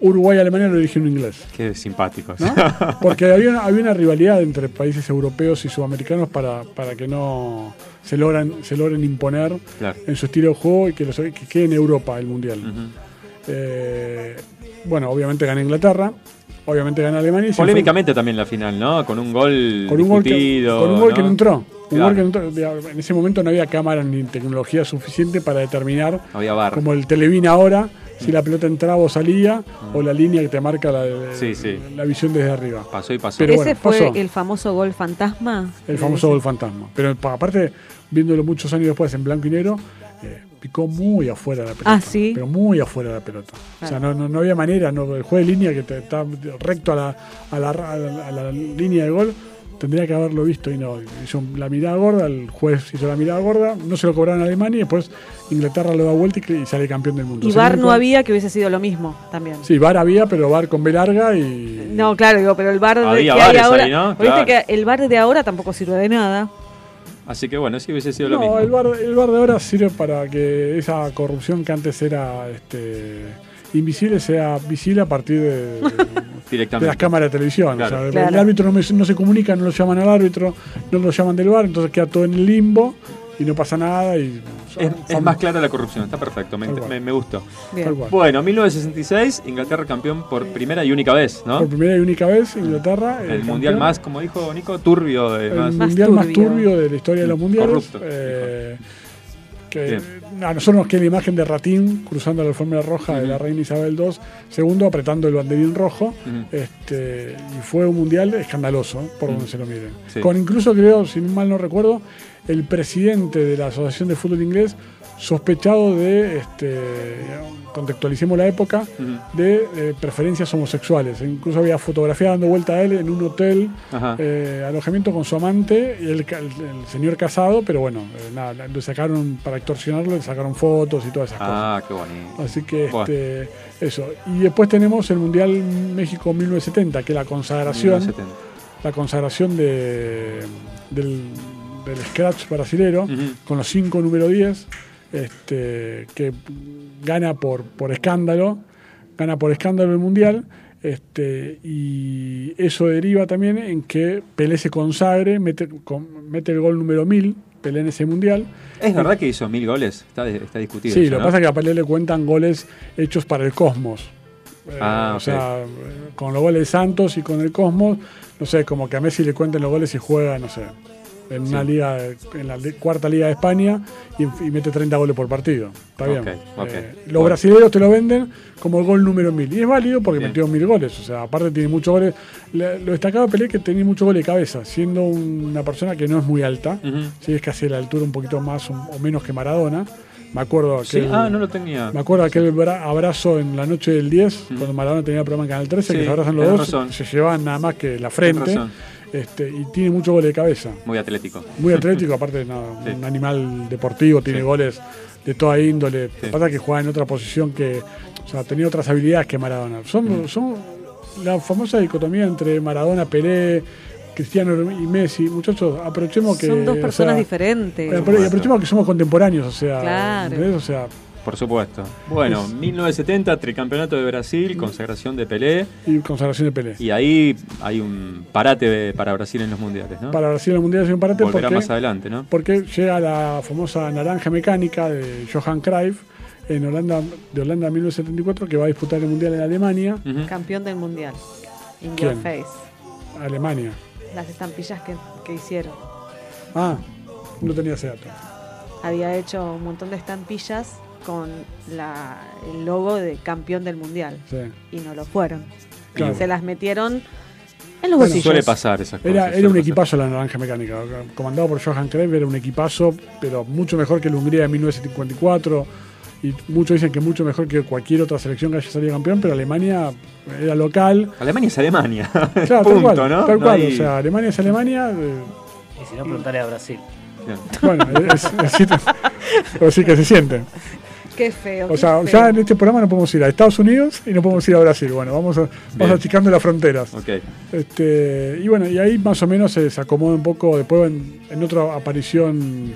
Speaker 7: Uruguay y Alemania lo dirige un inglés.
Speaker 1: Qué simpático.
Speaker 7: ¿no? Porque había una, había una rivalidad entre países europeos y sudamericanos para, para que no se logran, se logren imponer
Speaker 1: Claro.
Speaker 7: en su estilo de juego y que, los- que quede en Europa el Mundial. Eh, bueno, obviamente gana Inglaterra, obviamente gana Alemania y
Speaker 1: Polémicamente también la final, ¿no? Con un gol
Speaker 7: con un gol que, con un gol que no entró. Un
Speaker 1: Claro.
Speaker 7: gol que no entró. En ese momento no había cámaras ni tecnología suficiente para determinar,
Speaker 1: Había bar.
Speaker 7: como el Televina ahora, si la pelota entraba o salía, o la línea que te marca la,
Speaker 1: Sí, sí.
Speaker 7: la visión desde arriba.
Speaker 1: Pasó y pasó.
Speaker 7: Pero
Speaker 5: ¿Ese
Speaker 7: bueno,
Speaker 5: fue
Speaker 7: pasó.
Speaker 5: el famoso gol fantasma?
Speaker 7: El famoso gol fantasma. Pero pa- aparte, viéndolo muchos años después en blanco y negro, eh, picó muy afuera de la pelota.
Speaker 5: Ah, sí.
Speaker 7: Pero muy afuera de la pelota. O sea, no, no, no había manera, no, el juego de línea que te- está recto a la, a, la, a la- a la línea de gol, tendría que haberlo visto y no. Hizo la mirada gorda, el juez hizo la mirada gorda, no se lo cobraron a Alemania y después Inglaterra lo da vuelta y, y sale campeón del mundo.
Speaker 5: Y VAR no había que hubiese sido lo mismo también.
Speaker 7: Sí, VAR había, pero VAR con B larga y.
Speaker 5: No, claro, digo, pero el bar de, que hay ahora.
Speaker 1: ahí, ¿no?
Speaker 5: Viste
Speaker 1: Claro.
Speaker 5: que el bar de ahora tampoco sirve de nada.
Speaker 1: Así que bueno, sí hubiese sido lo
Speaker 7: No,
Speaker 1: mismo.
Speaker 7: el bar, el bar de ahora sirve para que esa corrupción que antes era este, invisible sea visible a partir de, de las cámaras de televisión.
Speaker 1: Claro.
Speaker 7: O sea,
Speaker 5: Claro.
Speaker 7: El árbitro no, me- no se comunica, no lo llaman al árbitro, no lo llaman del bar, entonces queda todo en el limbo y no pasa nada. Y
Speaker 1: Es, es más clara la corrupción, está perfecto, me, me- me gustó.
Speaker 5: Bien.
Speaker 1: Bueno, 1966, Inglaterra campeón por primera y única vez, ¿no?
Speaker 7: Por primera y única vez, Inglaterra.
Speaker 1: El
Speaker 7: eh,
Speaker 1: mundial
Speaker 7: campeón.
Speaker 1: más, como dijo Nico, turbio. De,
Speaker 7: el
Speaker 1: más,
Speaker 7: mundial más
Speaker 5: turbio.
Speaker 7: turbio de la historia de los mundiales.
Speaker 1: corrupto,
Speaker 7: eh, que
Speaker 1: Bien.
Speaker 7: a nosotros nos queda la imagen de Ratín cruzando la alfombra roja de la reina Isabel II, segundo apretando el banderín rojo, este, y fue un mundial escandaloso, ¿eh? por donde se lo miren.
Speaker 1: Sí.
Speaker 7: Con incluso, creo, si mal no recuerdo, el presidente de la Asociación de Fútbol Inglés sospechado de, este, contextualicemos la época, de eh, preferencias homosexuales. Incluso había fotografía dando vuelta a él en un hotel, eh, alojamiento con su amante y el, ca- el- el señor casado, pero bueno, eh, nada, le sacaron para extorsionarlo, le sacaron fotos y todas esas cosas.
Speaker 1: Ah, qué bonito.
Speaker 7: Así que este, eso. Y después tenemos el Mundial México 1970, que es la consagración,
Speaker 1: 1970.
Speaker 7: la consagración de, del, del scratch brasilero, con los cinco número 10, este, que gana por, por escándalo, gana por escándalo el Mundial. Este, y eso deriva también en que Pelé se consagre, mete, con- mete el gol número 1000, Pelé en ese mundial.
Speaker 1: ¿Es verdad que hizo mil goles? Está, está discutido.
Speaker 7: Sí,
Speaker 1: eso,
Speaker 7: lo que
Speaker 1: ¿no?
Speaker 7: pasa es que a Pelé le cuentan goles hechos para el Cosmos. Eh,
Speaker 1: Ah,
Speaker 7: o
Speaker 1: ok.
Speaker 7: sea, con los goles de Santos y con el Cosmos, no sé, como que a Messi le cuenten los goles y juega, no sé, en una liga, en la cuarta liga de España y, y mete 30 goles por partido. Está bien. Eh, los
Speaker 1: Bueno.
Speaker 7: brasileños te lo venden como el gol número 1000. Y es válido porque
Speaker 1: Bien.
Speaker 7: metió mil goles. O sea, aparte tiene muchos goles. Le- lo destacaba Pelé que tenía muchos goles de cabeza, siendo una persona que no es muy alta.
Speaker 1: Ujú.
Speaker 7: Sí, es casi a la altura un poquito más o, o menos que Maradona. Me acuerdo
Speaker 1: Sí,
Speaker 7: aquel,
Speaker 1: ah, no lo tenía.
Speaker 7: me acuerdo aquel bra- abrazo en la noche del 10, cuando Maradona tenía el programa en Canal 13,
Speaker 1: Sí,
Speaker 7: que se abrazan los dos,
Speaker 1: razón.
Speaker 7: se llevaban nada más que la frente. Este, y tiene muchos goles de cabeza.
Speaker 1: Muy atlético.
Speaker 7: Muy atlético, aparte
Speaker 1: Sí.
Speaker 7: un animal deportivo, tiene
Speaker 1: Sí.
Speaker 7: goles de toda índole.
Speaker 1: Sí.
Speaker 7: Pasa que juega en otra posición que. O sea, tenía otras habilidades que Maradona. Son,
Speaker 1: Mm.
Speaker 7: son la famosa dicotomía entre Maradona, Pelé, Cristiano y Messi. Muchachos, aprovechemos que.
Speaker 5: Son dos
Speaker 7: o
Speaker 5: personas
Speaker 7: sea,
Speaker 5: diferentes.
Speaker 7: aprovechemos que somos contemporáneos, o sea.
Speaker 5: Claro.
Speaker 7: O sea,
Speaker 1: Por supuesto. Bueno,
Speaker 7: Es-
Speaker 1: 1970, tricampeonato de Brasil, consagración de Pelé.
Speaker 7: y consagración de Pelé.
Speaker 1: Y ahí hay un parate de- para Brasil en los mundiales, ¿no?
Speaker 7: Para Brasil el Mundial es un parate
Speaker 1: Volverá
Speaker 7: porque,
Speaker 1: más adelante, ¿no?
Speaker 7: porque llega la famosa naranja mecánica de Johan Cruyff en Holanda, de Holanda 1974 que va a disputar el Mundial en Alemania.
Speaker 5: Campeón del mundial. In
Speaker 7: ¿Quién?
Speaker 5: your face.
Speaker 7: Alemania.
Speaker 5: Las estampillas que, que hicieron.
Speaker 7: Ah, no tenía ese dato.
Speaker 5: Había hecho un montón de estampillas con la, el logo de campeón del mundial.
Speaker 7: Sí.
Speaker 5: Y no lo fueron.
Speaker 7: Claro.
Speaker 5: Se las metieron en los
Speaker 7: Bueno,
Speaker 5: bolsillos.
Speaker 1: Suele pasar esas cosas.
Speaker 7: Era, era un
Speaker 1: pasar.
Speaker 7: equipazo la naranja mecánica, comandado por Johan Cruyff, era un equipazo, pero mucho mejor que la Hungría de 1954 y muchos dicen que mucho mejor que cualquier otra selección que haya salido campeón, pero Alemania era local.
Speaker 1: Alemania es Alemania.
Speaker 7: Claro, tal
Speaker 1: Punto,
Speaker 7: cual,
Speaker 1: ¿no?
Speaker 7: tal
Speaker 1: No
Speaker 7: cual,
Speaker 1: hay-
Speaker 7: o sea, Alemania es Alemania. eh,
Speaker 8: Y si no, preguntaré a Brasil.
Speaker 7: Bueno, es, es, es- pero sí que se siente.
Speaker 5: Qué feo.
Speaker 7: O sea,
Speaker 5: feo.
Speaker 7: ya en este programa no podemos ir a Estados Unidos y no podemos ir a Brasil. Bueno, vamos, a, vamos achicando las fronteras. Este, y bueno, y ahí más o menos se, se acomoda un poco. Después, en, en otra aparición,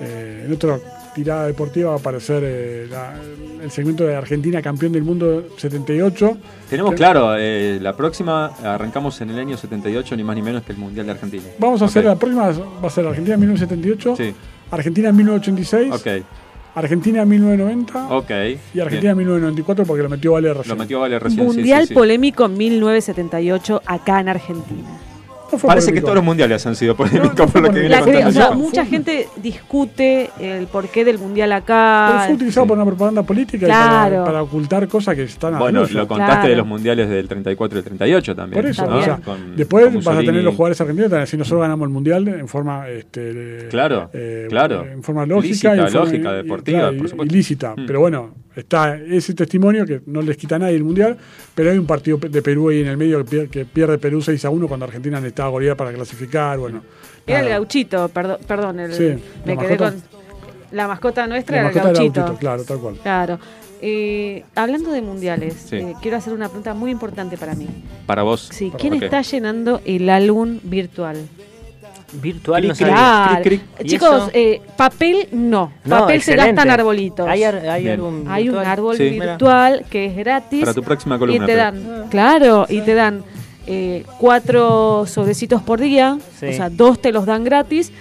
Speaker 7: eh, en otra tirada deportiva, va a aparecer eh, la- el segmento de Argentina campeón del mundo 78.
Speaker 1: Tenemos claro, eh, la próxima arrancamos en el año 78, ni más ni menos que el Mundial de Argentina.
Speaker 7: Vamos a hacer la próxima, va a ser Argentina en 1978,
Speaker 1: Sí,
Speaker 7: Argentina en 1986,
Speaker 1: ok,
Speaker 7: Argentina en 1990
Speaker 1: ok.
Speaker 7: y Argentina en 1994 porque lo metió Vale recién.
Speaker 1: Lo metió Vale recién. sí,
Speaker 5: Mundial
Speaker 1: sí, sí.
Speaker 5: polémico 1978 acá en Argentina.
Speaker 1: Parece que todos los mundiales han sido polémicos por lo que viene
Speaker 5: La cre-
Speaker 1: contando
Speaker 5: o sea,
Speaker 1: yo.
Speaker 5: mucha gente discute el porqué del mundial
Speaker 7: Pero
Speaker 5: acá.
Speaker 7: fue utilizado por una propaganda política y para, para ocultar cosas que están a
Speaker 1: Bueno, lo contaste de los mundiales del 34 y el 38 también.
Speaker 7: Por eso,
Speaker 1: ¿no?
Speaker 7: o sea,
Speaker 1: Con-
Speaker 7: después
Speaker 1: con
Speaker 7: vas a tener los jugadores argentinos a decir nosotros ganamos el mundial en forma este,
Speaker 1: Claro,
Speaker 7: eh,
Speaker 1: claro.
Speaker 7: en forma lógica,
Speaker 1: Lícita,
Speaker 7: y en forma-
Speaker 1: lógica,
Speaker 7: y-
Speaker 1: deportiva,
Speaker 7: claro,
Speaker 1: por
Speaker 7: y-
Speaker 1: supuesto.
Speaker 7: ilícita.
Speaker 1: Mm.
Speaker 7: Pero bueno, está ese testimonio que no les quita a nadie el mundial, pero hay un partido de Perú ahí en el medio que pier- que pierde Perú 6 a 1 cuando Argentina necesitaba golear para clasificar, bueno.
Speaker 5: Era el gauchito, perdón, perdón el,
Speaker 7: Sí,
Speaker 5: me quedé
Speaker 7: mascota-
Speaker 5: con la mascota nuestra
Speaker 7: La
Speaker 5: era el
Speaker 7: mascota del
Speaker 5: gauchito.
Speaker 7: claro, tal cual.
Speaker 5: Claro. Eh, hablando de mundiales,
Speaker 1: Sí.
Speaker 5: eh, quiero hacer una pregunta muy importante para mí.
Speaker 1: Para vos.
Speaker 5: Sí, ¿quién está llenando el álbum virtual?
Speaker 8: Virtual no
Speaker 5: Claro.
Speaker 8: sabía.
Speaker 1: Cric,
Speaker 8: ¿Y
Speaker 5: Chicos, eh, papel no.
Speaker 8: No,
Speaker 5: papel se
Speaker 8: excelente.
Speaker 5: gastan arbolitos.
Speaker 8: Hay ar- hay
Speaker 5: un árbol
Speaker 1: Sí.
Speaker 5: virtual que es gratis.
Speaker 1: Para tu próxima columna,
Speaker 5: Y te dan, claro, y te dan eh, cuatro sobrecitos por día.
Speaker 8: Sí.
Speaker 5: O sea, dos te los dan gratis.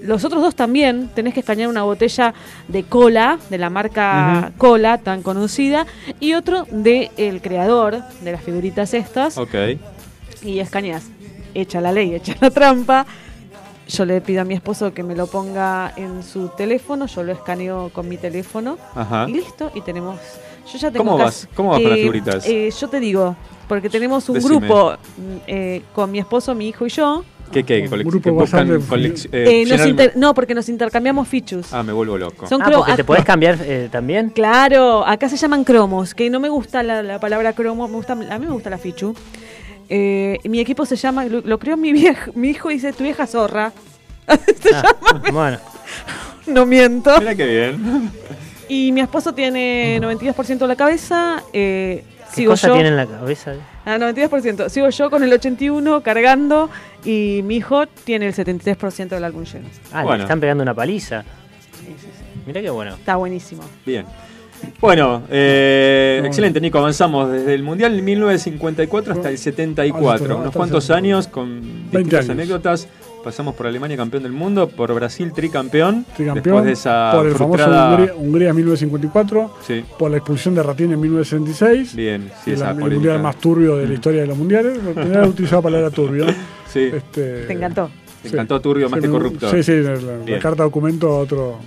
Speaker 5: Los otros dos también tenés que escanear una botella de cola, de la marca Cola, tan conocida, y otro de el creador de las figuritas estas
Speaker 1: Ok.
Speaker 5: y escaneas. Echa la ley, echa la trampa. Yo le pido a mi esposo que me lo ponga en su teléfono, yo lo escaneo con mi teléfono
Speaker 1: Ajá.
Speaker 5: y listo. Y tenemos. Yo ya tengo
Speaker 1: ¿Cómo vas? ¿Cómo vas con las
Speaker 5: Eh,
Speaker 1: figuritas?
Speaker 5: eh, yo te digo, porque tenemos un
Speaker 1: Decime.
Speaker 5: grupo mm, eh, con mi esposo, mi hijo y yo.
Speaker 1: ¿Qué, qué?
Speaker 7: Un
Speaker 1: colec-
Speaker 7: grupo
Speaker 1: que buscan
Speaker 5: Eh,
Speaker 1: eh,
Speaker 5: nos
Speaker 1: llenar-
Speaker 5: inter- no, porque nos intercambiamos fichus.
Speaker 1: Ah, me vuelvo loco.
Speaker 5: Son
Speaker 8: Ah,
Speaker 5: cro-
Speaker 8: porque te
Speaker 5: ah,
Speaker 8: podés cambiar eh, también.
Speaker 5: Claro, acá se llaman cromos, que no me gusta la, la palabra cromo, me gusta, a mí me gusta la fichu. Eh, mi equipo se llama, lo, lo creó mi vieja, mi hijo dice tu vieja zorra. se
Speaker 8: Ah,
Speaker 5: llama,
Speaker 8: Bueno,
Speaker 5: no miento.
Speaker 1: Mira qué bien.
Speaker 5: Y mi esposo tiene 92% de la cabeza, eh,
Speaker 8: ¿qué
Speaker 5: sigo
Speaker 8: cosa
Speaker 5: yo.
Speaker 8: tiene en la cabeza?
Speaker 5: Ah, 92%. Sigo yo con el 81 cargando y mi hijo tiene el 73% del álbum lleno.
Speaker 8: Ah,
Speaker 1: Bueno.
Speaker 8: le están pegando una paliza. Mirá qué bueno.
Speaker 5: Está buenísimo.
Speaker 1: Bien. Bueno, eh, excelente, Nico. Avanzamos desde el Mundial 1954 hasta el 74.
Speaker 7: Hasta-
Speaker 1: Unos cuantos
Speaker 7: el 74.
Speaker 1: años con
Speaker 7: 20
Speaker 1: distintas
Speaker 7: años.
Speaker 1: anécdotas. Pasamos por Alemania campeón del mundo, por Brasil tricampeón.
Speaker 7: Tricampeón,
Speaker 1: Después de esa
Speaker 7: por el famoso
Speaker 1: frustrada-
Speaker 7: Hungría, Hungría 1954,
Speaker 1: Sí,
Speaker 7: por la expulsión de Ratín en 1966,
Speaker 1: bien, sí, esa
Speaker 7: la- el mundial más turbio de la historia de los mundiales. Tenía utilizado la palabra turbio.
Speaker 1: Sí,
Speaker 7: Este,
Speaker 5: Te encantó.
Speaker 1: me encantó turbio más
Speaker 7: sí,
Speaker 1: que corrupto.
Speaker 7: Sí, sí, la, la carta documento a otro,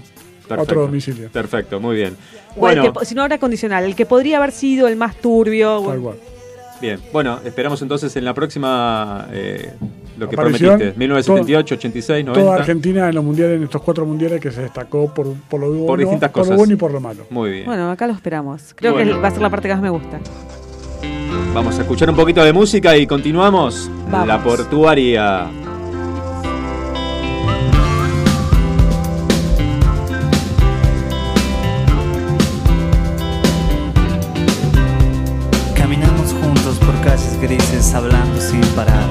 Speaker 1: Perfecto.
Speaker 7: otro domicilio.
Speaker 1: Perfecto, muy bien. Bueno,
Speaker 5: si no ahora condicional, el que podría haber sido el más turbio.
Speaker 7: Tal cual.
Speaker 1: bien. Bueno, esperamos entonces en la próxima eh, lo que
Speaker 7: Aparición,
Speaker 1: prometiste. 1978, 86, 90.
Speaker 7: Toda Argentina en los mundiales, en estos cuatro mundiales que se destacó por, por lo bueno,
Speaker 1: Por distintas
Speaker 7: por lo
Speaker 1: cosas.
Speaker 7: bueno y por lo malo.
Speaker 1: Muy bien.
Speaker 5: Bueno, acá lo esperamos. Creo
Speaker 1: Bueno.
Speaker 5: que va a ser la parte que más me gusta.
Speaker 1: Vamos a escuchar un poquito de música y continuamos.
Speaker 5: Vamos.
Speaker 1: La portuaria.
Speaker 18: Grises hablando sin parar.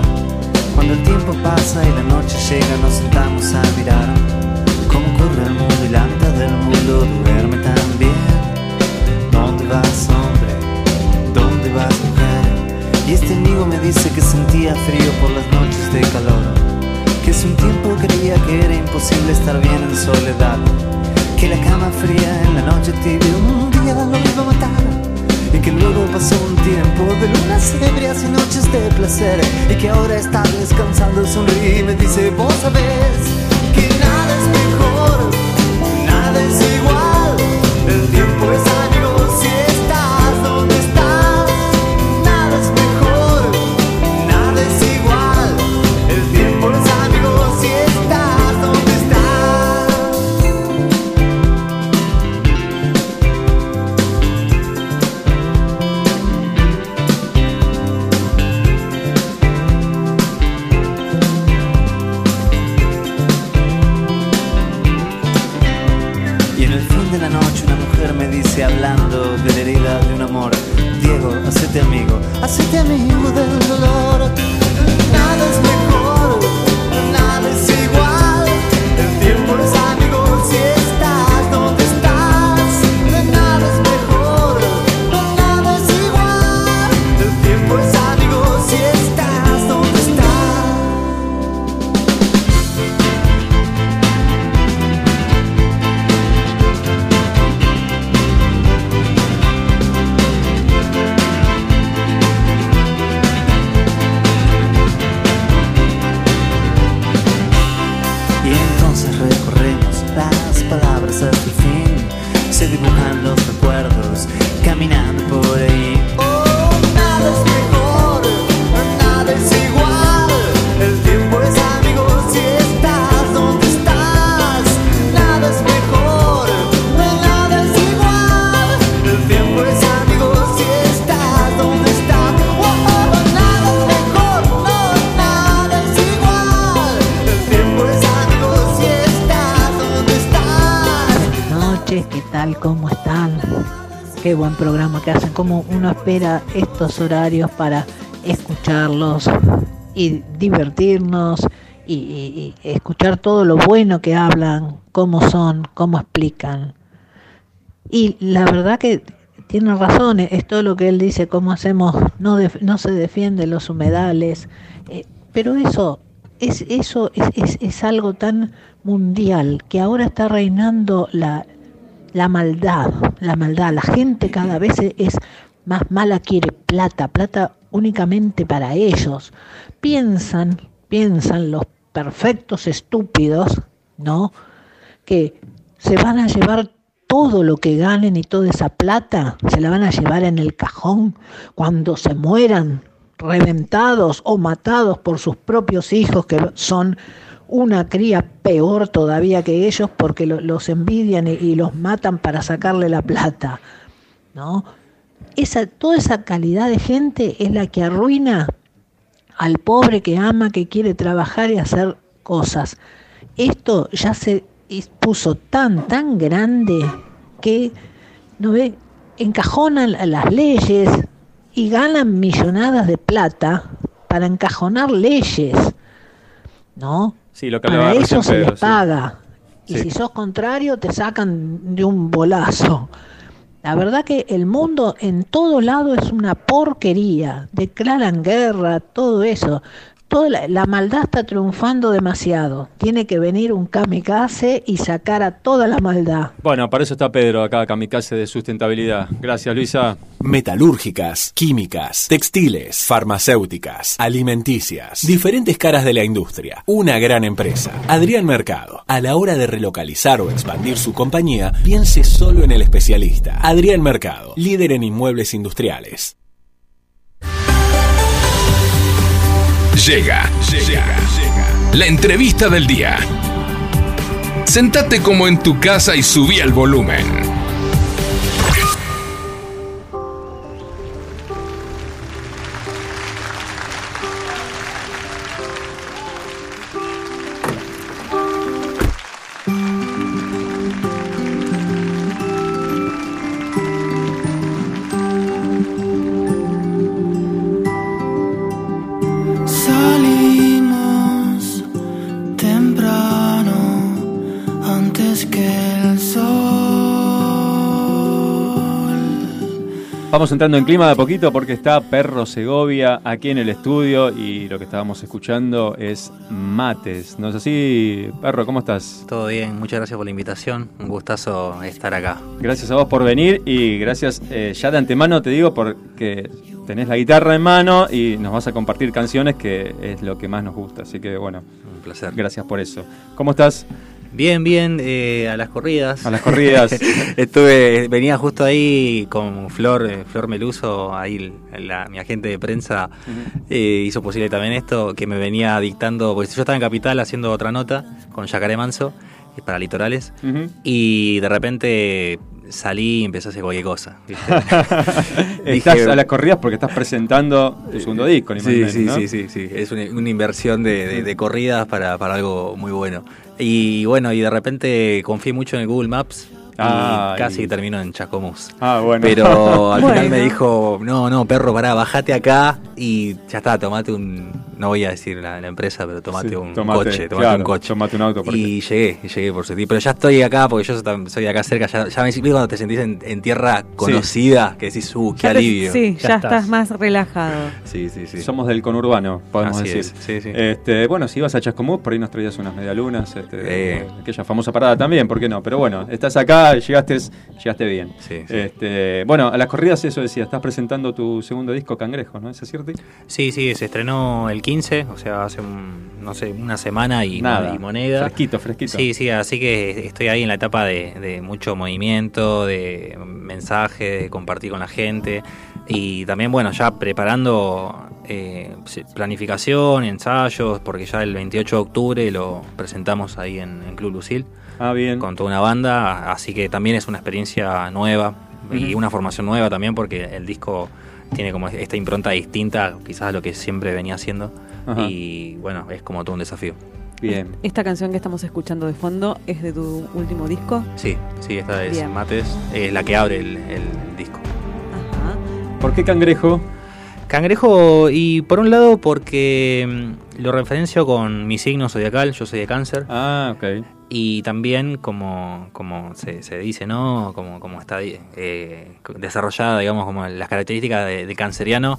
Speaker 18: Cuando el tiempo pasa y la noche llega nos sentamos a mirar cómo corre el mundo y la mitad del mundo duerme también. ¿Dónde vas hombre? ¿Dónde vas mujer? Y este amigo me dice que sentía frío por las noches de calor. Que hace un tiempo creía que era imposible estar bien en soledad. Que la cama fría en la noche tibia un día lo iba a matar. Y que luego pasó un tiempo de lunas ebrias y noches de placer Y que ahora está descansando, sonríe y me dice Vos sabés que nada es mejor, nada es igual
Speaker 19: horarios para escucharlos y divertirnos y, escuchar todo lo bueno que hablan, cómo son, cómo explican. Y la verdad que tiene razón, es todo lo que él dice, cómo hacemos, no, def- no se defienden los humedales, eh, pero eso, es, eso es, es- algo tan mundial que ahora está reinando la, la maldad, la maldad, la gente cada vez es más mala, quiere plata, plata únicamente para ellos. Piensan, piensan los perfectos estúpidos, ¿no? Que se van a llevar todo lo que ganen y toda esa plata, se la van a llevar en el cajón cuando se mueran reventados o matados por sus propios hijos que son una cría peor todavía que ellos porque lo- los envidian y los matan para sacarle la plata, ¿no? Esa, toda esa calidad de gente es la que arruina al pobre que ama, que quiere trabajar y hacer cosas. Esto ya se puso tan, tan grande que, ¿no ve? Encajonan las leyes y ganan millonadas de plata para encajonar leyes, ¿no?
Speaker 1: Sí, lo que
Speaker 19: Para eso se
Speaker 1: Pedro,
Speaker 19: les
Speaker 1: sí.
Speaker 19: paga. Y
Speaker 1: Sí.
Speaker 19: si sos contrario, te sacan de un bolazo. La verdad que el mundo en todo lado es una porquería. Declaran guerra, todo eso. Toda la, la maldad está triunfando demasiado. Tiene que venir un kamikaze y sacar a toda la maldad.
Speaker 1: Bueno, para eso está Pedro acá, Kamikaze de Sustentabilidad. Gracias, Luisa.
Speaker 20: Metalúrgicas, químicas, textiles, farmacéuticas, alimenticias, diferentes caras de la industria. Una gran empresa. Adrián Mercado. A la hora de relocalizar o expandir su compañía, piense solo en el especialista. Adrián Mercado, líder en inmuebles industriales.
Speaker 6: Llega, llega, La entrevista del día. Sentate como en tu casa y subí el volumen.
Speaker 1: Vamos entrando en clima de a poquito porque está Perro Segovia aquí en el estudio y lo que estábamos escuchando es mates. ¿No es así, Perro? ¿Cómo estás?
Speaker 21: Todo bien, muchas gracias por la invitación. Un gustazo estar acá.
Speaker 1: Gracias a vos por venir y gracias eh, ya de antemano te digo porque tenés la guitarra en mano y nos vas a compartir canciones que es lo que más nos gusta. Así que bueno,
Speaker 21: un placer.
Speaker 1: Gracias por eso. ¿Cómo estás?
Speaker 21: Bien, bien, eh, a las corridas.
Speaker 1: A las corridas.
Speaker 21: Estuve, venía justo ahí con Flor, eh, Flor Meluso, ahí la- mi agente de prensa eh, hizo posible también esto, que me venía dictando, porque yo estaba en Capital haciendo otra nota con Yacaré Manso eh, para Litorales, y de repente salí y empecé a hacer cualquier cosa. ¿viste?
Speaker 1: Estás
Speaker 21: Dije-
Speaker 1: a las corridas porque estás presentando tu segundo disco, ni
Speaker 21: Sí,
Speaker 1: menos,
Speaker 21: sí,
Speaker 1: ¿no?
Speaker 21: sí, sí, sí. Es una, una inversión de, de- de corridas para, para algo muy bueno. Y bueno, y de repente confié mucho en el Google Maps. Y casi termino en Chacomús.
Speaker 1: Ah, bueno.
Speaker 21: Pero al final me dijo, no, no, perro, pará, bajate acá y ya está, tomate un, no voy a decir la, la empresa, pero tomate
Speaker 1: Sí,
Speaker 21: un
Speaker 1: tomate,
Speaker 21: coche, tomate
Speaker 1: claro,
Speaker 21: un coche.
Speaker 1: tomate un auto. porque-
Speaker 21: Y llegué, y llegué por suerte. Pero ya estoy acá, porque yo soy de acá cerca, ya, ya me ¿viste cuando te sentís en, en tierra conocida, que decís, uh, qué
Speaker 5: Ya te-
Speaker 21: alivio.
Speaker 5: sí, ya, estás más relajado.
Speaker 21: Sí, sí, sí.
Speaker 1: Somos del conurbano, podemos
Speaker 21: Así
Speaker 1: decir.
Speaker 21: es, sí, sí.
Speaker 1: Este, bueno, si ibas a Chascomús, por ahí nos traías unas medialunas, este, aquella famosa parada también, ¿por qué no? Pero bueno, estás acá, llegaste, llegaste bien. Este, bueno, a las corridas eso decía, estás presentando tu segundo disco Cangrejos, ¿no? ¿Es cierto?
Speaker 21: Sí, sí, se estrenó el 15, o sea, hace un, no sé, una semana y,
Speaker 1: Nada,
Speaker 21: y moneda.
Speaker 1: fresquito, fresquito.
Speaker 21: Sí, sí, así que estoy ahí en la etapa de, de mucho movimiento, de mensaje, de compartir con la gente y también, bueno, ya preparando eh, planificación, ensayos, porque ya el 28 de octubre lo presentamos ahí en, en Club Lucil.
Speaker 1: Ah, bien.
Speaker 21: Con toda una banda, así que también es una experiencia nueva y una formación nueva también porque el disco tiene como esta impronta distinta quizás a lo que siempre venía haciendo
Speaker 1: Ajá.
Speaker 21: y bueno, es como todo un desafío.
Speaker 1: Bien.
Speaker 5: Esta canción que estamos escuchando de fondo es de tu último disco.
Speaker 21: Sí, sí, esta es
Speaker 5: Bien.
Speaker 21: Mates, es la que abre el, el disco.
Speaker 1: ¿Por qué cangrejo?
Speaker 21: Cangrejo, y por un lado porque mm, lo referencio con mi signo zodiacal, yo soy de cáncer.
Speaker 1: Ah, ok.
Speaker 21: Y también como, como se, se dice, ¿no? Como, como está eh, desarrollada, digamos, como las características de, de canceriano.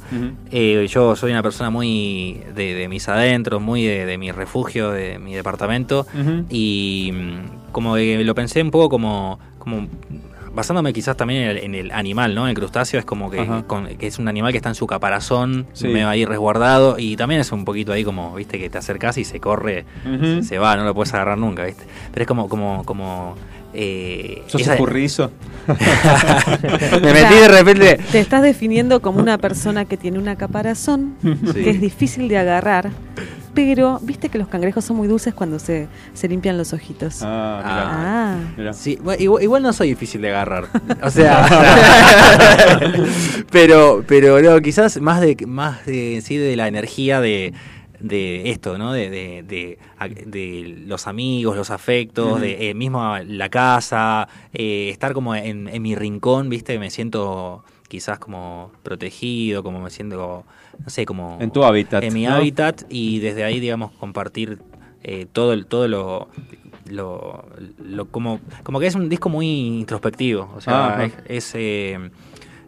Speaker 21: Eh, yo soy una persona muy de, de mis adentros, muy de, de mi refugio, de mi departamento. Y mm, como que lo pensé un poco como, como basándome quizás también en el, en el animal, ¿no? El crustáceo es como que, con- que es un animal que está en su caparazón,
Speaker 1: Sí.
Speaker 21: medio ahí resguardado. Y también es un poquito ahí como, viste, que te acercas y se corre, se va, no lo puedes agarrar nunca, viste. Pero es como, como, como. Eh,
Speaker 1: ¿Sos
Speaker 21: esa-
Speaker 1: escurridizo?
Speaker 21: Me metí de repente.
Speaker 5: Te estás definiendo como una persona que tiene una caparazón,
Speaker 21: Sí.
Speaker 5: que es difícil de agarrar, pero viste que los cangrejos son muy dulces cuando se, se limpian los ojitos.
Speaker 21: Ah,
Speaker 5: Ah.
Speaker 21: Sí, bueno, igual, igual no soy difícil de agarrar. O sea, pero, pero no, quizás más de más de sí de la energía de, de esto, ¿no? De, de, de, de los amigos, los afectos, de eh, mismo la casa, eh, estar como en, en mi rincón, ¿viste? Me siento quizás como protegido, como me siento, no sé, como...
Speaker 1: En tu hábitat,
Speaker 21: En mi
Speaker 1: ¿no?
Speaker 21: hábitat y desde ahí, digamos, compartir eh, todo, el, todo lo... Lo, lo- como, como que es un disco muy introspectivo, o sea,
Speaker 1: Ajá.
Speaker 21: es, es, eh,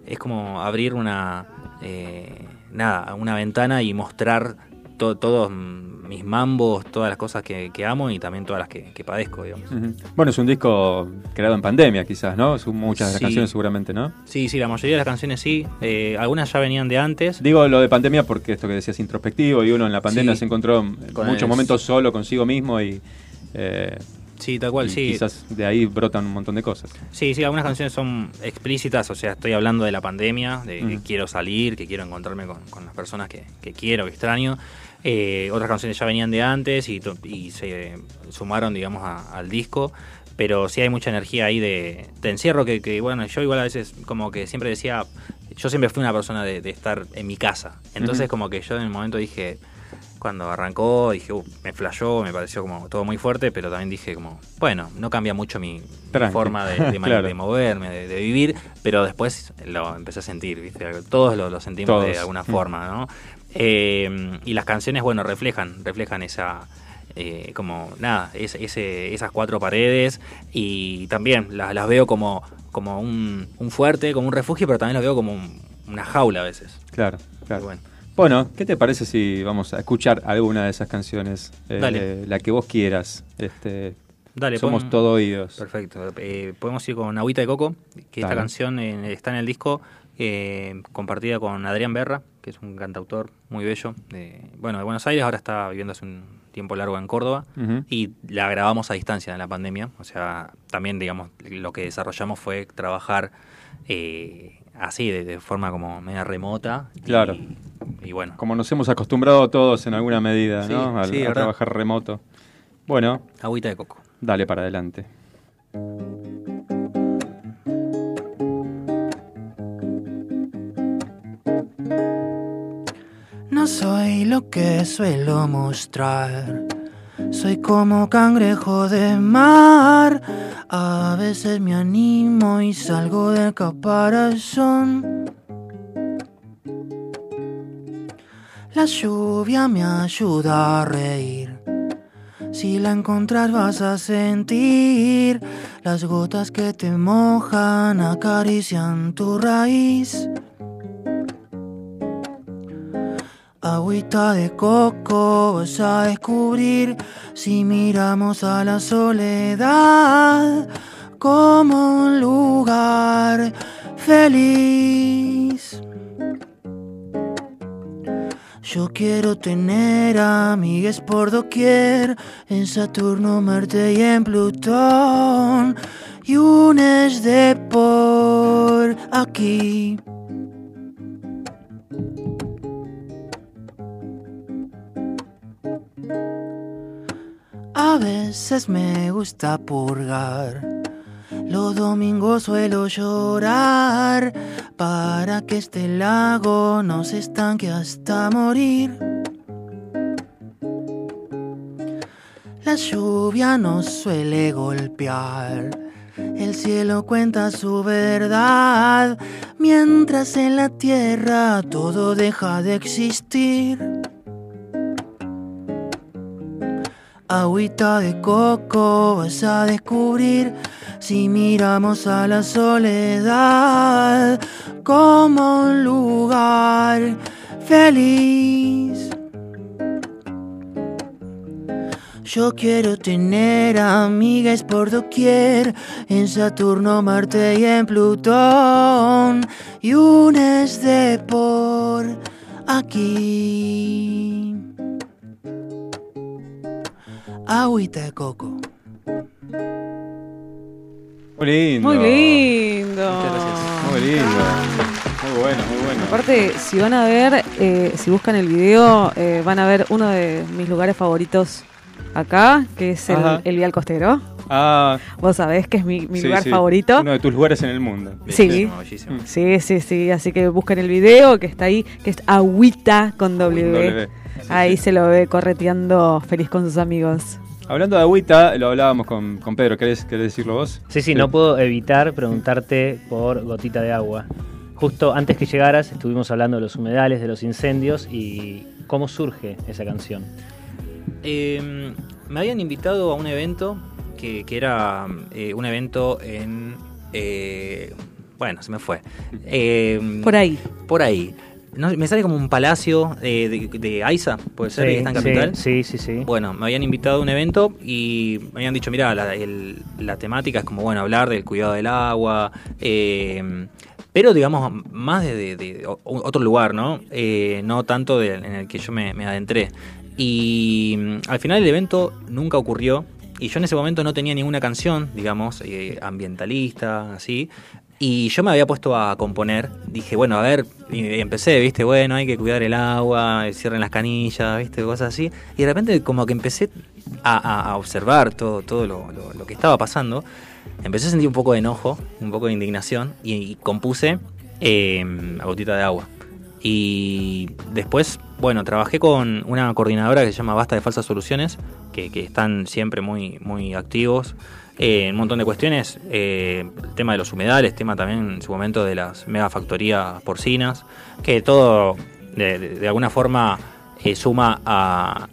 Speaker 21: es como abrir una eh, nada, una ventana y mostrar to- todos mis mambos, todas las cosas que, que amo y también todas las que, que padezco, digamos.
Speaker 1: Bueno, es un disco creado en pandemia, quizás, ¿no? Son muchas de las
Speaker 21: Sí.
Speaker 1: canciones, seguramente, ¿no?
Speaker 21: Sí, sí, la mayoría de las canciones sí, eh, algunas ya venían de antes.
Speaker 1: Digo lo de pandemia porque esto que decías introspectivo y uno en la pandemia
Speaker 21: Sí.
Speaker 1: se encontró en
Speaker 21: Con
Speaker 1: muchos
Speaker 21: el-
Speaker 1: momentos solo consigo mismo y. eh,
Speaker 21: Sí, tal cual,
Speaker 1: y
Speaker 21: sí.
Speaker 1: Quizás de ahí brotan un montón de cosas.
Speaker 21: Sí, sí, algunas canciones son explícitas, o sea, estoy hablando de la pandemia, de que quiero salir, que quiero encontrarme con, con las personas que, que quiero, que extraño. Eh, otras canciones ya venían de antes y, to- y se sumaron, digamos, a- al disco. Pero sí hay mucha energía ahí de, de encierro que, que, bueno, yo igual a veces como que siempre decía, yo siempre fui una persona de, de estar en mi casa. Entonces como que yo en el momento dije, cuando arrancó, dije, "Uh, me flashó, me pareció como todo muy fuerte, pero también dije como, bueno, no cambia mucho mi, forma de, de ma-
Speaker 1: Claro.
Speaker 21: de moverme, de, de vivir, pero después lo empecé a sentir, ¿viste? Todos lo, lo sentimos de alguna
Speaker 1: Mm.
Speaker 21: forma, ¿no? Eh, y las canciones, bueno, reflejan, reflejan esa, eh, como, nada, es- ese, esas cuatro paredes y también las, las veo como, como un, un fuerte, como un refugio, pero también las veo como un- una jaula a veces.
Speaker 1: Claro, claro.
Speaker 21: Bueno.
Speaker 1: Bueno, ¿qué te parece si vamos a escuchar alguna de esas canciones? Eh,
Speaker 21: Dale.
Speaker 1: La que vos quieras. Este,
Speaker 21: Dale,
Speaker 1: somos todo oídos.
Speaker 21: Perfecto. Eh, podemos ir con Agüita de Coco, que esta canción eh, está en el disco eh, compartida con Adrián Berra, que es un cantautor muy bello. De, bueno, de Buenos Aires, ahora está viviendo hace un tiempo largo en Córdoba. Y la grabamos a distancia en la pandemia. O sea, también, digamos, lo que desarrollamos fue trabajar eh, así, de, de forma como media remota.
Speaker 1: Claro.
Speaker 21: Y, bueno.
Speaker 1: Como nos hemos acostumbrado todos en alguna medida,
Speaker 21: Sí,
Speaker 1: ¿no? Al-
Speaker 21: sí,
Speaker 1: a trabajar remoto. Bueno.
Speaker 21: Agüita de coco.
Speaker 1: Dale para adelante.
Speaker 22: Soy lo que suelo mostrar. Soy como cangrejo de mar. A veces me animo y salgo del caparazón. La lluvia me ayuda a reír. Si la encontras vas a sentir las gotas que te mojan, acarician tu raíz. Agüita de coco vas a descubrir si miramos a la soledad como un lugar feliz. Yo quiero tener amigues por doquier, en Saturno, Marte y en Plutón, y un es de por aquí. A veces me gusta purgar. Los domingos suelo llorar para que este lago no se estanque hasta morir. La lluvia nos suele golpear. El cielo cuenta su verdad, mientras en la tierra todo deja de existir. Agüita de coco vas a descubrir si miramos a la soledad como un lugar feliz. Yo quiero tener amigas por doquier, en Saturno, Marte y en Plutón, y un de por aquí. Agüita de coco.
Speaker 1: Muy lindo.
Speaker 5: Muy lindo.
Speaker 1: Muy lindo. Muy bueno, muy bueno.
Speaker 5: Aparte, si van a ver, eh, si buscan el video, eh, van a ver uno de mis lugares favoritos acá, que es el, Vial Costero.
Speaker 1: Ah,
Speaker 5: Vos sabés que es mi, mi
Speaker 1: sí,
Speaker 5: lugar
Speaker 1: sí.
Speaker 5: favorito.
Speaker 1: Uno de tus lugares en el mundo.
Speaker 5: Sí. sí, sí, sí. Así que busquen el video que está ahí, que es Agüita con W.
Speaker 1: W.
Speaker 5: Ahí se lo ve correteando feliz con sus amigos.
Speaker 1: Hablando de agüita, lo hablábamos con, con Pedro. ¿Querés, querés decirlo vos?
Speaker 8: Sí, sí, no puedo evitar preguntarte por Gotita de Agua. Justo antes que llegaras estuvimos hablando de los humedales, de los incendios y cómo surge esa canción.
Speaker 21: Eh, me habían invitado a un evento que, que era eh, un evento en... eh, bueno, se me fue. Eh,
Speaker 5: Por ahí.
Speaker 21: Por ahí. No, me sale como un palacio eh, de, de Aiza, puede ser,
Speaker 8: Sí,
Speaker 21: que está en
Speaker 8: sí,
Speaker 21: Capital.
Speaker 8: Sí, sí, sí.
Speaker 21: Bueno, me habían invitado a un evento y me habían dicho, mira, la, el- la temática es como, bueno, hablar del cuidado del agua, eh, pero digamos, más de, de- de o- otro lugar, ¿no? Eh, no tanto de- en el que yo me, me adentré. Y mm, al final el evento nunca ocurrió y yo en ese momento no tenía ninguna canción, digamos, eh, ambientalista, así. Y yo me había puesto a componer, dije, bueno, a ver, y empecé, viste, bueno, hay que cuidar el agua, cierren las canillas, viste, cosas así. Y de repente como que empecé a, observar todo, todo lo, lo- lo que estaba pasando. Empecé a sentir un poco de enojo, un poco de indignación y, y compuse eh, a gotita de agua. Y después, bueno, trabajé con una coordinadora que se llama Basta de Falsas Soluciones, que, que están siempre muy, muy activos eh, en un montón de cuestiones. eh, el tema de los humedales, tema también en su momento de las megafactorías porcinas, que todo de, de- de alguna forma eh, suma a,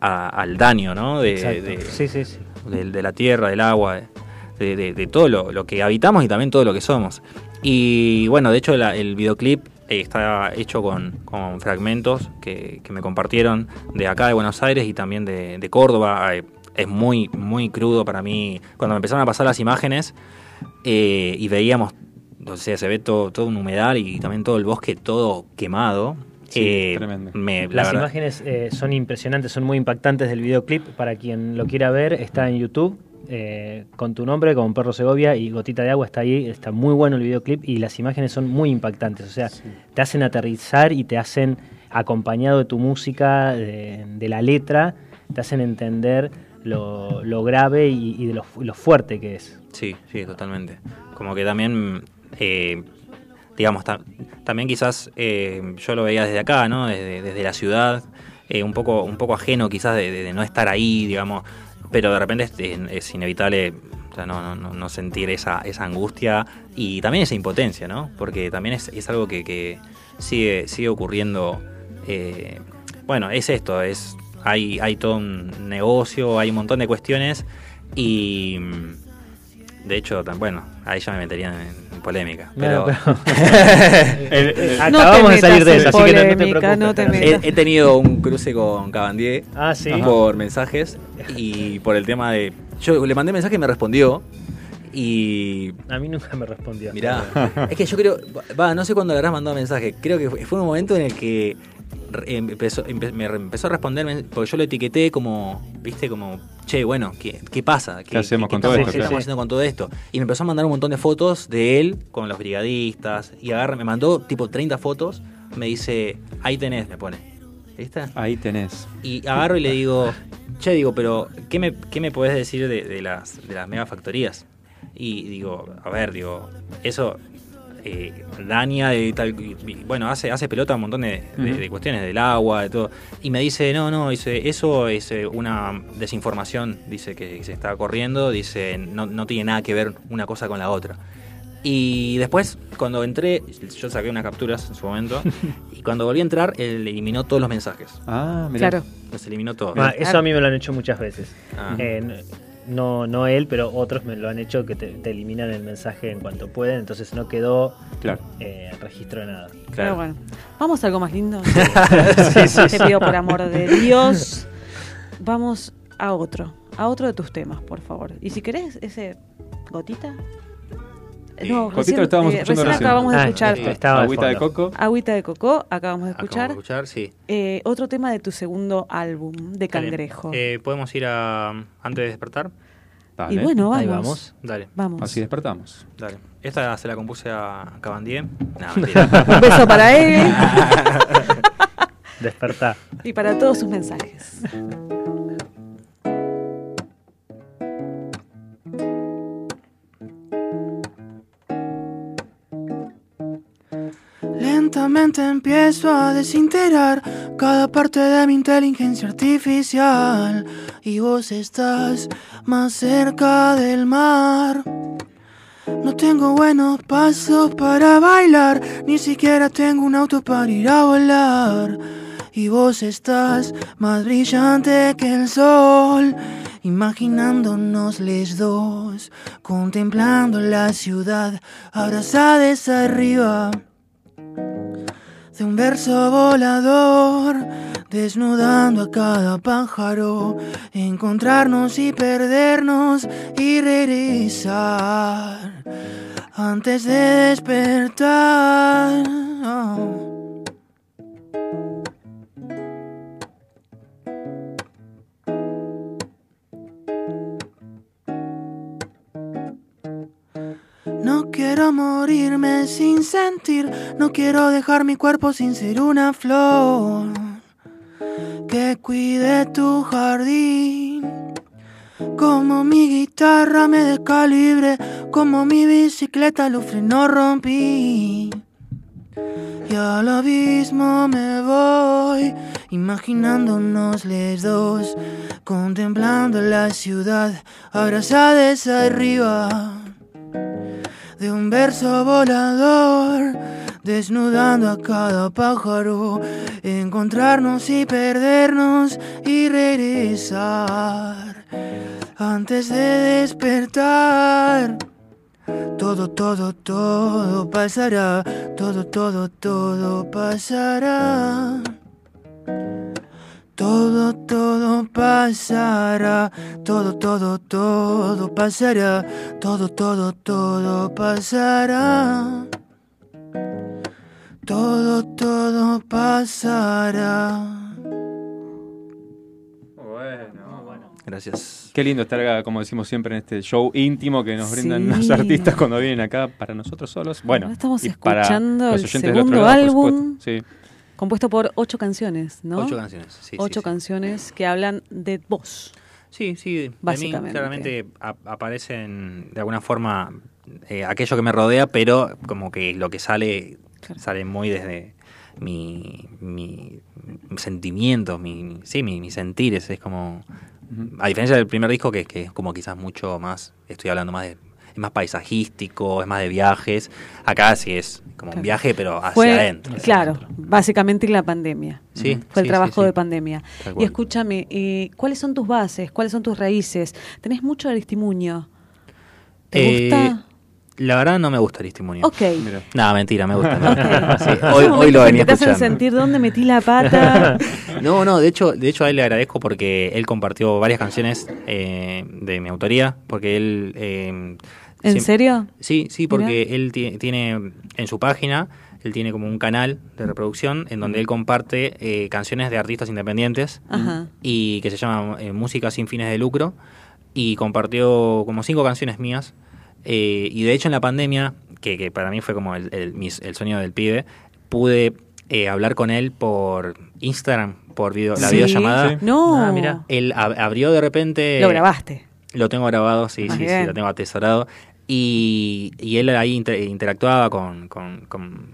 Speaker 21: a- al daño, ¿no? De, de-
Speaker 8: Sí, sí, sí.
Speaker 21: de- de la tierra, del agua, de, todo lo, lo que habitamos y también todo lo que somos. Y bueno, de hecho la- el videoclip está hecho con, con fragmentos que, que me compartieron de acá de Buenos Aires y también de, de Córdoba. Eh, es muy, muy crudo para mí. Cuando me empezaron a pasar las imágenes eh, y veíamos, o sea, se ve todo, todo un humedal y también todo el bosque todo quemado.
Speaker 1: Sí,
Speaker 21: eh,
Speaker 1: tremendo.
Speaker 21: me- la
Speaker 8: Las
Speaker 21: verdad-
Speaker 8: imágenes eh, son impresionantes, son muy impactantes del videoclip. Para quien lo quiera ver, está en YouTube. Eh, con tu nombre, con Perro Segovia y Gotita de Agua está ahí, está muy bueno el videoclip y las imágenes son muy impactantes, o sea, te hacen aterrizar y te hacen, acompañado de tu música, de, de la letra, te hacen entender lo, lo grave y, y de lo, fu- lo fuerte que es.
Speaker 21: Sí, sí, totalmente. Como que también, eh, digamos, ta- también quizás eh, yo lo veía desde acá, ¿no? Desde, desde la ciudad, eh, un poco un poco ajeno quizás de, de- de no estar ahí, digamos, pero de repente es, inevitable no, no, no- sentir esa, esa angustia y también esa impotencia, ¿no? Porque también es, es algo que, que sigue, sigue ocurriendo. eh, bueno, es esto, es hay, hay todo un negocio, hay un montón de cuestiones y mm, de hecho, bueno, ahí ya me meterían en, en polémica. Pero,
Speaker 8: No, pero-
Speaker 21: El- el-
Speaker 8: No Acabamos te de salir de eso, así que no- no te preocupes.
Speaker 5: no te
Speaker 21: he, tenido un cruce con Cabandier
Speaker 8: Ah, ¿sí?
Speaker 21: por mensajes y por el tema de. Yo le mandé mensaje y me respondió. Y.
Speaker 8: A mí nunca me respondió.
Speaker 21: Mirá, es que yo creo. Va, no sé cuándo le habrás mandado mensaje. Creo que fue, fue un momento en el que empezó, empe- me empezó a responder, men- porque yo lo etiqueté como, viste, como, che, bueno, ¿qué, qué pasa?
Speaker 1: ¿Qué hacemos con todo
Speaker 21: estamos,
Speaker 1: esto?
Speaker 21: qué estamos haciendo con todo esto? Y me empezó a mandar un montón de fotos de él con los brigadistas. Y agarra, me mandó tipo 30 fotos. Me dice, ahí tenés, me pone. ¿Viste?
Speaker 1: Ahí tenés.
Speaker 21: Y agarro y le digo, che, digo, pero ¿qué me, qué me podés decir de, de las, de las megafactorías? Y digo, a ver, digo, eso eh, daña de tal. bueno, hace, hace pelota un montón de, de-
Speaker 1: Ujú.
Speaker 21: de cuestiones del agua, de todo. Y me dice, no, no, dice, eso es eh, una desinformación, dice que se está corriendo, dice, no, no tiene nada que ver una cosa con la otra. Y después, cuando entré, yo saqué unas capturas en su momento, y cuando volví a entrar, él eliminó todos los mensajes.
Speaker 1: Ah, mirá. Claro.
Speaker 21: Los eliminó todos.
Speaker 8: Ah, eso a mí me lo han hecho muchas veces.
Speaker 21: Ah.
Speaker 8: Eh, no, no él, pero otros me lo han hecho que te, te eliminan el mensaje en cuanto pueden, entonces no quedó
Speaker 1: Claro.
Speaker 8: eh, registro de nada.
Speaker 5: Pero bueno, vamos a algo más lindo.
Speaker 8: Sí, sí,
Speaker 5: Te pido por amor de Dios. Vamos a otro, a otro de tus temas, por favor. Y si querés, ese gotita. No, recién,
Speaker 1: lo estábamos
Speaker 5: eh,
Speaker 1: escuchando
Speaker 5: recién
Speaker 1: recién.
Speaker 5: acabamos de
Speaker 1: Ah,
Speaker 5: escuchar.
Speaker 1: estaba de Agüita de coco.
Speaker 5: Agüita de coco, acabamos de escuchar.
Speaker 21: Acabamos de escuchar, sí.
Speaker 5: Eh, otro tema de tu segundo álbum, de
Speaker 21: Dale.
Speaker 5: Cangrejo.
Speaker 21: Eh, ¿Podemos ir a antes de despertar?
Speaker 5: Y bueno,
Speaker 21: Ahí
Speaker 5: vamos.
Speaker 21: vamos. Dale.
Speaker 5: Vamos.
Speaker 1: Así despertamos.
Speaker 21: Dale. Esta se la compuse a Cabandier. No.
Speaker 5: Un beso para él.
Speaker 8: Despertar.
Speaker 5: Y para todos sus mensajes.
Speaker 22: Empiezo a desintegrar cada parte de mi inteligencia artificial y vos estás más cerca del mar. No tengo buenos pasos para bailar, ni siquiera tengo un auto para ir a volar. Y vos estás más brillante que el sol, imaginándonos los dos, contemplando la ciudad, abrazadas arriba de un verso volador, desnudando a cada pájaro, encontrarnos y perdernos y regresar antes de despertar. Oh. Quiero morirme sin sentir, no quiero dejar mi cuerpo sin ser una flor que cuide tu jardín. Como mi guitarra me descalibre, como mi bicicleta los frenos rompí. Y al abismo me voy, imaginándonos los dos, contemplando la ciudad, abrazadas arriba de un verso volador, desnudando a cada pájaro, encontrarnos y perdernos y regresar antes de despertar. Todo, todo, todo pasará, todo, todo, todo pasará. Todo, todo pasará, todo, todo, todo pasará, todo, todo, todo pasará. Todo, todo pasará.
Speaker 21: Gracias.
Speaker 1: Qué lindo estar acá, como decimos siempre, en este show íntimo que nos brindan
Speaker 5: Sí.
Speaker 1: los artistas cuando vienen acá para nosotros solos. Bueno,
Speaker 5: estamos
Speaker 1: y para
Speaker 5: escuchando
Speaker 1: los
Speaker 5: el
Speaker 1: oyentes del otro
Speaker 5: segundo
Speaker 1: lado,
Speaker 5: álbum.
Speaker 1: Sí.
Speaker 5: Compuesto por ocho canciones, ¿no?
Speaker 21: Ocho canciones, sí,
Speaker 5: Ocho
Speaker 21: sí.
Speaker 5: canciones que hablan de vos.
Speaker 21: Sí, sí, de mí
Speaker 5: Básicamente.
Speaker 21: claramente a- aparecen de alguna forma eh, aquello que me rodea, pero como que lo que sale sale muy desde mi, mi, mis sentimientos, mi, mi- sí, mi, mis sentires, es como a diferencia del primer disco que, que es como quizás mucho más, estoy hablando más de es más paisajístico, es más de viajes. Acá sí es como un viaje, pero hacia
Speaker 5: Fue,
Speaker 21: adentro. hacia
Speaker 5: claro,
Speaker 21: adentro.
Speaker 5: básicamente la pandemia.
Speaker 21: Sí,
Speaker 5: Fue el
Speaker 21: sí,
Speaker 5: trabajo
Speaker 21: sí, sí.
Speaker 5: de pandemia.
Speaker 21: Tal
Speaker 5: Y
Speaker 21: cual.
Speaker 5: escúchame, eh, ¿cuáles son tus bases? ¿Cuáles son tus raíces? ¿Tenés mucho Aristimuño? ¿Te
Speaker 21: Eh,
Speaker 5: gusta?
Speaker 21: La verdad no me gusta el testimonio.
Speaker 5: Ok.
Speaker 21: No, mentira, me gusta. Sí, hoy, lo
Speaker 5: en
Speaker 21: venía
Speaker 5: que te hacen sentir dónde metí la pata.
Speaker 21: No, no, de hecho, de hecho a él le agradezco porque él compartió varias canciones eh, de mi autoría, porque él... eh,
Speaker 5: ¿En serio?
Speaker 21: Sí, sí, porque él ti- tiene en su página, él tiene como un canal de reproducción en donde él comparte eh, canciones de artistas independientes
Speaker 5: Ajá.
Speaker 21: y que se llama eh, Música sin fines de lucro y compartió como cinco canciones mías eh, y de hecho en la pandemia, que, que para mí fue como el, el, mis- el sueño del pibe, pude eh, hablar con él por Instagram, por video, la
Speaker 5: Sí.
Speaker 21: videollamada.
Speaker 5: Sí. No. Ah,
Speaker 21: mira. Él ab- abrió de repente...
Speaker 5: Lo grabaste.
Speaker 21: Lo tengo grabado, sí,
Speaker 5: Ah,
Speaker 21: sí, sí, lo tengo atesorado. Y, y él ahí inter- interactuaba con, con, con,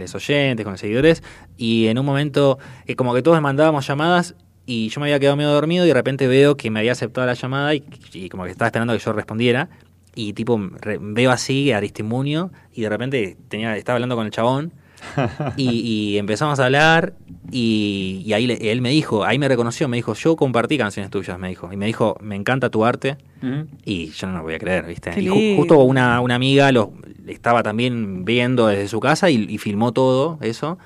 Speaker 21: los oyentes, con los seguidores. Y en un momento, eh, como que todos mandábamos llamadas y yo me había quedado medio dormido y de repente veo que me había aceptado la llamada y, y como que estaba esperando que yo respondiera. Y tipo, re- veo así a Aristimunio y de repente tenía, estaba hablando con el chabón y, y empezamos a hablar y, y ahí le- él me dijo, ahí me reconoció, me dijo, yo compartí canciones tuyas, me dijo. Y me dijo, me encanta tu arte. Y yo no lo voy a creer, ¿viste? Y ju- justo una, una amiga lo estaba también viendo desde su casa y, y filmó todo eso.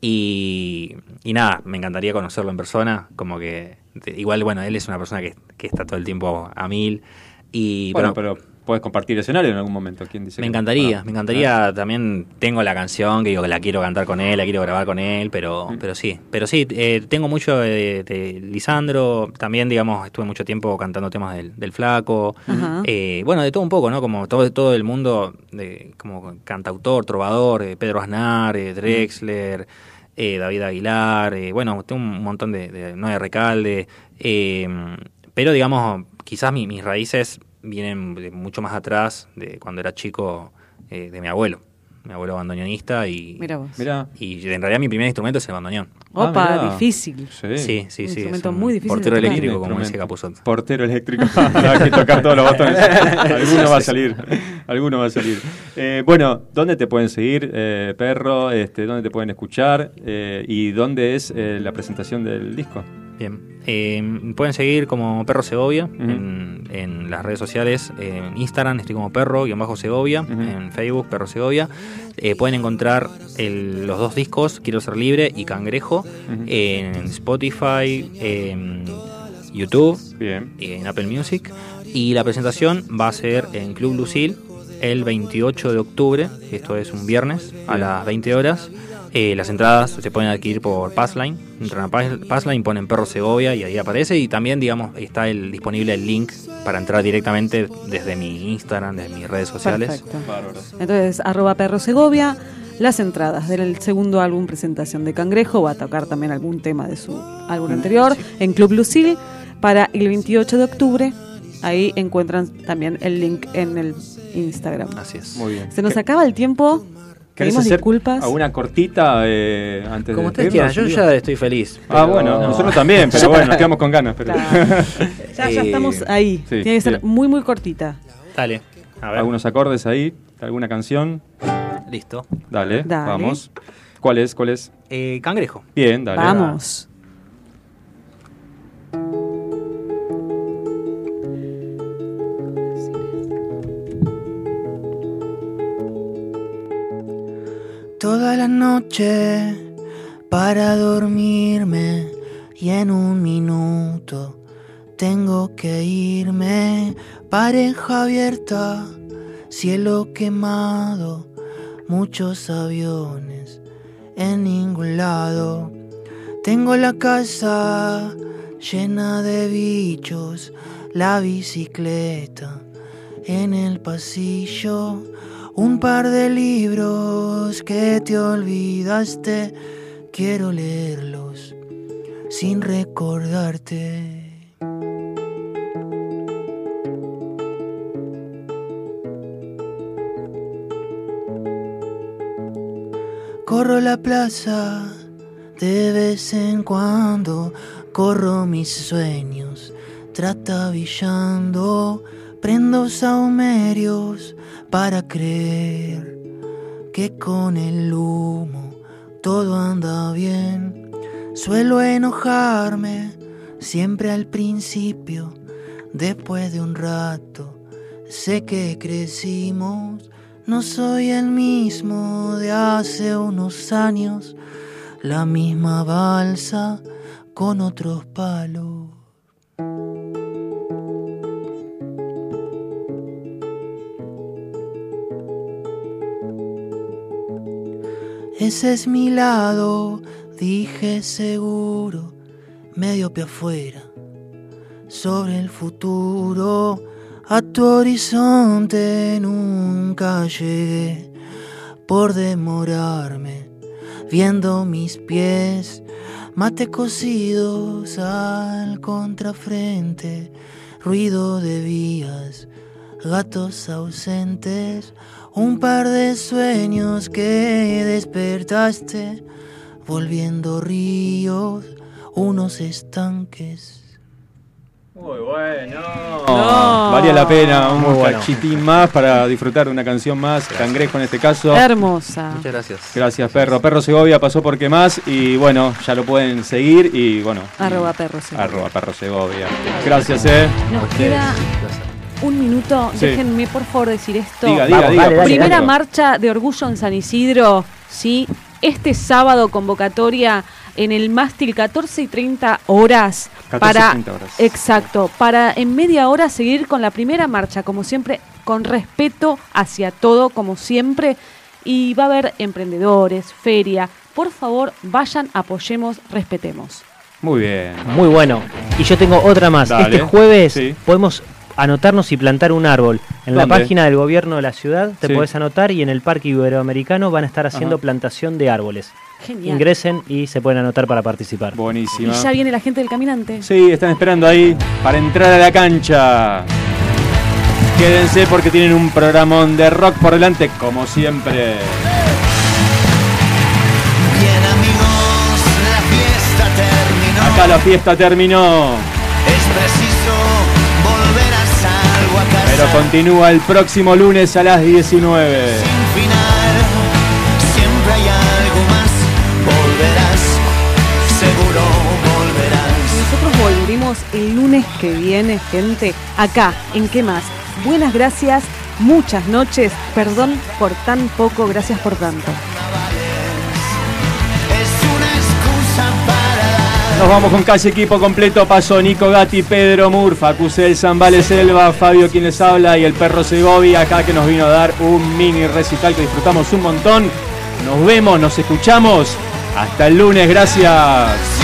Speaker 21: Y, y nada, me encantaría conocerlo en persona. Como que, igual, bueno, él es una persona que, que está todo el tiempo a mil. Y,
Speaker 1: Bueno,
Speaker 21: pero,
Speaker 1: pero puedes compartir escenario en algún momento. ¿Quién dice
Speaker 21: me encantaría,
Speaker 1: Ah,
Speaker 21: me encantaría también tengo la canción que digo que la quiero cantar con él, la quiero grabar con él, pero
Speaker 1: Mm.
Speaker 21: pero sí, pero sí, eh, tengo mucho de, de Lisandro, también digamos estuve mucho tiempo cantando temas del, del flaco, eh, bueno de todo un poco, ¿no? Como todo todo el mundo de como cantautor, trovador, eh, Pedro Aznar, eh, Drexler. eh, David Aguilar, eh, bueno, tengo un montón de, de Noé Recalde, eh, pero digamos, quizás mi- mis raíces vienen de mucho más atrás de cuando era chico eh, de mi abuelo. Mi abuelo bandoneonista y,
Speaker 5: Mira vos.
Speaker 21: y en realidad mi primer instrumento es el bandoneón.
Speaker 5: Opa,
Speaker 1: Ah,
Speaker 5: difícil.
Speaker 1: Sí.
Speaker 21: Sí, sí,
Speaker 5: Un
Speaker 21: sí.
Speaker 5: instrumento
Speaker 21: es un
Speaker 5: muy difícil
Speaker 21: Portero eléctrico, como dice Capuzotto.
Speaker 1: Portero eléctrico. Hay que tocar todos los botones. Alguno va a salir. Alguno va a salir. Eh, bueno, ¿dónde te pueden seguir, eh, perro? Este, ¿Dónde te pueden escuchar? Eh, ¿Y dónde es eh, la presentación del disco?
Speaker 21: Bien. Eh, pueden seguir como Perro Segovia en, en las redes sociales. En Instagram estoy como Perro-Segovia. En Facebook, Perro Segovia. Eh, pueden encontrar el- los dos discos, Quiero Ser Libre y Cangrejo, en Spotify, en YouTube, y en Apple Music. Y la presentación va a ser en Club Lucil el 28 de octubre. Esto es un viernes a
Speaker 1: Bien.
Speaker 21: las 20 horas. Eh, las entradas se pueden adquirir por Passline. Entran a Pass- Passline, ponen Perro Segovia y ahí aparece. Y también, digamos, está el, disponible el link para entrar directamente desde mi Instagram, desde mis redes sociales.
Speaker 5: Perfecto. Entonces, arroba perro Segovia, las entradas del segundo álbum Presentación de Cangrejo, va a tocar también algún tema de su álbum anterior, en Club Lucil, para el 28 de octubre. Ahí encuentran también el link en el Instagram.
Speaker 21: Así es.
Speaker 1: Muy bien.
Speaker 5: Se nos acaba el tiempo.
Speaker 1: ¿Querés hacer
Speaker 5: disculpas.
Speaker 1: alguna cortita eh, antes
Speaker 21: Como
Speaker 1: de
Speaker 21: ustedes quieran, yo ya estoy feliz.
Speaker 1: Ah, bueno,
Speaker 21: no.
Speaker 1: nosotros también, pero bueno, nos quedamos con ganas. Pero...
Speaker 5: Ya, ya
Speaker 21: Eh,
Speaker 5: estamos ahí.
Speaker 1: sí,
Speaker 5: Tiene que ser
Speaker 1: bien.
Speaker 5: muy, muy cortita.
Speaker 21: Dale. A ver.
Speaker 1: ¿Algunos acordes ahí? ¿Alguna canción?
Speaker 21: Listo.
Speaker 1: Dale,
Speaker 5: Dale.
Speaker 1: vamos. ¿Cuál es? ¿Cuál es?
Speaker 21: Eh, cangrejo.
Speaker 1: Bien, dale.
Speaker 5: Vamos.
Speaker 22: Toda la noche para dormirme y en un minuto tengo que irme. Pareja abierta, cielo quemado, muchos aviones en ningún lado. Tengo la casa llena de bichos, la bicicleta en el pasillo, un par de libros que te olvidaste, quiero leerlos sin recordarte. Corro la plaza de vez en cuando, corro mis sueños, trastabillando, prendo saumerios para creer que con el humo todo anda bien. Suelo enojarme siempre al principio, después de un rato, sé que crecimos. No soy el mismo de hace unos años, la misma balsa con otros palos. Ese es mi lado, dije seguro, medio pie afuera, sobre el futuro. A tu horizonte nunca llegué por demorarme, viendo mis pies, mate cosidos al contrafrente, ruido de vías gatos ausentes, un par de sueños que despertaste, volviendo ríos, unos estanques.
Speaker 1: Muy bueno. Valía la pena un
Speaker 8: Muy bueno.
Speaker 1: más para disfrutar de una canción más. Cangrejo en este caso.
Speaker 5: Hermosa.
Speaker 21: Muchas gracias.
Speaker 1: Gracias, Perro. Perro Segovia pasó por qué más. Y bueno, ya lo pueden seguir. Y bueno.
Speaker 5: Arroba perro Segovia.
Speaker 1: Arroba Perro Segovia. Gracias, eh.
Speaker 5: Nos queda un minuto.
Speaker 1: Sí.
Speaker 5: Déjenme por favor decir esto.
Speaker 1: Diga, diga, Vamos, diga, dale, por
Speaker 5: Primera marcha de orgullo en San Isidro. Sí. Este sábado convocatoria en el mástil 14 y 30 horas.
Speaker 1: 14 y
Speaker 5: para,
Speaker 1: 30 horas.
Speaker 5: Exacto. Para en media hora seguir con la primera marcha, como siempre, con respeto hacia todo, como siempre. Y va a haber emprendedores, feria. Por favor, vayan, apoyemos, respetemos.
Speaker 1: Muy bien.
Speaker 8: Muy bueno. Y yo tengo otra más.
Speaker 1: Dale.
Speaker 8: Este jueves
Speaker 1: Sí.
Speaker 8: podemos anotarnos y plantar un árbol. En la página del gobierno de la ciudad te
Speaker 1: Sí.
Speaker 8: podés anotar y en el Parque Iberoamericano van a estar haciendo
Speaker 1: Ajá.
Speaker 8: plantación de árboles.
Speaker 5: Genial.
Speaker 8: Ingresen y se pueden anotar para participar.
Speaker 5: Y
Speaker 1: Buenísima.
Speaker 5: ya viene la gente del caminante.
Speaker 1: Sí, están esperando ahí para entrar a la cancha. Quédense porque tienen un programón de rock por delante, como siempre.
Speaker 4: Bien amigos, la fiesta terminó.
Speaker 1: Acá la fiesta terminó,
Speaker 4: Es preciso
Speaker 1: pero continúa el próximo lunes a las 19.
Speaker 4: Sin final, siempre hay algo más. Volverás, seguro volverás.
Speaker 5: Nosotros volveremos el lunes que viene, gente, acá, en ¿Qué más? Buenas gracias, muchas noches, perdón por tan poco, gracias por tanto.
Speaker 1: Nos vamos con casi equipo completo. Pasó Nico Gatti, Pedro Murfa, Cusel Zambale Selva, Fabio quien les habla y el perro Segovia acá que nos vino a dar un mini recital que disfrutamos un montón. Nos vemos, nos escuchamos. Hasta el lunes, gracias.